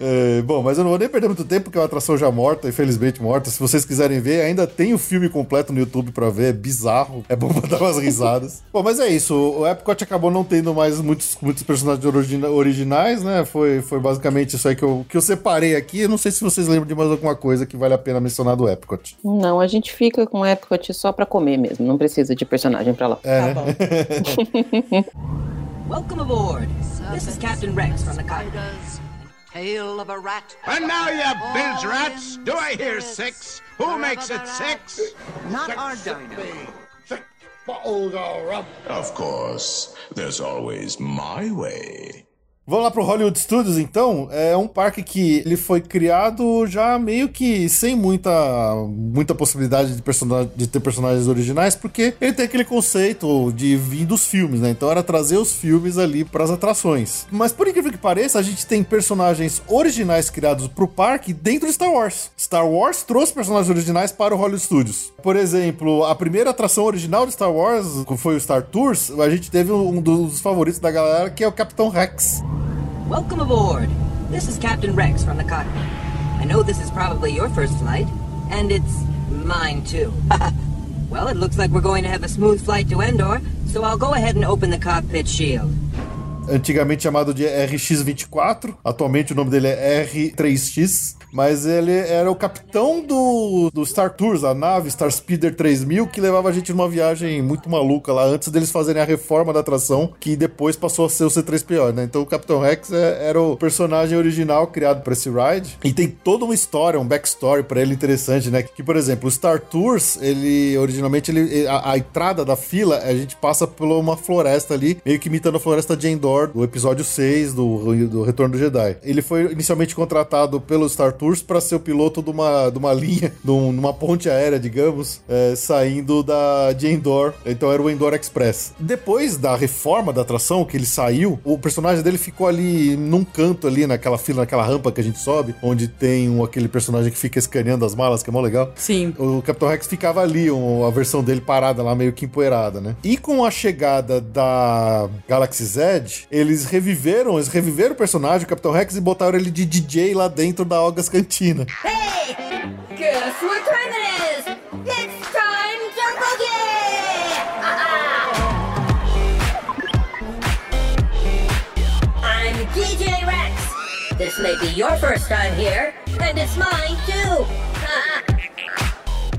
É, bom, mas eu não vou nem perder muito tempo, porque é uma atração já morta, infelizmente morta. Se vocês quiserem ver, ainda tem o filme completo no YouTube pra ver. É bizarro. É bom pra dar umas risadas. bom, mas é isso. O Epcot acabou não tendo mais muitos, muitos personagens origina- originais, né? Foi, foi basicamente isso aí que eu, que eu separei aqui. Eu não sei se vocês lembram de mais alguma coisa que vale a pena mencionar do Epcot. Não, a gente fica com Epcot só pra comer mesmo. Não precisa de personagem pra lá. É, né? Welcome aboard. This is Captain Rex from the cockpit. Tail of a rat. And now, you bilge rats, do I hear six? Who makes it six? Not our dino. Bottles of rum. Of course, there's always my way. Vamos lá pro Hollywood Studios, então. É um parque que ele foi criado já meio que sem muita, muita possibilidade de, de ter personagens originais, porque ele tem aquele conceito de vir dos filmes, né? Então era trazer os filmes ali pras atrações. Mas por incrível que pareça, a gente tem personagens originais criados pro parque dentro de Star Wars. Star Wars trouxe personagens originais para o Hollywood Studios. Por exemplo, a primeira atração original de Star Wars, que foi o Star Tours, a gente teve um dos favoritos da galera, que é o Capitão Rex. Welcome aboard. This is Captain Rex from the cockpit. I know this is probably your first flight, and it's mine too. well, it looks like we're going to have a smooth flight to Endor, so I'll go ahead and open the cockpit shield. antigamente chamado de RX-24, atualmente o nome dele é R3X, mas ele era o capitão do, do Star Tours, a nave Star Speeder 3000, que levava a gente numa viagem muito maluca lá, antes deles fazerem a reforma da atração, que depois passou a ser o C3PO, né? Então o Capitão Rex é- era o personagem original criado para esse ride, e tem toda uma história, um backstory para ele interessante, né? Que, por exemplo, o Star Tours, ele, originalmente, ele, a, a entrada da fila, a gente passa por uma floresta ali, meio que imitando a floresta de Endor, do episódio 6 do, do Retorno do Jedi. Ele foi inicialmente contratado pelo Star Para ser o piloto de uma, de uma linha, de um- numa ponte aérea, digamos, é, saindo da, de Endor. Então era o Endor Express. Depois da reforma da atração, que ele saiu, o personagem dele ficou ali num canto ali, naquela fila, naquela rampa que a gente sobe, onde tem um- aquele personagem que fica escaneando as malas, que é mó legal. Sim. O Capitão Rex ficava ali, um- a versão dele parada lá, meio que empoeirada, né? E com a chegada da Galaxy Z, eles reviveram, eles reviveram o personagem, o Capitão Rex, e botaram ele de DJ lá dentro da Algas Cantina. Hey! Guess what time it is? It's time to boogie! Uh-uh. I'm DJ Rex. This may be your first time here, and it's mine too.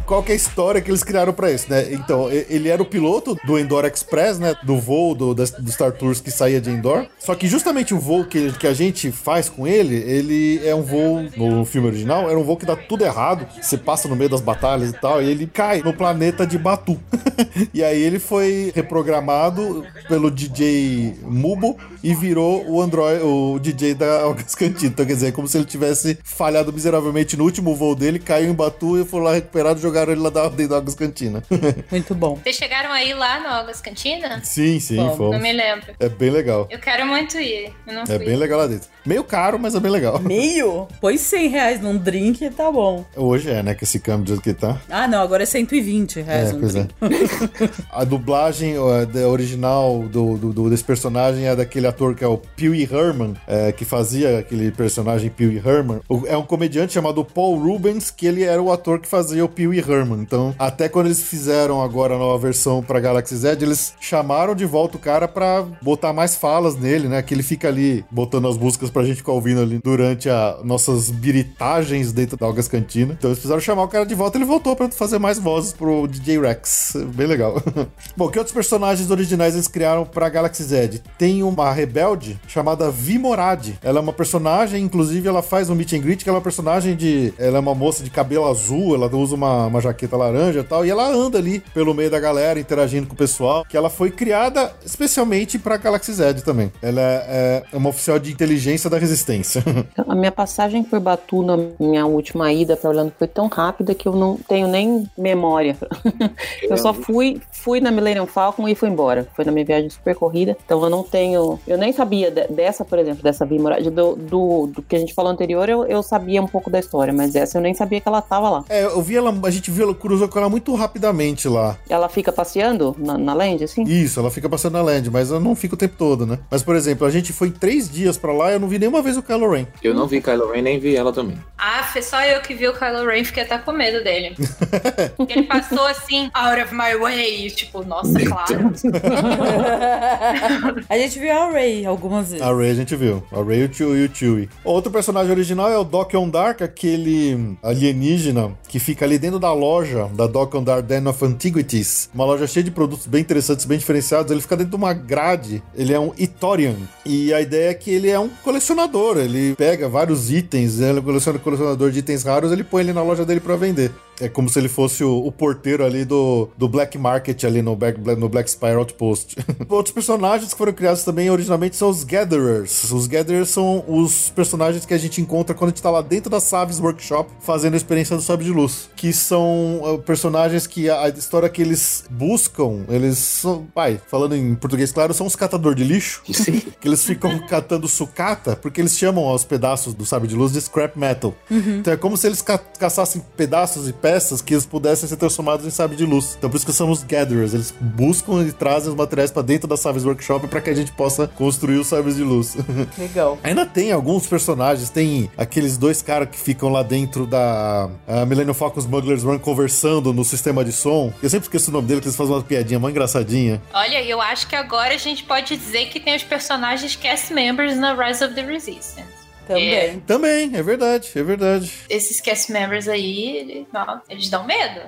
Qual que é a história que eles criaram pra isso, né? Então, ele era o piloto do Endor Express, né? Do voo do, do Star Tours que saía de Endor. Só que justamente o voo que, que a gente faz com ele, ele é um voo, no filme original, era um voo que dá tudo errado. Você passa no meio das batalhas e tal, e ele cai no planeta de Batu. e aí ele foi reprogramado pelo DJ Mubo e virou o Android, o DJ da Algas Cantina. Então, quer dizer, é como se ele tivesse falhado miseravelmente no último voo dele, caiu em Batu e foi lá recuperado e jogaram ele lá da, dentro da Algas Cantina. Muito bom. Vocês chegaram aí lá no Algas Cantina? sim, sim, fomos. Não me lembro. É bem legal. Eu quero muito ir. Eu não É fui. bem legal lá dentro. Meio caro, mas é bem legal. Meio? Põe 100 reais num drink e tá bom. Hoje é, né? Que esse câmbio do jeito que tá. Ah, não, agora é 120 reais É, um pois é. drink. A dublagem da original do, do- do- desse personagem é daquele ator que é o Pee Herman, é, que fazia aquele personagem Pee Herman. É um comediante chamado Paul Rubens, que ele era o ator que fazia o Pee Wee Herman. Então, até quando eles fizeram agora a nova versão pra Galaxy Z, eles chamaram de volta o cara pra botar mais falas nele, né? Que ele fica ali botando as músicas pra gente ficar ouvindo ali durante a nossas biritagens dentro da Algas Cantina. Então eles precisaram chamar o cara de volta e ele voltou pra fazer mais vozes pro DJ Rex. Bem legal. Bom, que outros personagens originais eles criaram pra Galaxy Z? Tem uma rebelde chamada Vi Morad. Ela é uma personagem, inclusive ela faz um meet and greet, que ela é uma personagem de... Ela é uma moça de cabelo azul, ela usa uma, uma jaqueta laranja e tal, e ela anda ali pelo meio da galera, interagindo com o pessoal, que ela foi criada especialmente pra Galaxy Z também. Ela é, é uma oficial de inteligência da resistência. A minha passagem por Batu na minha última ida pra Orlando foi tão rápida que eu não tenho nem memória. eu só fui, fui na Millennium Falcon e fui embora. Foi na minha viagem super corrida. Então eu não tenho. Eu nem sabia de- dessa, por exemplo, dessa Vimorade. Do, do, do que a gente falou anterior, eu, eu sabia um pouco da história, mas essa eu nem sabia que ela tava lá. É, eu vi ela, a gente viu ela, cruzou com ela muito rapidamente lá. Ela fica passeando na, na land, assim? Isso, ela fica passando na land, mas ela não fica o tempo todo, né? Mas, por exemplo, a gente foi três dias pra lá e eu não vi nenhuma vez o Kylo Ren. Eu não vi Kylo Ren, nem vi ela também. Ah, foi só eu que vi o Kylo Ren, fiquei até com medo dele. Porque ele passou assim, out of my way. e, Tipo, nossa, claro. a gente viu a Ray algumas vezes. A Ray a gente viu. A Ray e o Chewie. e o Chewie. Outro personagem original é o Doc Dark, aquele alienígena que fica ali dentro da loja da Doc Dark Den of Antiquities. Uma loja cheia de produtos bem interessantes, bem diferenciados. Ele fica dentro de uma grade. Ele é um Itorian. E a ideia é que ele é um colecionador. Ele pega vários itens, ele coleciona- colecionador de itens raros, ele põe ele na loja dele pra vender. É como se ele fosse o, o porteiro ali do, do Black Market, ali no Black, no Black Spire Outpost. Outros personagens que foram criados também originalmente são os Gatherers. Os Gatherers são os personagens que a gente encontra quando a gente tá lá dentro da Saves Workshop fazendo a experiência do Sabre de Luz. Que são uh, personagens que a, a história que eles buscam, eles são, pai, falando em português claro, são os catador de lixo. que eles ficam catando sucata, porque eles chamam os pedaços do Sabre de Luz de scrap metal. Uhum. Então é como se eles ca- caçassem pedaços e peças que eles pudessem ser transformados em sabre de luz. Então por isso que são os gatherers. Eles buscam e trazem os materiais pra dentro da Saves Workshop para que a gente possa construir os sabres de luz. Legal. Ainda tem alguns personagens, tem aqueles dois caras que ficam lá dentro da a Millennium Falcon Smugglers Run conversando no sistema de som. Eu sempre esqueço o nome dele, que eles fazem uma piadinha mó engraçadinha. Olha, eu acho que agora a gente pode dizer que tem os personagens cast members na Rise of the Resistance. Também. Também, é verdade, é verdade. Esses cast members aí, ele- ó, eles dão medo.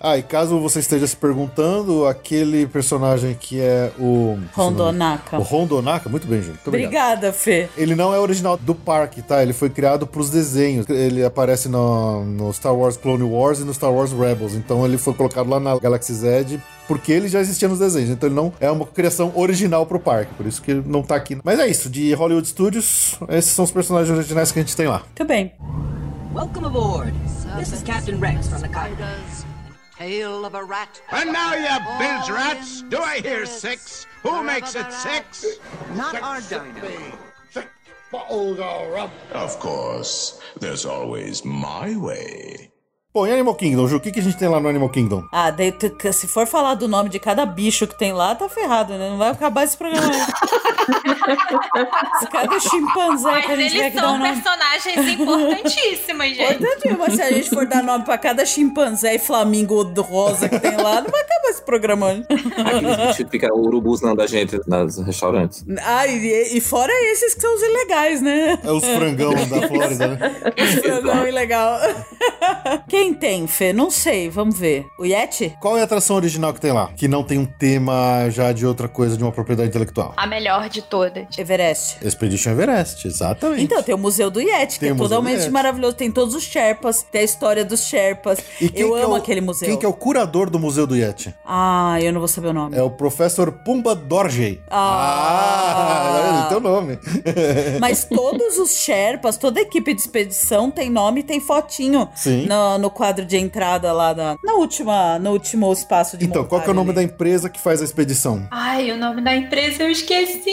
Ah, e caso você esteja se perguntando, aquele personagem que é o. Rondonaka. O Rondonaka, muito bem, gente. Muito. Obrigada, Fê. Ele não é original do parque, tá? Ele foi criado pros desenhos. Ele aparece no, no Star Wars Clone Wars e no Star Wars Rebels. Então ele foi colocado lá na Galaxy Z porque ele já existia nos desenhos. Então ele não é uma criação original pro parque. Por isso que ele não tá aqui. Mas é isso, de Hollywood Studios, esses são os personagens originais que a gente tem lá. Muito bem. Welcome aboard. This is Captain Rex from the cockpit. Tale of a rat. And now, you bilge rats, do I hear six? Who makes it six? Not our dino. Of course, there's always my way. Bom, e Animal Kingdom, Ju? O que, que a gente tem lá no Animal Kingdom? Ah, daí, se for falar do nome de cada bicho que tem lá, tá ferrado, né? Não vai acabar esse programa. Se cada chimpanzé que a Mas gente eles que são nome. personagens importantíssimos, gente. Importante, mas se a gente for dar nome pra cada chimpanzé e flamingo do rosa que tem lá, não vai acabar esse programa. hoje. Aqueles bichos que ficam urubuzando a gente nos restaurantes. Ah, e, e fora esses que são os ilegais, né? É os frangão da Flórida, né? Os frangão ilegal. Quem tem, Fê? Não sei, vamos ver. O Yeti? Qual é a atração original que tem lá? Que não tem um tema já de outra coisa, de uma propriedade intelectual. A melhor de todas. Everest. Expedition Everest, exatamente. Então, tem o Museu do Yeti, Tem que é totalmente maravilhoso. Tem todos os Sherpas, tem a história dos Sherpas. E quem Eu que é amo o- aquele museu. Quem que é o curador do Museu do Yeti? Ah, eu não vou saber o nome. É o professor Pumba Dorjey. Ah! Ah, tem o nome. Mas todos os Sherpas, toda a equipe de expedição tem nome e tem fotinho Sim. no, no quadro de entrada lá da, na última, no último espaço de Então, qual que é o nome montagem da empresa que faz a expedição? Ai, o nome da empresa eu esqueci.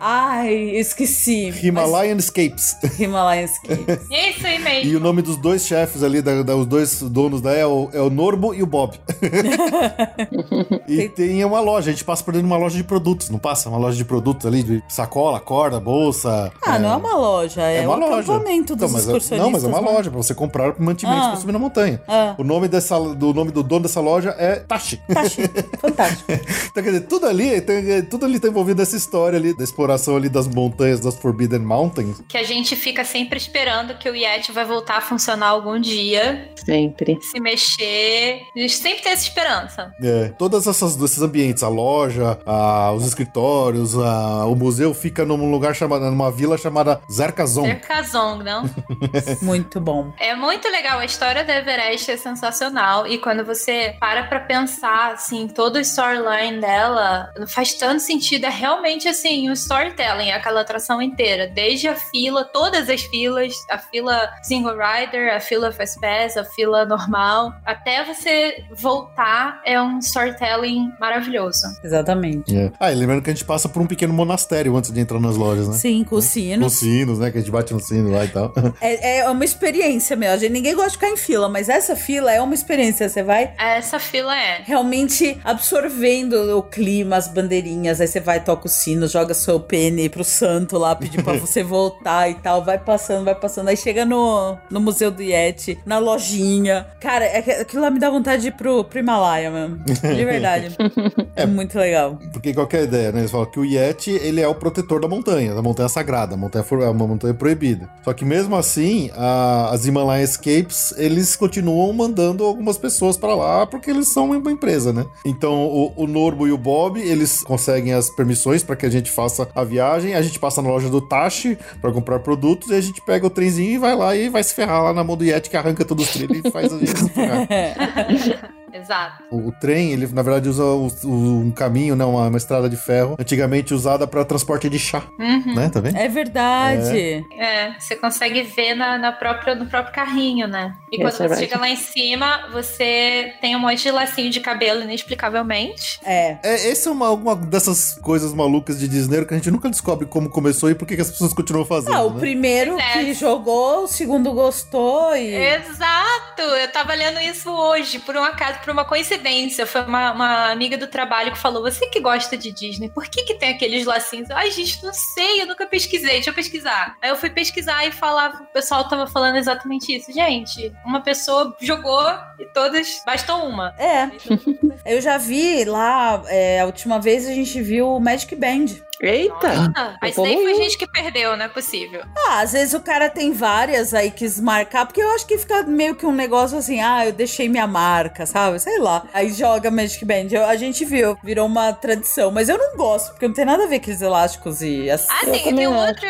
Ai, esqueci. Himalayan Escapes. Mas... Himalayan Escapes. Isso aí mesmo. E o nome dos dois chefes ali, da, da- os dois donos da é o, é o Norbo e o Bob. e tem uma loja, a gente passa por dentro de uma loja de produtos, não passa? Uma loja de produtos ali, de sacola, corda, bolsa. Ah, não é uma loja, é, É uma o loja. acampamento dos Então, mas é- não, mas é uma né? loja pra você comprar mantimentos Ah. pra subir na montanha. Ah. O nome dessa, do nome do dono dessa loja é Tashi. Tashi, fantástico. então, quer dizer, tudo ali, tem- tudo ali tá envolvido nessa história ali, da exploração ali das montanhas, das Forbidden Mountains. Que a gente fica sempre esperando que o Yeti vai voltar a funcionar algum dia. Sempre. Se mexer. A gente sempre tem essa esperança. É, todas essas esses ambientes, a loja, a- os escritórios, a- o museu fica num lugar chamado, numa vila chamada Zerkazon. Cercazong, não? Muito bom. É muito legal, a história da Everest é sensacional e quando você para pra pensar, assim, todo o storyline dela faz tanto sentido, é realmente, assim, o storytelling, aquela atração inteira, desde a fila, todas as filas, a fila Single Rider, a fila Fast Pass, a fila normal, até você voltar, é um storytelling maravilhoso. Exatamente. É. Ah, e lembrando que a gente passa por um pequeno monastério antes de entrar nas lojas, né? Sim, com os Com sinos. sinos, né? Que a gente bate no sino lá e tal. É, é uma experiência mesmo. A gente, ninguém gosta de ficar em fila, mas essa fila é uma experiência. Você vai Essa fila é. realmente absorvendo o clima, as bandeirinhas. Aí você vai, toca o sino, joga seu pene pro santo lá, pedir pra você voltar e tal. Vai passando, vai passando. Aí chega no, no Museu do Yeti, na lojinha. Cara, é, que- aquilo lá me dá vontade de ir pro, pro Himalaia mesmo. De verdade. é muito legal. Porque qualquer ideia, né? Eles falam que o Yeti, ele é o protetor da montanha, da montanha sagrada, a montanha for- é uma montanha proibida. Só que mesmo assim, a- as Himalayan Escapes, eles continuam mandando algumas pessoas pra lá porque eles são uma empresa, né? Então, o, o Norbo e o Bob, eles conseguem as permissões pra que a gente faça a viagem, a gente passa na loja do Tashi pra comprar produtos e a gente pega o trenzinho e vai lá e vai se ferrar lá na mão do Yeti que arranca todos os trilhos e faz a gente se ferrar. Exato. O, o trem, ele na verdade usa o- o- um caminho, né, uma, uma estrada de ferro, antigamente usada para transporte de chá, Uhum. né? Tá vendo? É verdade. É, você consegue ver na, na própria, no próprio carrinho, né? E quando Yes, você right. chega lá em cima, você tem um monte de lacinho de cabelo, inexplicavelmente. É. É, essa é uma, uma dessas coisas malucas de Disney que a gente nunca descobre como começou e por que, que as pessoas continuam fazendo. Ah, o né? primeiro que jogou, o segundo gostou e. Exato! Eu tava lendo isso hoje, por um acaso, por uma coincidência. Foi uma, uma amiga do trabalho que falou: Você que gosta de Disney, por que, que tem aqueles lacinhos? Ai, gente, não sei, eu nunca pesquisei, deixa eu pesquisar. Aí eu fui pesquisar e falava, o pessoal tava falando exatamente isso. Gente, uma pessoa jogou e todas, bastou uma. É. Eu já vi lá, é, a última vez a gente viu o Magic Band. Eita! Ah, mas daí foi gente que perdeu, não é possível. Ah, às vezes o cara tem várias aí quis marcar, porque eu acho que fica meio que um negócio assim, ah, eu deixei minha marca, sabe? Sei lá. Aí joga Magic Band. Eu- a gente viu, virou uma tradição, mas eu não gosto, porque não tem nada a ver com aqueles elásticos e assim. Ah, tem, tem um, outro,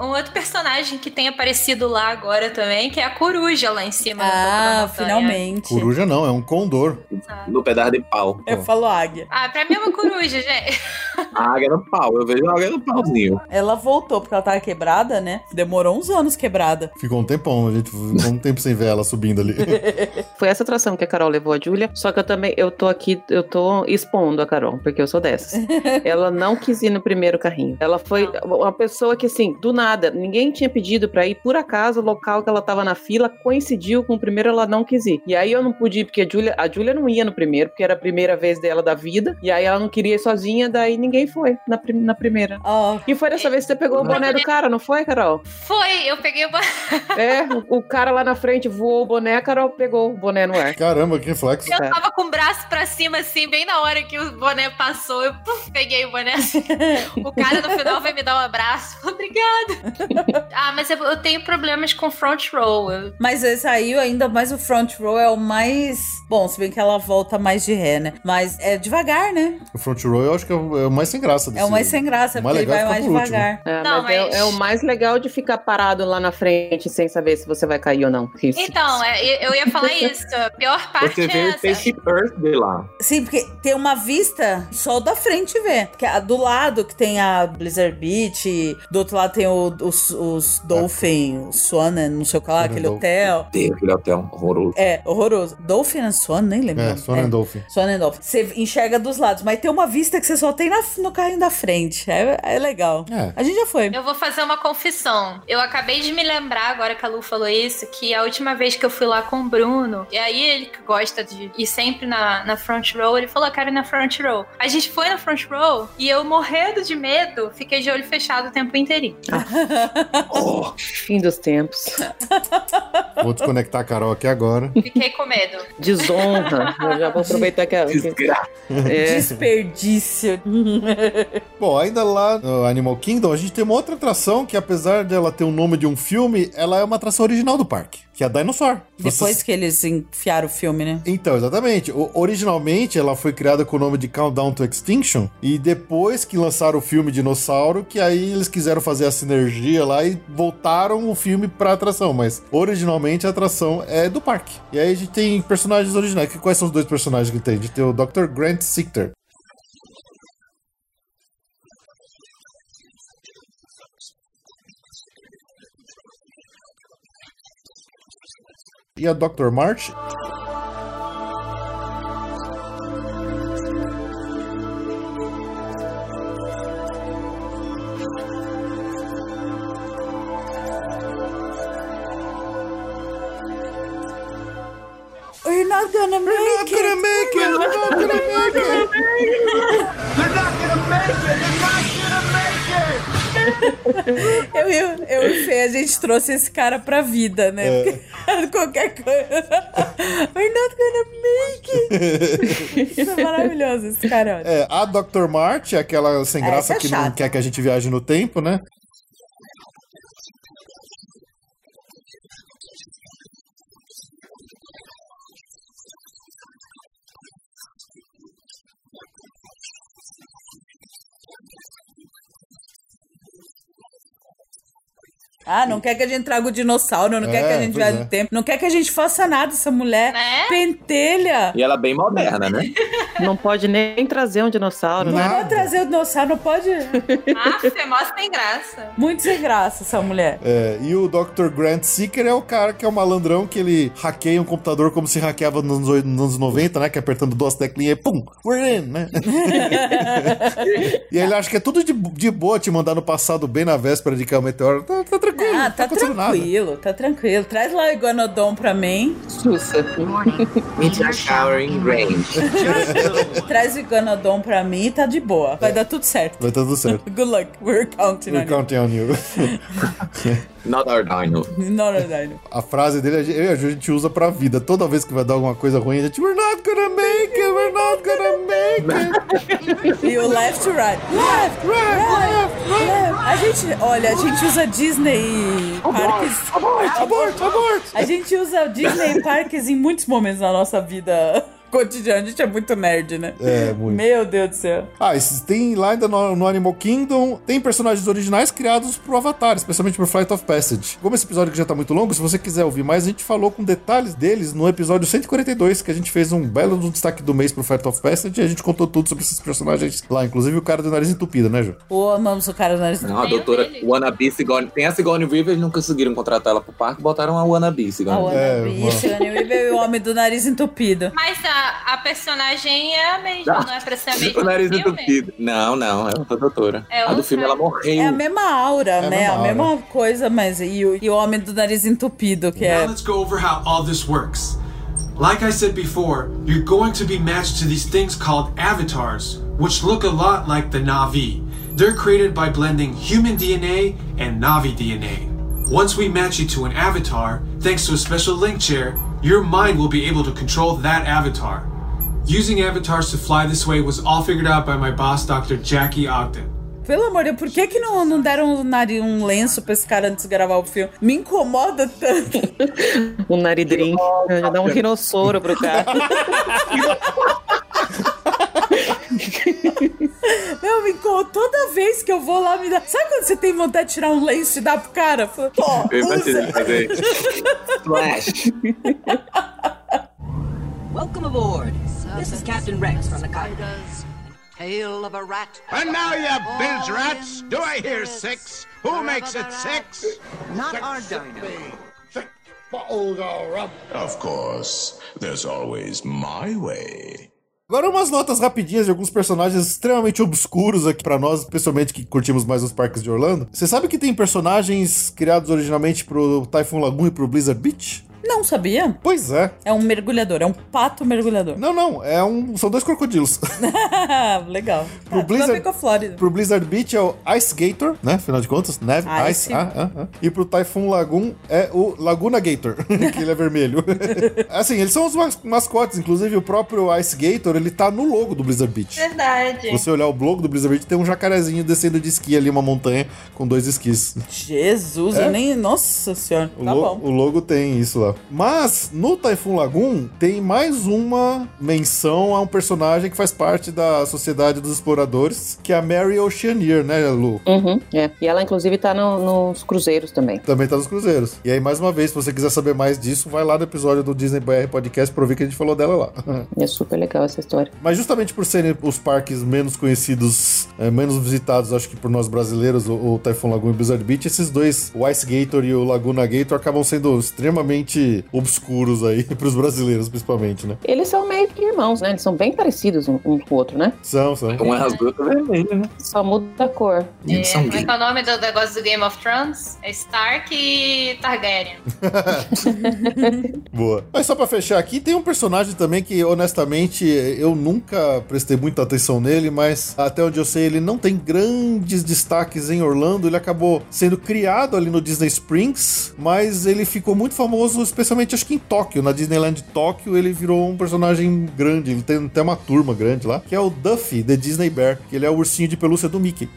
um outro personagem que tem aparecido lá agora também, que é a coruja lá em cima. Ah, finalmente. Coruja não, é um condor. No pedaço de pau. Eu falo águia. Ah, pra mim é uma coruja, gente. A águia no pau. Eu vejo a águia no pauzinho. Ela voltou porque ela tava quebrada, né? Demorou uns anos quebrada. Ficou um tempão, a gente ficou um tempo sem ver ela subindo ali. Foi essa atração que a Carol levou a Júlia, só que eu também, eu tô aqui, eu tô expondo a Carol, porque eu sou dessas. Ela não quis ir no primeiro carrinho. Ela foi uma pessoa que, assim, do nada, ninguém tinha pedido pra ir, por acaso, o local que ela tava na fila coincidiu com o primeiro, ela não quis ir. E aí eu não pude ir, porque a Júlia, a Júlia não ia no primeiro, porque era a primeira vez dela da vida, e aí ela não queria ir sozinha, daí ninguém foi na, na primeira. E foi dessa vez que você pegou o boné do cara, não foi, Carol? Foi, eu peguei o. É, o, o cara lá na frente voou o boné, a Carol pegou o boné no ar. Caramba, que reflexo. Eu tava com o braço pra cima, assim, bem na hora que o boné passou. Eu puf, peguei o boné assim. O cara no final vai me dar um abraço. Obrigada. ah, mas eu, eu tenho problemas com front row. Eu- Mas esse aí, ainda mais o front row é o mais. Bom, se bem que ela volta mais de ré, né? Mas é devagar, né? O front row eu acho que é o, é o mais sem graça desse É o mais sem graça, mais porque ele legal vai é mais devagar. É, Não, mas, é- mas- É, o mais legal de ficar parado lá na frente sem saber se você vai cair ou não. Isso. Então, é, eu ia falar isso. A pior parte Você é vê o essa. Spaceship Earth de lá. Sim, porque tem uma vista só da frente vê. Que a- do lado que tem a Blizzard Beach, do outro lado tem o- os, os Dolphin, o Swan, não sei o que lá, aquele Dolphin. hotel. Tem aquele hotel horroroso. É, horroroso. Dolphin and Swan, nem lembro. É. Swan and Dolphin. Swan and Dolphin. Você enxerga dos lados, mas tem uma vista que você só tem na no carrinho da frente. É, é legal. A gente já foi. Eu vou fazer uma confissão. Eu acabei de me lembrar, agora que a Lu falou isso, que a última vez que eu fui lá com o Bruno, e aí ele que gosta de ir sempre na, na front row, ele falou, eu quero ir na front row. A gente foi na front row e eu, morrendo de medo, fiquei de olho fechado o tempo inteirinho. Fim dos tempos. Vou desconectar a Carol aqui agora. Fiquei com medo. Desonra. Eu já vou aproveitar que a. É. Desperdício. Bom, ainda lá no Animal Kingdom, a gente tem uma outra atração que, apesar de ela ter o nome de um filme, ela é uma atração original do parque, que é a Dinosaur. Depois que eles enfiaram o filme, né? Então, exatamente. O- originalmente, ela foi criada com o nome de Countdown to Extinction, e depois que lançaram o filme Dinossauro, que aí eles quiseram fazer a sinergia lá e voltaram o filme pra atração, mas originalmente a atração é do parque. E aí a gente tem personagens originais. Quais são os dois personagens que tem? A gente tem o Dr. Grant Sichter. E a Dr. March. We're not gonna make it. We're not gonna make it. We're not gonna make it. They're not gonna make it! Eu, eu, eu e o Fê, a gente trouxe esse cara pra vida, né? É. Qualquer coisa. We're not gonna make it. Isso é maravilhoso, esse cara. É, a Dr. March, aquela sem graça é que não chata. quer que a gente viaje no tempo, né? Ah, não quer que a gente traga o dinossauro, não quer que a É, gente viaje é. no tempo, não quer que a gente faça nada, essa mulher pentelha. E ela é bem moderna, né? Não pode nem trazer um dinossauro. Não né? pode trazer o dinossauro, não pode. Aff, é mó sem graça. Muito sem graça essa mulher. É, e o Dr. Grant Seeker é o cara que é o malandrão que ele hackeia um computador como se hackeava nos anos, oit- nos anos 90, né? Que é apertando duas teclinhas e pum, we're in, né? e ele acha que é tudo de, de boa te mandar no passado bem na véspera de cair o meteoro. Tá, tá tranquilo, Ah, não tá acontecendo nada. tranquilo, tá tranquilo. Traz lá o Iguanodon pra mim. Sussa. Meteor showering rain. Traz o Iguanodon pra mim e tá de boa. Vai dar tudo certo. Vai tá tudo certo. Good luck. We're counting on We're counting on you. Not our dino. you. No, no, no. A frase dele, a gente- eu e a Ju, a gente usa pra vida. Toda vez que vai dar alguma coisa ruim, a gente, we're not gonna make it, we're not gonna make it. E o left to right. Left, right, left, left. A gente, olha, a gente usa Disney parques. Abort, abort, abort. A gente usa Disney parques em muitos momentos da nossa vida cotidiana. A gente é muito nerd, né? É, muito. Meu Deus do céu. Ah, esses, tem lá ainda no, no Animal Kingdom, tem personagens originais criados pro Avatar, especialmente pro Flight of Passage. Como esse episódio aqui já tá muito longo, se você quiser ouvir mais, a gente falou com detalhes deles no episódio 142, que a gente fez um belo destaque do mês pro Flight of Passage e a gente contou tudo sobre esses personagens lá, inclusive o cara do nariz entupido, né, Ju? Ô, amamos o cara do nariz. Não, a doutora Wannabe Sigourney. Tem a Sigourney Weaver, eles não conseguiram contratar ela pro parque, botaram a Wannabe A Sigourney. Wannabe, Sigourney Weaver e o homem do nariz entupido. Mas a, a personagem é a mesma, não é pra ser a mesma O nariz do filme? entupido. Não, não, é outra doutora. É a do outra? filme ela morreu. É a mesma aura, É a né? mesma A mesma coisa, mas. E o, e o homem do nariz entupido, que é. Now let's go over how all this works. Like I said before, you're going to be matched to these things called avatars, which look a lot like the Navi. They're created by blending human DNA and Navi DNA. Once we match you to an avatar, thanks to a special link chair, your mind will be able to control that avatar. Using avatars to fly this way was all figured out by my boss, Dr. Jackie Ogden. Pelo amor de Deus, por que, que não, não deram um, nariz, um lenço pra esse cara antes de gravar o filme? Me incomoda tanto. Um naridrim. Já dá um rinossoro pro cara. Meu, me incomoda. Toda vez que eu vou lá, me dá. Sabe quando você tem vontade de tirar um lenço e dar pro cara? Fala, Pô, Eu usa. Flash. Welcome aboard. This is Captain Rex from the cockpit. Tail of a rat. And now, you bilge rats, do I hear six? Who makes it six? Not our dino. Six bottles of rum. Of course, there's always my way. Agora umas notas rapidinhas de alguns personagens extremamente obscuros aqui pra nós, especialmente que curtimos mais os parques de Orlando. Você sabe que tem personagens criados originalmente pro Typhoon Lagoon e pro Blizzard Beach? Não sabia? Pois é. É um mergulhador, é um pato mergulhador. Não, não, é um. São dois crocodilos. Legal. Pro Ah, Blizzard-. Pro Blizzard Beach é o Ice Gator, né? Afinal de contas, neve, Ice. ice. ah, ah, ah. E pro Typhoon Lagoon é o Laguna Gator, que ele é vermelho. assim, eles são os mas- mascotes, inclusive o próprio Ice Gator, ele tá no logo do Blizzard Beach. Verdade. Se você olhar o logo do Blizzard Beach, tem um jacarezinho descendo de esqui ali, uma montanha com dois esquis. Jesus, É? eu nem. Nossa senhora. O, Tá bom. o logo tem isso lá. Mas no Typhoon Lagoon tem mais uma menção a um personagem que faz parte da Sociedade dos Exploradores, que é a Mary Oceaneer, né, Lu? Uhum, é. E ela, inclusive, tá no- nos cruzeiros também. Também tá nos cruzeiros. E aí, mais uma vez, se você quiser saber mais disso, vai lá no episódio do Disney BR Podcast pra ouvir que a gente falou dela lá. É super legal essa história. Mas justamente por serem os parques menos conhecidos, eh, menos visitados, acho que por nós brasileiros, o, o Typhoon Lagoon e o Blizzard Beach, esses dois, o Ice Gator e o Laguna Gator, acabam sendo extremamente obscuros aí, pros brasileiros principalmente, né? Eles são meio que irmãos, né? Eles são bem parecidos um, um com o outro, né? São, são. Um é azul, outro é vermelho, né? Só muda a cor. E eles são Como é que é o nome do negócio do Game of Thrones? É Stark e Targaryen. Boa. Mas só pra fechar aqui, tem um personagem também que, honestamente, eu nunca prestei muita atenção nele, mas até onde eu sei, ele não tem grandes destaques em Orlando. Ele acabou sendo criado ali no Disney Springs, mas ele ficou muito famoso, especialmente acho que em Tóquio, na Disneyland Tóquio, ele virou um personagem grande. Ele tem até uma turma grande lá, que é o Duffy, The Disney Bear, que ele é o ursinho de pelúcia do Mickey.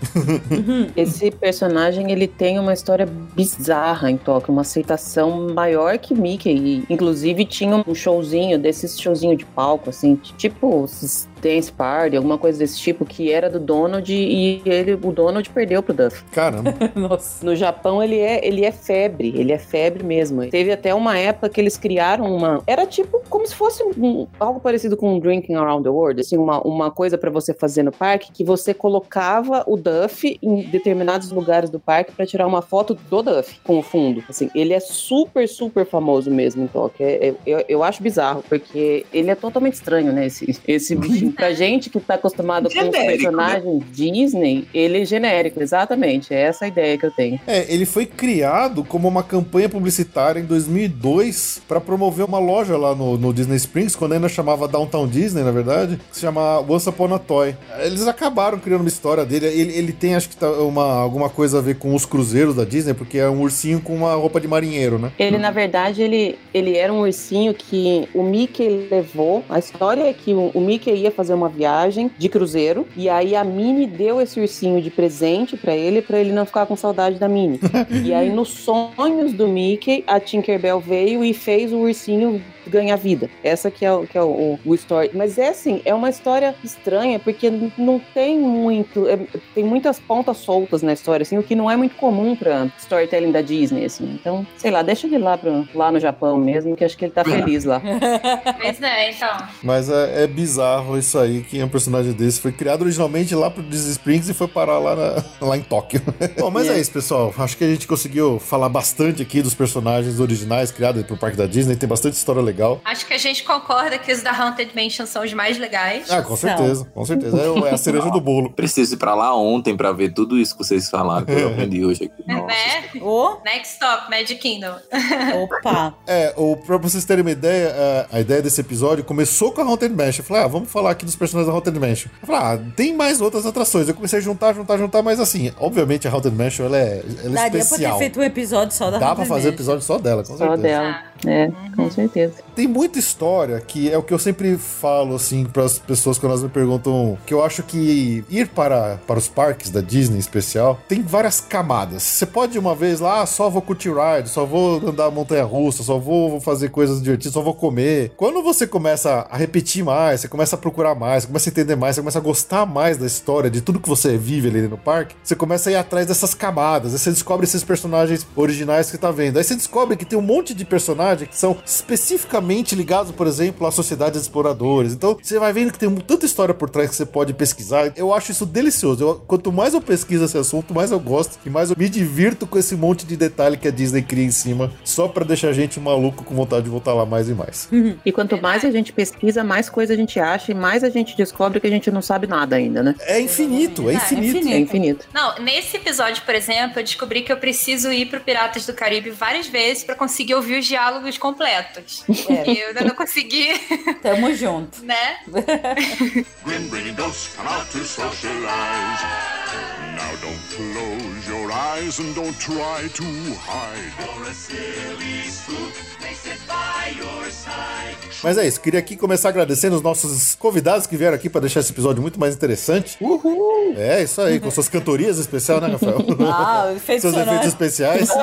Esse personagem, ele tem uma história bizarra em Tóquio, uma aceitação maior que Mickey. E, inclusive, tinha um showzinho, desses showzinho de palco, assim, tipo esses Dance Party, alguma coisa desse tipo, que era do Donald e ele, o Donald perdeu pro Duff. Caramba. Nossa. No Japão, ele é, ele é febre, ele é febre mesmo. Teve até uma época que eles criaram uma... Era tipo como se fosse um- algo parecido com um Drinking Around the World, assim, uma, uma coisa pra você fazer no parque, que você colocava o Duff em determinados lugares do parque pra tirar uma foto do Duff com o fundo. Assim, ele é super, super famoso mesmo em Tóquio. É- é- eu, eu acho bizarro, porque ele é totalmente estranho, né, esse, esse Pra gente que tá acostumado com os Genérico, personagens Disney, ele é genérico, exatamente. É essa a ideia que eu tenho. É, ele foi criado como uma campanha publicitária em 2002 para promover uma loja lá no, no Disney Springs, quando ainda chamava Downtown Disney, na verdade, que se chama Once Upon a Toy. Eles acabaram criando uma história dele. Ele, ele tem, acho que, tá uma, alguma coisa a ver com os cruzeiros da Disney, porque é um ursinho com uma roupa de marinheiro, né? Ele, na verdade, ele, ele era um ursinho que o Mickey levou. A história é que o, o Mickey ia fazer uma viagem de cruzeiro e aí a Minnie deu esse ursinho de presente pra ele, pra ele não ficar com saudade da Minnie. e aí, nos sonhos do Mickey, a Tinkerbell veio e fez o ursinho ganhar vida. Essa que é, o, que é o, o story. Mas é assim, é uma história estranha, porque não tem muito. é- tem muitas pontas soltas na história, assim, o que não é muito comum pra storytelling da Disney, assim. Então, sei lá, deixa ele lá, pra, lá no Japão mesmo, que acho que ele tá feliz lá. Pois é, então. Mas é, é bizarro isso aí, que é um personagem desse. Foi criado originalmente lá pro Disney Springs e foi parar lá, na- lá em Tóquio. Bom, mas é. É. isso, pessoal. Acho que a gente conseguiu falar bastante aqui dos personagens originais criados pro parque da Disney. Tem bastante história legal. Acho que a gente concorda que os da Haunted Mansion são os mais legais. Ah, com certeza, com certeza. É, o- é a cereja do bolo. Preciso ir pra lá ontem pra ver tudo isso que vocês falaram, que eu aprendi hoje aqui. Nossa. Né? Ô, Next stop, Magic Kingdom. opa. É, o, pra vocês terem uma ideia, a, a ideia desse episódio começou com a Haunted Mansion. Eu falei, ah, vamos falar aqui dos personagens da Haunted Mansion. Eu falei, ah, tem mais outras atrações. Eu comecei a juntar, juntar, juntar, mas assim, obviamente a Haunted Mansion, ela é, ela é Daria pra ter especial. feito um episódio só da Dá pra Haunted fazer Mansion. episódio só dela, com Só certeza. dela. É, com certeza. Tem muita história que é o que eu sempre falo, assim, para as pessoas quando elas me perguntam. Que eu acho que ir para, para os parques da Disney em especial tem várias camadas. Você pode uma vez lá, ah, só vou curtir ride, só vou andar montanha russa, só vou, vou fazer coisas divertidas, só vou comer. Quando você começa a repetir mais, você começa a procurar mais, você começa a entender mais, você começa a gostar mais da história, de tudo que você vive ali no parque, você começa a ir atrás dessas camadas. Aí você descobre esses personagens originais que tá vendo. Aí você descobre que tem um monte de personagens personagens que são especificamente ligados, por exemplo, à sociedade dos exploradores. Então, você vai vendo que tem tanta história por trás que você pode pesquisar. Eu acho isso delicioso. Eu- quanto mais eu pesquiso esse assunto, mais eu gosto e mais eu me divirto com esse monte de detalhe que a Disney cria em cima, só pra deixar a gente maluco com vontade de voltar lá mais e mais. E quanto mais a gente pesquisa, mais coisa a gente acha e mais a gente descobre que a gente não sabe nada ainda, né? É infinito, é infinito. É infinito. Não, nesse episódio, por exemplo, eu descobri que eu preciso ir pro Piratas do Caribe várias vezes pra conseguir ouvir os diálogos completos. É. Eu ainda não consegui, Tamo junto. né? Grim Grindos come out to socialize. Now don't close your eyes and don't try to hide. Mas é isso, queria aqui começar agradecendo os nossos convidados que vieram aqui pra deixar esse episódio muito mais interessante. Uhul! É, isso aí, com suas cantorias especiais, né, Rafael? Ah, efeitos Seus efeitos especiais.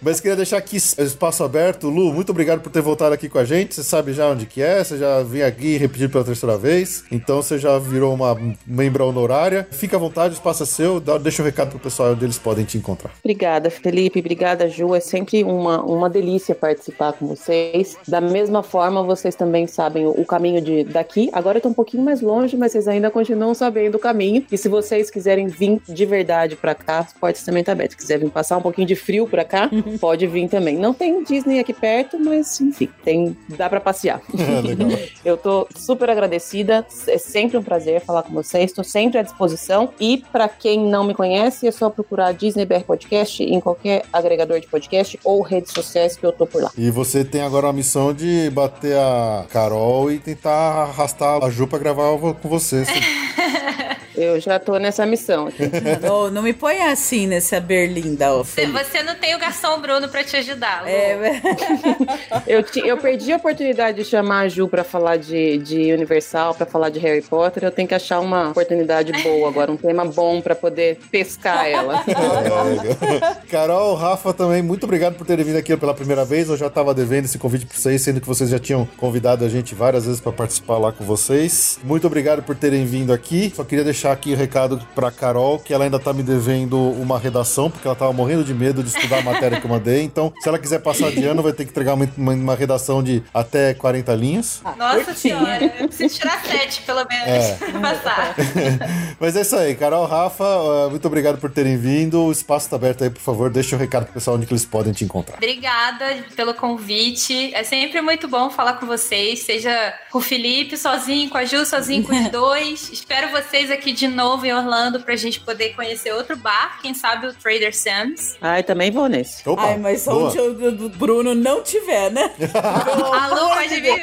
Mas queria deixar aqui espaço aberto. Lu, muito obrigado por ter voltado aqui com a gente. Você sabe já onde que é, você já veio aqui repetir pela terceira vez. Então você já virou uma membra honorária. Fica à vontade, o espaço é seu. Dá- Deixa um recado pro pessoal onde eles podem te encontrar. Obrigada, Felipe. Obrigada, Ju. É sempre uma, uma delícia participar com vocês. Da mesma forma, vocês também sabem o, o caminho de daqui. Agora eu tô um pouquinho mais longe, mas vocês ainda continuam sabendo o caminho. E se vocês quiserem vir de verdade pra cá, as portas também estão abertas. Se quiser vir passar um pouquinho de frio pra cá, pode vir também. Não tem Disney aqui perto, mas enfim, tem, dá pra passear. Legal. Eu tô super agradecida. É sempre um prazer falar com vocês. Estou sempre à disposição. E pra quem não me conhece, é só procurar Disney BR Podcast em qualquer agregador de podcast ou redes sociais que eu tô por lá. E você tem agora a missão de bater a Carol e tentar arrastar a Ju pra gravar com você. Eu já tô nessa missão. Ô, não me põe assim nessa berlinda, ô Se Felipe. Você não tem o garçom Bruno pra te ajudar. Lu. É, Eu, ti- eu perdi a oportunidade de chamar a Ju pra falar de, de Universal, pra falar de Harry Potter. Eu tenho que achar uma oportunidade boa agora, um tema bom pra poder pescar ela. Carol, Rafa também, muito obrigado por terem vindo aqui pela primeira vez. Eu já tava devendo esse convite pra vocês, sendo que vocês já tinham convidado a gente várias vezes pra participar lá com vocês. Muito obrigado por terem vindo aqui. Só queria deixar aqui o recado pra Carol, que ela ainda tá me devendo uma redação, porque ela tava morrendo de medo de estudar a matéria que eu mandei. Então, se ela quiser passar de ano, vai ter que entregar uma, uma- uma redação de até 40 linhas. Nossa senhora, eu preciso tirar sete, pelo menos, É. pra passar. Mas é isso aí, Carol, Rafa, muito obrigado por terem vindo. O espaço tá aberto aí, por favor, deixa o recado pro pessoal onde que eles podem te encontrar. Obrigada pelo convite. É sempre muito bom falar com vocês, seja com o Felipe sozinho, com a Ju sozinho, com os dois. Espero vocês aqui de novo em Orlando pra gente poder conhecer outro bar, quem sabe o Trader Sam's. Ai, também vou nesse. Ai, mas só onde o Bruno não tiver, né? A Lu pode vir.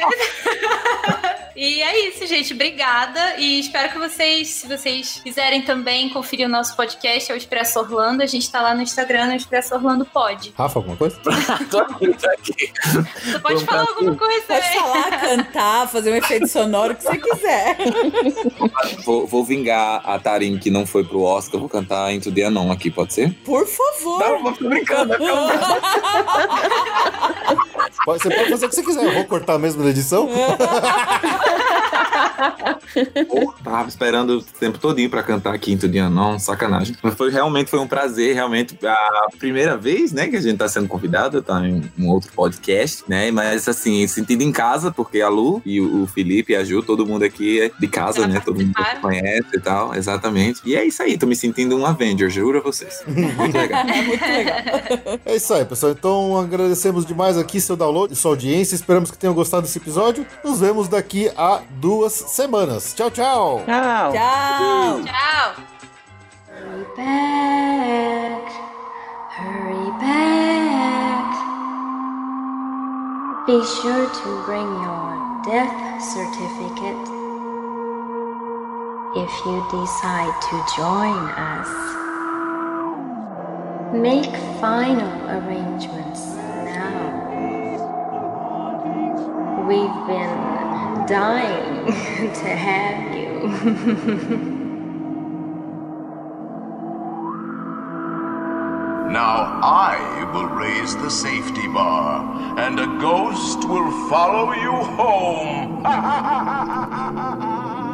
E é isso, gente. Obrigada. E espero que vocês, se vocês quiserem também conferir o nosso podcast, é o Expresso Orlando. A gente tá lá no Instagram, no Expresso Orlando Pod. Rafa, alguma coisa? Você pode falar alguma coisa Pode aí. falar, cantar, fazer um efeito sonoro, o que você quiser. Vou, vou vingar a Tarim que não foi pro Oscar. Vou cantar Into the Unknown aqui, pode ser? Por favor. Não, tô brincando. Pode- Você pode fazer o que você quiser, eu vou cortar mesmo na edição. Pô, tava esperando o tempo todinho pra cantar aqui Into the Unknown, sacanagem. Mas foi realmente foi um prazer, realmente. A primeira vez, né, que a gente tá sendo convidado, tá em um outro podcast, né? Mas assim, sentindo em casa, porque a Lu e o Felipe e a Ju, todo mundo aqui é de casa, né? Todo mundo que conhece e tal, exatamente. E é isso aí, tô me sentindo um Avenger, juro a vocês. Muito legal. É isso aí, pessoal. Então agradecemos demais aqui seu download e sua audiência. Esperamos que tenham gostado desse episódio. Nos vemos daqui a duas semanas. Tchau, tchau. Tchau. Tchau. Tchau. Hurry back, hurry back. Be sure to bring your death certificate if you decide to join us. Make final arrangements We've been dying to have you. Now I will raise the safety bar, and a ghost will follow you home.